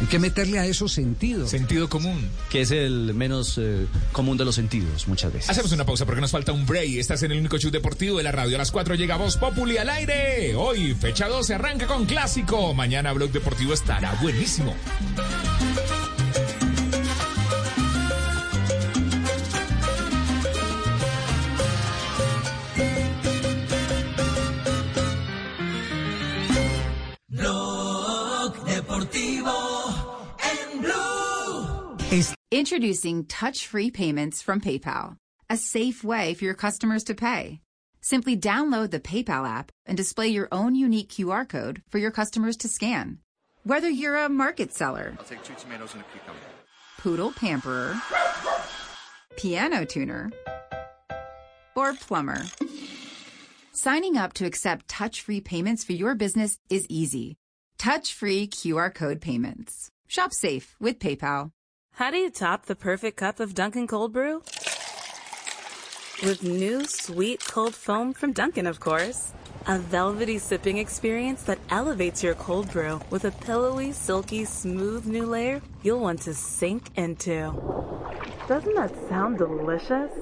Hay que meterle a eso sentido. Sentido común. Que es el menos eh, común de los sentidos, muchas veces. Hacemos una pausa porque nos falta un break. Estás en el único show deportivo de la radio. A las 4 llega Voz Populi al aire. Hoy, fecha 12, arranca con clásico. Mañana, Blog Deportivo estará buenísimo. Blog Deportivo. Introducing touch free payments from PayPal, a safe way for your customers to pay. Simply download the PayPal app and display your own unique QR code for your customers to scan. Whether you're a market seller, I'll take two tomatoes and a cucumber. poodle pamperer, piano tuner, or plumber. Signing up to accept touch free payments for your business is easy. Touch free QR code payments. Shop safe with PayPal. How do you top the perfect cup of Dunkin' Cold Brew? With new sweet cold foam from Dunkin', of course. A velvety sipping experience that elevates your cold brew with a pillowy, silky, smooth new layer you'll want to sink into. Doesn't that sound delicious?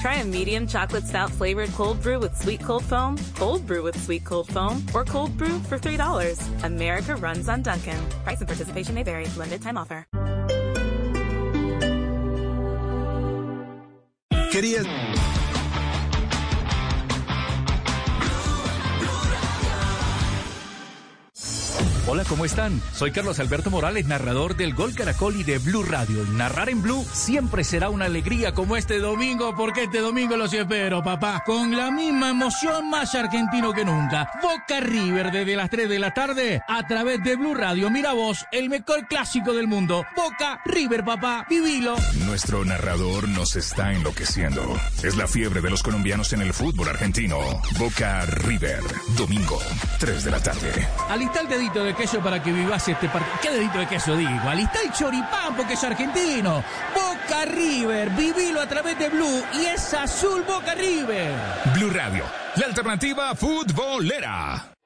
Try a medium chocolate stout flavored cold brew with sweet cold foam, cold brew with sweet cold foam, or cold brew for $3. America runs on Duncan. Price and participation may vary. Limited time offer. Querías. Hola, ¿cómo están? Soy Carlos Alberto Morales, narrador del Gol Caracol y de Blue Radio. Y narrar en Blue siempre será una alegría como este domingo, porque este domingo los espero, papá. Con la misma emoción, más argentino que nunca. Boca River desde las 3 de la tarde a través de Blue Radio. Mira vos, el mejor clásico del mundo. Boca River, papá. Vivilo. Nuestro narrador nos está enloqueciendo. Es la fiebre de los colombianos en el fútbol argentino. Boca River, domingo, 3 de la tarde. Alista el dedito de queso para que vivas este partido. ¿Qué dedito de queso digo? Alista el choripán porque es argentino. Boca River, vivilo a través de Blue y es azul Boca River. Blue Radio, la alternativa futbolera.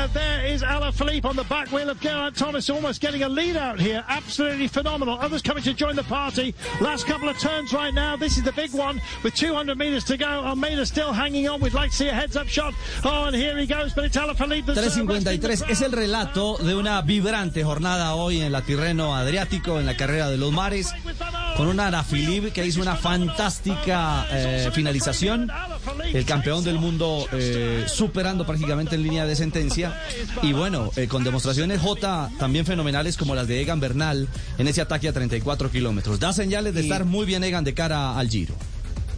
Uh, there is Alaphilippe on the back wheel of Geraint Thomas, almost getting a lead out here. Absolutely phenomenal. Others coming to join the party. Last couple of turns right now. This is the big one with 200 metres to go. Almeida still hanging on. We'd like to see a heads-up shot. Oh, and here he goes, but it's Alaphilippe. that's, uh, resting the 353 es el relato de una vibrante jornada hoy en la Tirreno Adriático, en la carrera de los mares, con una Ana Philippe que hizo una fantástica eh, finalización, el campeón del mundo eh, superando prácticamente en línea de sentencia. Y bueno, eh, con demostraciones J también fenomenales como las de Egan Bernal en ese ataque a 34 kilómetros. Da señales de estar muy bien Egan de cara al Giro.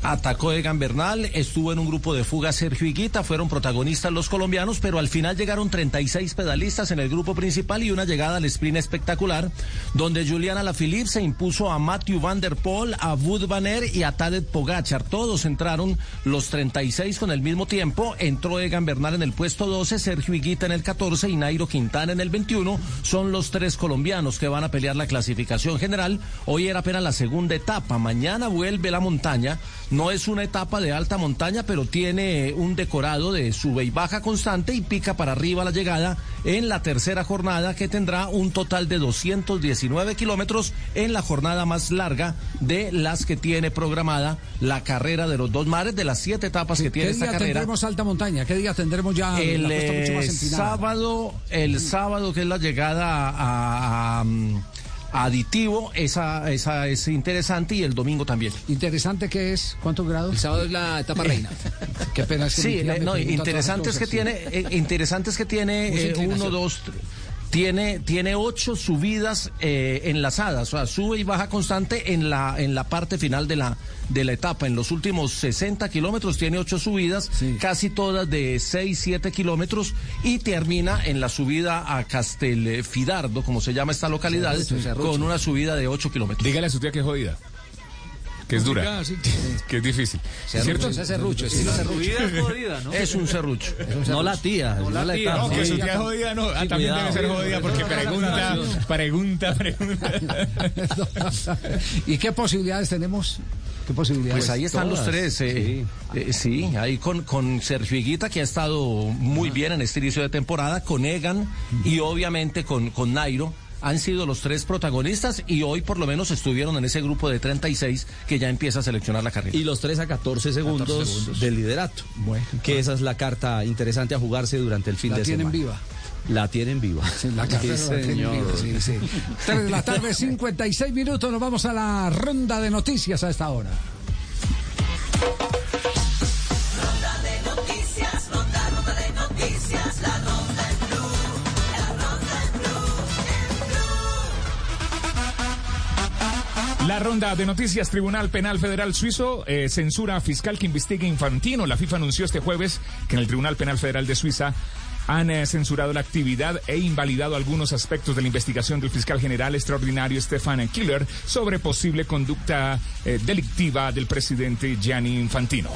Atacó Egan Bernal, estuvo en un grupo de fuga Sergio Higuita, fueron protagonistas los colombianos, pero al final llegaron 36 pedalistas en el grupo principal y una llegada al sprint espectacular, donde Juliana Lafilippe se impuso a Matthew Van Der Poel, a Wood Van Aert y a Tadej Pogachar. Todos entraron los 36 con el mismo tiempo. Entró Egan Bernal en el puesto 12, Sergio Higuita en el 14 y Nairo Quintana en el 21. Son los tres colombianos que van a pelear la clasificación general. Hoy era apenas la segunda etapa. Mañana vuelve la montaña. No es una etapa de alta montaña, pero tiene un decorado de sube y baja constante y pica para arriba la llegada en la tercera jornada que tendrá un total de 219 kilómetros en la jornada más larga de las que tiene programada la carrera de los dos mares, de las siete etapas que tiene ¿Qué esta día carrera. tendremos alta montaña? ¿Qué día tendremos ya El la costa mucho más eh, sábado, el sábado que es la llegada a, a- a aditivo, esa, esa es interesante y el domingo también. Interesante que es, ¿cuántos grados? El sábado es la etapa reina. Qué pena es que Sí, no, interesante es que tiene, eh, interesante es que tiene Mucha eh, inclinación. uno, dos, tres, tiene, tiene ocho subidas eh, enlazadas, o sea, sube y baja constante en la, en la parte final de la, de la etapa. En los últimos 60 kilómetros tiene ocho subidas, casi todas de 6, 7 kilómetros, y termina en la subida a Castelfidardo, como se llama esta localidad, Cerrucho, Cerrucho. con una subida de 8 kilómetros. Dígale a su tía que es jodida. Que es dura. que es difícil. Serrucho, ¿Cierto? ese serrucho, estilo serrucho. Jodida es jodida, ¿no? Es un serrucho. No la tía, no la tía, no, que su tía es jodida, no. Ah, también debe ser jodida porque pregunta, pregunta, pregunta. ¿Y qué posibilidades tenemos? ¿Qué posibilidades? Pues ahí están los tres. eh, eh, sí, ahí con, con Sergio Higuita, que ha estado muy bien en este inicio de temporada, con Egan y obviamente con, con Nairo. Han sido los tres protagonistas y hoy por lo menos estuvieron en ese grupo de 36 que ya empieza a seleccionar la carrera. Y los tres a 14 segundos, 14 segundos. del liderato. que esa es la carta interesante a jugarse durante el fin La de tienen semana. viva. La tienen viva. La carrera Sí, la tienen viva, sí, sí. Tres de la tarde, 56 minutos. Nos vamos a la ronda de noticias a esta hora. La ronda de noticias Tribunal Penal Federal Suizo eh, censura fiscal que investigue Infantino. La FIFA anunció este jueves que en el Tribunal Penal Federal de Suiza han eh, censurado la actividad e invalidado algunos aspectos de la investigación del fiscal general extraordinario Stefan Killer sobre posible conducta eh, delictiva del presidente Gianni Infantino.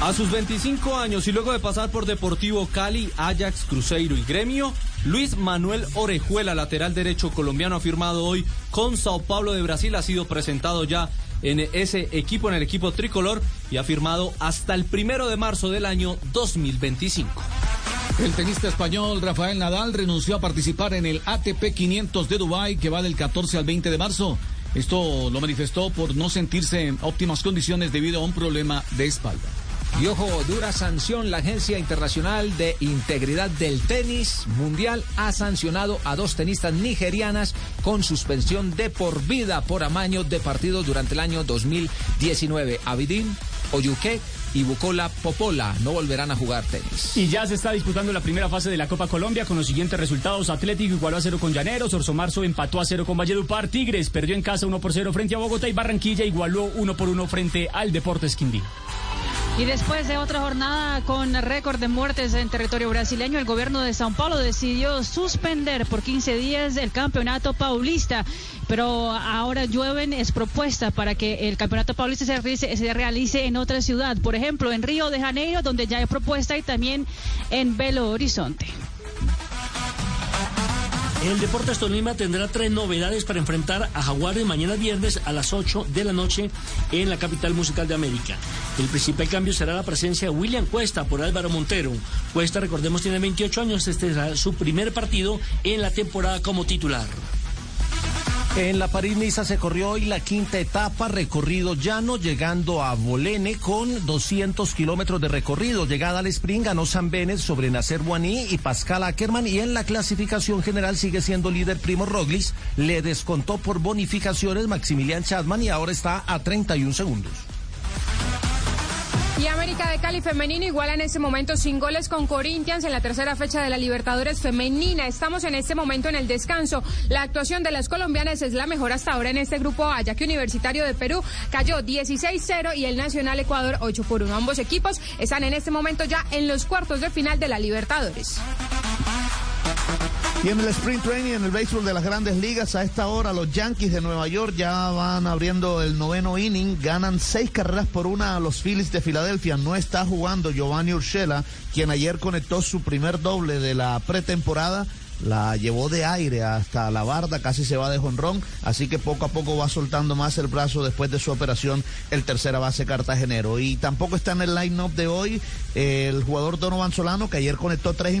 A sus 25 años y luego de pasar por Deportivo Cali, Ajax, Cruzeiro y Gremio, Luis Manuel Orejuela, lateral derecho colombiano, ha firmado hoy con Sao Paulo de Brasil. Ha sido presentado ya en ese equipo, en el equipo tricolor, y ha firmado hasta el primero de marzo del año 2025. El tenista español Rafael Nadal renunció a participar en el ATP 500 de Dubái que va del 14 al 20 de marzo. Esto lo manifestó por no sentirse en óptimas condiciones debido a un problema de espalda. Y ojo, dura sanción. La Agencia Internacional de Integridad del Tenis Mundial ha sancionado a dos tenistas nigerianas con suspensión de por vida por amaño de partidos durante el año 2019. Abidin Oyuke y Bukola Popola no volverán a jugar tenis. Y ya se está disputando la primera fase de la Copa Colombia con los siguientes resultados. Atlético igualó a cero con Llaneros, Orso Marzo empató a cero con Valledupar, Tigres perdió en casa 1 por 0 frente a Bogotá y Barranquilla igualó 1 por 1 frente al Deportes Quindío. Y después de otra jornada con récord de muertes en territorio brasileño, el gobierno de Sao Paulo decidió suspender por 15 días el campeonato paulista. Pero ahora llueven es propuesta para que el campeonato paulista se realice, en otra ciudad. Por ejemplo, en Río de Janeiro, donde ya hay propuesta, y también en Belo Horizonte. El Deportes Tolima tendrá tres novedades para enfrentar a Jaguares mañana viernes a las 8 de la noche en la capital musical de América. El principal cambio será la presencia de William Cuesta por Álvaro Montero. Cuesta, recordemos, tiene 28 años. Este será su primer partido en la temporada como titular. En la París-Niza se corrió hoy la quinta etapa, recorrido llano, llegando a Bolene con 200 kilómetros de recorrido. Llegada al sprint ganó San Benes sobre Nacer Buaní y Pascal Ackerman. Y en la clasificación general sigue siendo líder Primo Roglic. Le descontó por bonificaciones Maximilian Chapman y ahora está a 31 segundos. Y América de Cali femenino iguala en este momento sin goles con Corinthians en la tercera fecha de la Libertadores femenina. Estamos en este momento en el descanso. La actuación de las colombianas es la mejor hasta ahora en este grupo A, que Universitario de Perú cayó 16-0 y el Nacional Ecuador 8 por 1. Ambos equipos están en este momento ya en los cuartos de final de la Libertadores. Y en el sprint training, en el béisbol de las grandes ligas, a esta hora los Yankees de Nueva York ya van abriendo el noveno inning, ganan seis carreras por una a los Phillies de Filadelfia. No está jugando Giovanni Urshela, quien ayer conectó su primer doble de la pretemporada. La llevó de aire hasta la barda, casi se va de jonrón, así que poco a poco va soltando más el brazo después de su operación el tercera base cartagenero. Y tampoco está en el line-up de hoy el jugador Donovan Solano, que ayer conectó tres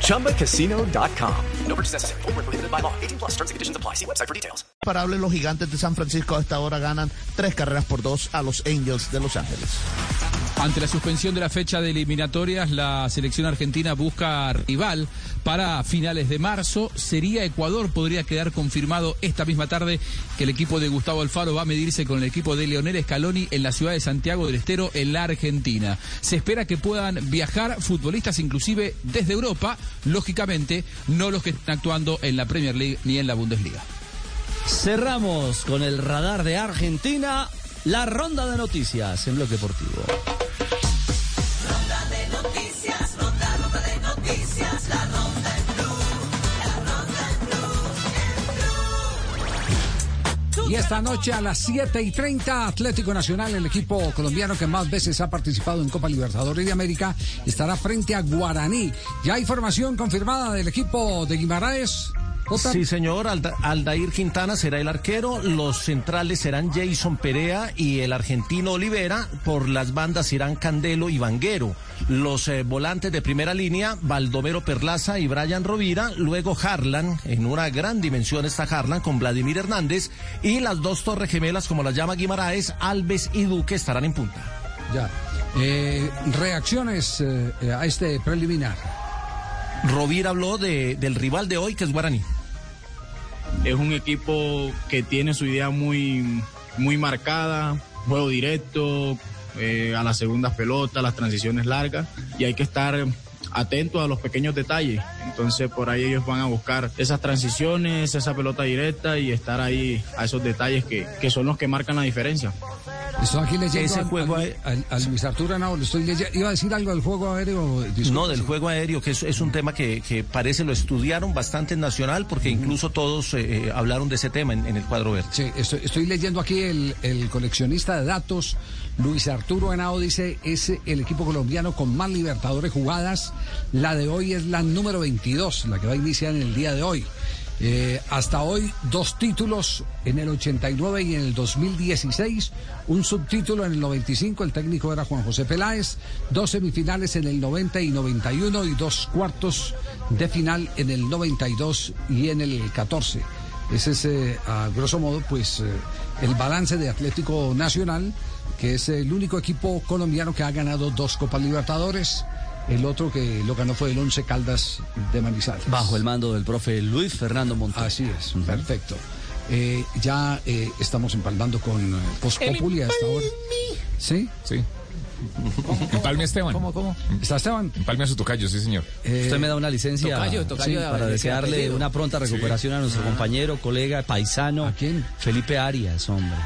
ChumbaCasino.com. No purchase necessary. Void where prohibited by law. 18 plus terms and conditions apply. See website for details. Imparables, los gigantes de San Francisco a esta hora ganan tres carreras por dos a los Angels de Los Ángeles. Ante la suspensión de la fecha de eliminatorias, la selección argentina busca rival para finales de marzo. Sería Ecuador, podría quedar confirmado esta misma tarde que el equipo de Gustavo Alfaro va a medirse con el equipo de Leonel Scaloni en la ciudad de Santiago del Estero, en la Argentina. Se espera que puedan viajar futbolistas inclusive desde Europa, lógicamente no los que están actuando en la Premier League ni en la Bundesliga. Cerramos con el radar de Argentina, la ronda de noticias en Bloque Deportivo. Ronda de noticias, ronda, ronda de noticias, Y esta noche a las 7 y 30, Atlético Nacional, el equipo colombiano que más veces ha participado en Copa Libertadores de América, estará frente a Guaraní. Ya hay formación confirmada del equipo de Guimaraes. Sí, señor. Alda- Aldair Quintana será el arquero. Los centrales serán Jason Perea y el argentino Olivera. Por las bandas irán Candelo y Vanguero. Los eh, volantes de primera línea, Baldomero Perlaza y Brian Rovira. Luego Harlan. En una gran dimensión está Harlan con Vladimir Hernández. Y las dos torres gemelas, como las llama Guimaraes, Alves y Duque estarán en punta. Ya. Eh, reacciones eh, a este preliminar. Rovira habló de- del rival de hoy, que es Guaraní. Es un equipo que tiene su idea muy, muy marcada, juego directo, eh, a las segundas pelotas, las transiciones largas, y hay que estar atentos a los pequeños detalles. Entonces por ahí ellos van a buscar esas transiciones, esa pelota directa y estar ahí a esos detalles que, que son los que marcan la diferencia. Estoy aquí leyendo Ese al- juego al, al- al Luis Arturo Henao, le estoy leyendo. Iba a decir algo del juego aéreo. disculpe. No, del juego aéreo, que es, es un tema que, que parece lo estudiaron bastante en Nacional, porque incluso todos eh, eh, hablaron de ese tema en, en el cuadro verde. Sí, estoy, estoy leyendo aquí el, el coleccionista de datos, Luis Arturo Henao, dice, es el equipo colombiano con más libertadores jugadas. La de hoy es la número 22, la que va a iniciar en el día de hoy. Eh, hasta hoy, dos títulos en el 89 y en el 2016, un subtítulo en el 95, el técnico era Juan José Peláez, dos semifinales en el 90 y 91 y dos cuartos de final en el 92 y en el 14. Ese es, eh, a grosso modo, pues eh, el balance de Atlético Nacional, que es el único equipo colombiano que ha ganado dos Copas Libertadores. El otro que lo ganó fue el Once Caldas de Manizales. Bajo el mando del profe Luis Fernando Montoya. Así es, perfecto. Eh, ya eh, estamos empalmando con eh, Voz Populi hasta ahora. ¿Sí? Sí. Empalme a Esteban. ¿Cómo, cómo? ¿Está Esteban? Empalme a su tocayo, sí, señor. Usted me da una licencia Tocayo, tocayo, sí, ¿de para desearle una pronta recuperación a nuestro compañero, colega, paisano. ¿A quién? Felipe Arias, hombre.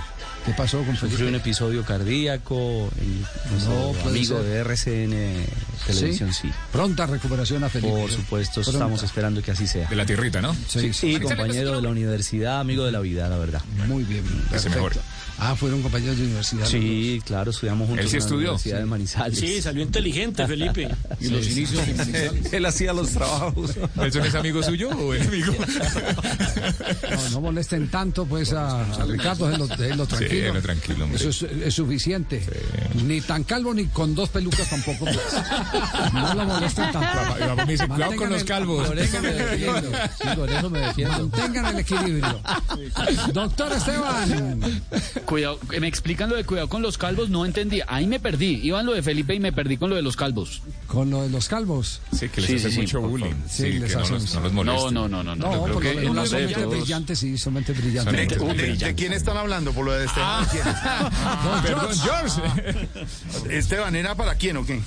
¿Qué pasó con Sufrió Felipe? un episodio cardíaco, el, No amigo ser. de RCN Televisión, sí. Pronta recuperación a Felipe. Por supuesto, Pronta. estamos esperando que así sea. De la tierrita, ¿no? Sí, sí, compañero de la universidad, amigo de la vida, la verdad. Muy bien, mejore. Ah, fueron compañeros de universidad. Sí, claro, estudiamos juntos Él sí en la estudió. Universidad de Manizales. Sí, salió inteligente, Felipe. Y los inicios Manizales. Él hacía los trabajos. ¿Nelson es amigo suyo o enemigo? No, no molesten tanto pues a, a Ricardo, déjenlo, Sí, tranquilo. tranquilo, hombre. Eso es, es suficiente. Ni tan calvo ni con dos pelucas tampoco. pues. No lo molesten tanto. Papá, mi papá me dice, cuidado con los calvos. Por eso me defiendo. Sí, por eso me defiendo. Mantengan el equilibrio. Doctor Esteban. Cuidado, me explican lo de cuidado con los calvos, no entendí. Ahí me perdí. Iba en lo de Felipe y me perdí con lo de los calvos. Con lo de los calvos. Sí, que les Sí, hacen sí, mucho bullying. Sí, Sí, les que no hacen- los, no los No, molesten. no, no, no, no. No, creo que sé, mentes brillantes, sí, son mentes ¿De, brillantes. de- de quién están hablando por lo de Esteban? Ah, Perdón, George. ¿Esteban era para quién o qué?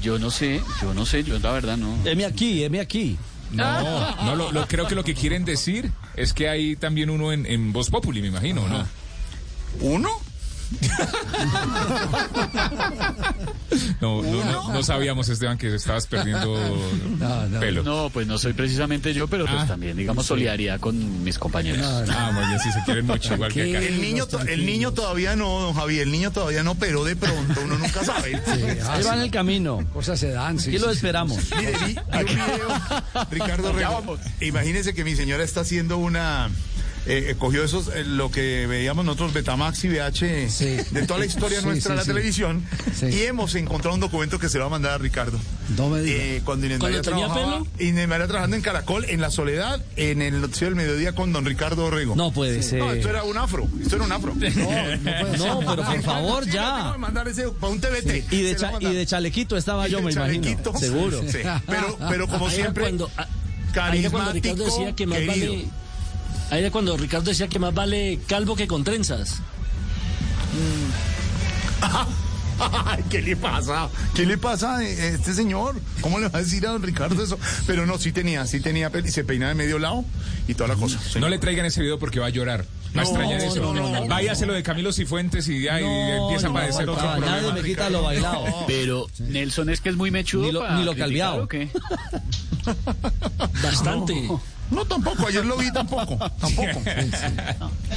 Yo no sé, yo no sé, yo la verdad no. Heme aquí, heme aquí. No, no lo, lo- creo que lo que quieren decir es que hay también uno en, en Voz Populi, me imagino, ¿no? ¿Uno? No, no, no, no sabíamos, Esteban, que estabas perdiendo pelo. No, pues no soy precisamente yo, pero pues Ah, también, digamos, sí. solidaridad con mis compañeros. Ah, muy bien, sí, se quieren mucho, igual que acá. El niño, el niño todavía no, don Javier, el niño todavía no, pero de pronto uno nunca sabe. Ahí va en el camino. Cosas se dan, sí. Lo sí. esperamos. Mire, vi, vi un video, Ricardo Rego, imagínese que mi señora está haciendo una... eh, cogió esos, eh, lo que veíamos nosotros, Betamax y VH, Sí. de toda la historia Sí, nuestra sí, de la sí. televisión, Sí. y hemos encontrado un documento que se lo va a mandar a Ricardo. No me diga. Eh, cuando Inés ¿Cuando María trabajaba, Inés María trabajando en Caracol, en La Soledad, en el Noticiero del Mediodía con don Ricardo Orrego. No puede ser. No, esto era un afro, esto era un afro. No, pero por favor, ya. mandar ese para un TVT. Y de, cha- y chalequito estaba Y yo, de me imagino. chalequito. Seguro. Sí, pero, pero como siempre, cuando- ah, era cuando Ricardo carismático, decía que más querido. vale. Ahí era cuando Ricardo decía que más vale calvo que con trenzas. ¿Qué le pasa? ¿Qué le pasa a este señor? ¿Cómo le va a decir a don Ricardo eso? Pero no, sí tenía, sí tenía, y se peinaba de medio lado y toda la cosa. No le traigan ese video porque va a llorar. Va a extrañar eso. no, no, no, Váyase lo de Camilo Cifuentes y ya y empieza a padecer otro problema. nadie me quita lo bailado. Pero Nelson es que es muy mechudo Ni lo- ni lo criticar, calviado. ¿o qué? Bastante. No, tampoco, ayer lo vi tampoco, tampoco.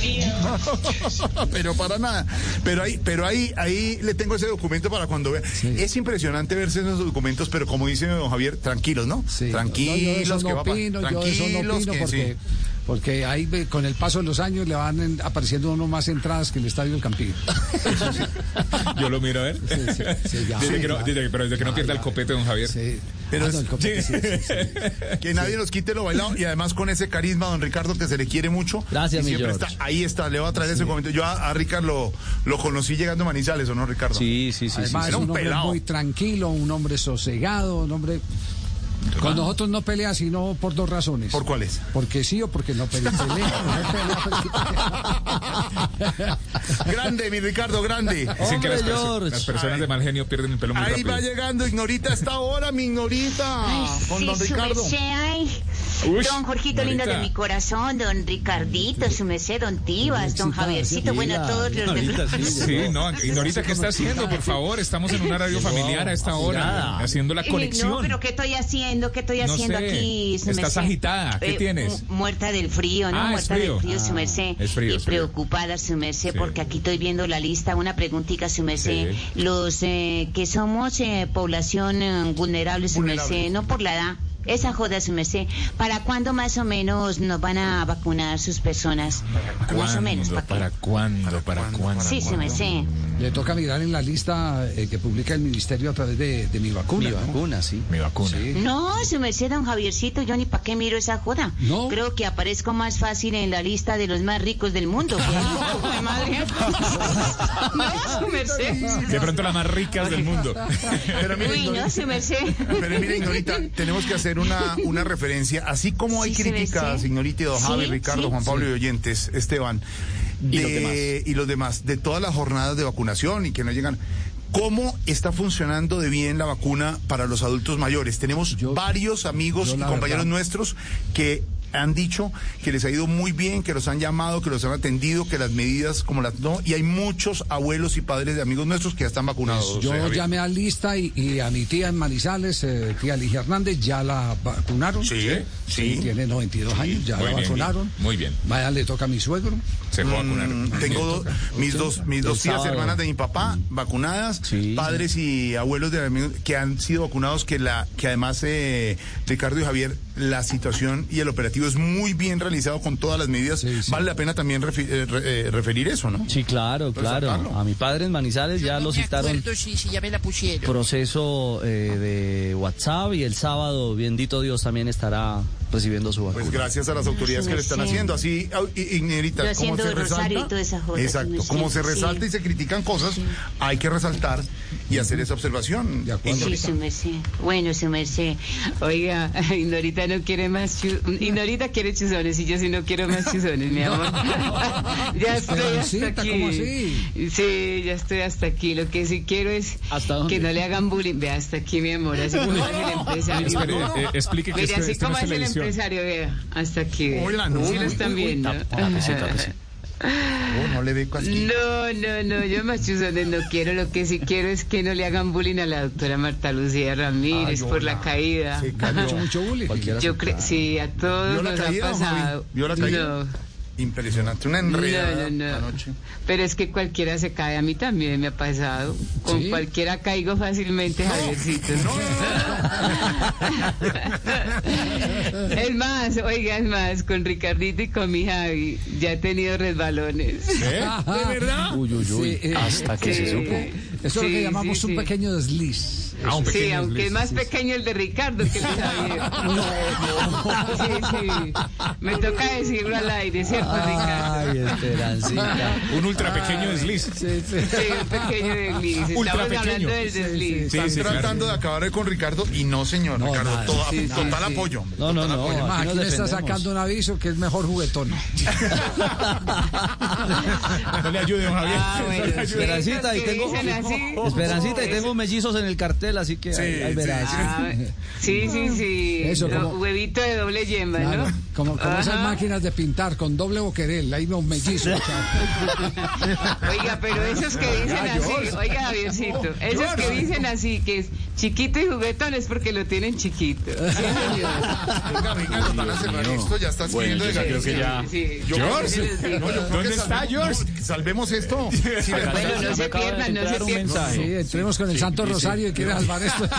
pero para nada. Pero ahí, pero ahí, ahí le tengo ese documento para cuando vea. Es impresionante verse esos documentos, pero como dice don Javier, tranquilos, ¿no? Sí. Tranquilos, No, yo de eso que no va yo eso no tranquilos, opino que porque, sí. Porque ahí ve- con el paso de los años le van en- apareciendo uno más entradas que el Estadio del Campillo. Yo lo miro a ver. Sí, sí, sí, ya. Desde que no- Ya. desde que- pero desde que no pierda el copete, don Javier. Sí. Pero Ah, es- no, el copete, sí, sí, sí. Que nadie nos quite lo bailado y además con ese carisma, don Ricardo, que se le quiere mucho. Gracias, y mi siempre George. está, ahí está, le voy a traer ese comentario. Yo a, a Ricardo lo, lo conocí llegando a Manizales, ¿o no, Ricardo? Sí, sí, sí. Además, sí. Era es un un hombre pelado. muy tranquilo, un hombre sosegado, un hombre Con nosotros no pelea sino por dos razones. ¿Por cuáles? Porque sí o porque no pelea. pelea, grande, mi Ricardo, grande. Dicen que las, perso- las personas de mal genio pierden el pelo muy Ahí rápido. va llegando Ignorita a esta hora, mi Ignorita. con don Sí, Ricardo. Uy, don Jorgito lindo de mi corazón, don Ricardito, su merced, don Tibas, don Javiercito, bueno, todos los de... Sí, no, y Norita, ¿qué está haciendo? Por favor, estamos en un horario familiar a esta hora, haciendo la Eh, conexión. No, pero ¿qué estoy haciendo? ¿Qué estoy No haciendo sé, aquí? su estás agitada, ¿qué Eh, tienes? mu- Muerta del frío, ¿no? Ah, muerta frío. del frío, su Ah, merced. es frío, y es frío. preocupada, su merced, Sí. porque aquí estoy viendo la lista, una preguntita, su merced. Sí. Los eh, que somos eh, población eh, vulnerable, su merced, no por la edad. Esa joda, su merced. ¿Para cuándo más o menos nos van a vacunar sus personas? Más o menos. ¿para? ¿Para cuándo? ¿Para cuándo? Sí, su merced. Le toca mirar en la lista eh, que publica el ministerio a través de, de mi vacuna. Mi ¿no? vacuna, sí. Mi vacuna. No, su merced, don Javiercito, yo ni para qué miro esa joda. No. Creo que aparezco más fácil en la lista de los más ricos del mundo. No, su merced. De pronto las más ricas del mundo. Pero mire, Uy, Ignorita, no, su merced. pero mire, Ignorita, tenemos que hacer una, una referencia, así como hay Sí, críticas, sí. Ignorita, y don Sí, Javi, Ricardo, sí. Juan Pablo y oyentes, Esteban, Y los de- demás. y los demás, de todas las jornadas de vacunación y que no llegan. ¿Cómo está funcionando de bien la vacuna para los adultos mayores? Tenemos varios amigos y compañeros verdad- nuestros que han dicho que les ha ido muy bien, que los han llamado, que los han atendido, que las medidas como las no, y hay muchos abuelos y padres de amigos nuestros que ya están vacunados. Yo eh, Javier. llamé a Lista y, y a mi tía en Manizales, eh, tía Ligia Hernández, ya la vacunaron. Sí, sí. Tiene 92 años, ya la bien, vacunaron. Muy bien. Vaya, le toca a mi suegro. Se fue a vacunar. Mm, tengo do- mis dos, mis dos tías sábado. hermanas de mi papá vacunadas, Sí. padres y abuelos de amigos que han sido vacunados, que la, que además eh, Ricardo y Javier, la situación y el operativo es muy bien realizado con todas las medidas. Vale la pena también refi- eh, re- eh, referir eso, ¿no? Sí, claro, claro. Resaltarlo. A mi padre en Manizales ya lo citaron sí, sí, ya me la pusieron. proceso eh, de WhatsApp y el sábado, bendito Dios, también estará recibiendo su vacuna. Pues gracias a las autoridades que le están Sí. haciendo. Así, Ignerita, Yo como se resalta. Exacto, sí, como se sí. resalta y se critican cosas, hay que resaltar y hacer esa observación. Sí, Ignorita. su merced. Bueno, su merced. Oiga, Ignorita no quiere más chu- Ignorita quiere chuzones y yo sí no quiero más chuzones, mi amor. ya estoy hasta aquí. Sí, ya estoy hasta aquí. Lo que sí quiero es que no le hagan bullying. Ve hasta aquí, mi amor. Así como hace el empresario. Espere, explique que así como es el. Empresario, vea. Hasta aquí. vea. Hola, no, ¿Sí lo están viendo? tápese, tápese. Oh, no le ve casi. No, no, no, yo más chuzones no quiero. Lo que sí quiero es que no le hagan bullying a la doctora Marta Lucía Ramírez Ay, por la caída. Se cayó. Mucho, mucho bullying. Yo creo, sí, a todos ¿Vio la nos caída, ha pasado. ¿Vio la caída? No, Impresionante, una enredada no, no. anoche. Pero es que cualquiera se cae, a mí también me ha pasado. Con ¿Sí? cualquiera caigo fácilmente, Javiercito. es más, oiga, es más, con Ricardito y con mi Javi, ya he tenido resbalones. ¿Eh? ¿De verdad? Uy, uy, uy. Sí, Hasta que se supo. Eso es lo que llamamos sí, un pequeño desliz. Ah, Sí, pequeño aunque es más sí, sí. pequeño el de Ricardo que el de Javier. Sí, sí. Me toca decirlo al aire, ¿cierto, Ricardo? Ay, Esperancita. Un ultra pequeño desliz. Sí, sí. Sí, un pequeño desliz. Ultra Estamos pequeño. hablando del desliz. Sí, Están sí, claro. tratando de acabar con Ricardo y no, señor. No, Ricardo, nada. toda- Sí, sí, total sí. apoyo. hombre, No, no, no. apoyo. Además, aquí aquí me está sacando un aviso que es mejor juguetón. No le ayude, don Javier. Ah, bueno, No le. Esperancita, y tengo. Esperancita, y tengo mellizos en el cartel, así que ahí, ahí sí, verás. Ah, sí, sí, sí. Eso, como- Huevito de doble yema, Claro, ¿no? como, como esas máquinas de pintar con doble boquerel, ahí los mellizos. Oiga, pero esos que dicen Ya, así, George. oiga, Javiercito, esos que dicen así, que es chiquito y juguetón es porque lo tienen chiquito. Sí. Venga, venga, nos van a cerrar esto, ya está escribiendo de. Sí, Yo George, creo que- no, yo creo ¿dónde que está George? salvemos esto. Sí, Bueno, no se pierdan, no se pierdan. Sí, entremos con el Santo Rosario y quiere salvar esto.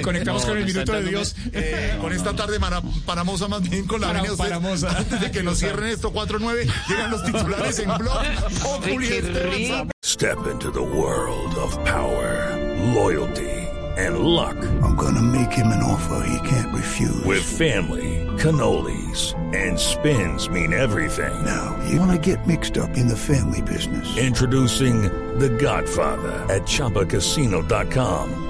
Conectamos con el minuto de Dios. Eh, con esta tarde mara- paramosa más bien con la Para- avenida usted. paramosa. Antes de que nos cierren esto 4-9, llegan los titulares en blog. Populi qué Esteban rico. Zap- Step into the world of power, loyalty, and luck. I'm gonna make him an offer he can't refuse. With family, cannolis, and spins mean everything. Now, you wanna get mixed up in the family business. Introducing The Godfather at ChumbaCasino.com.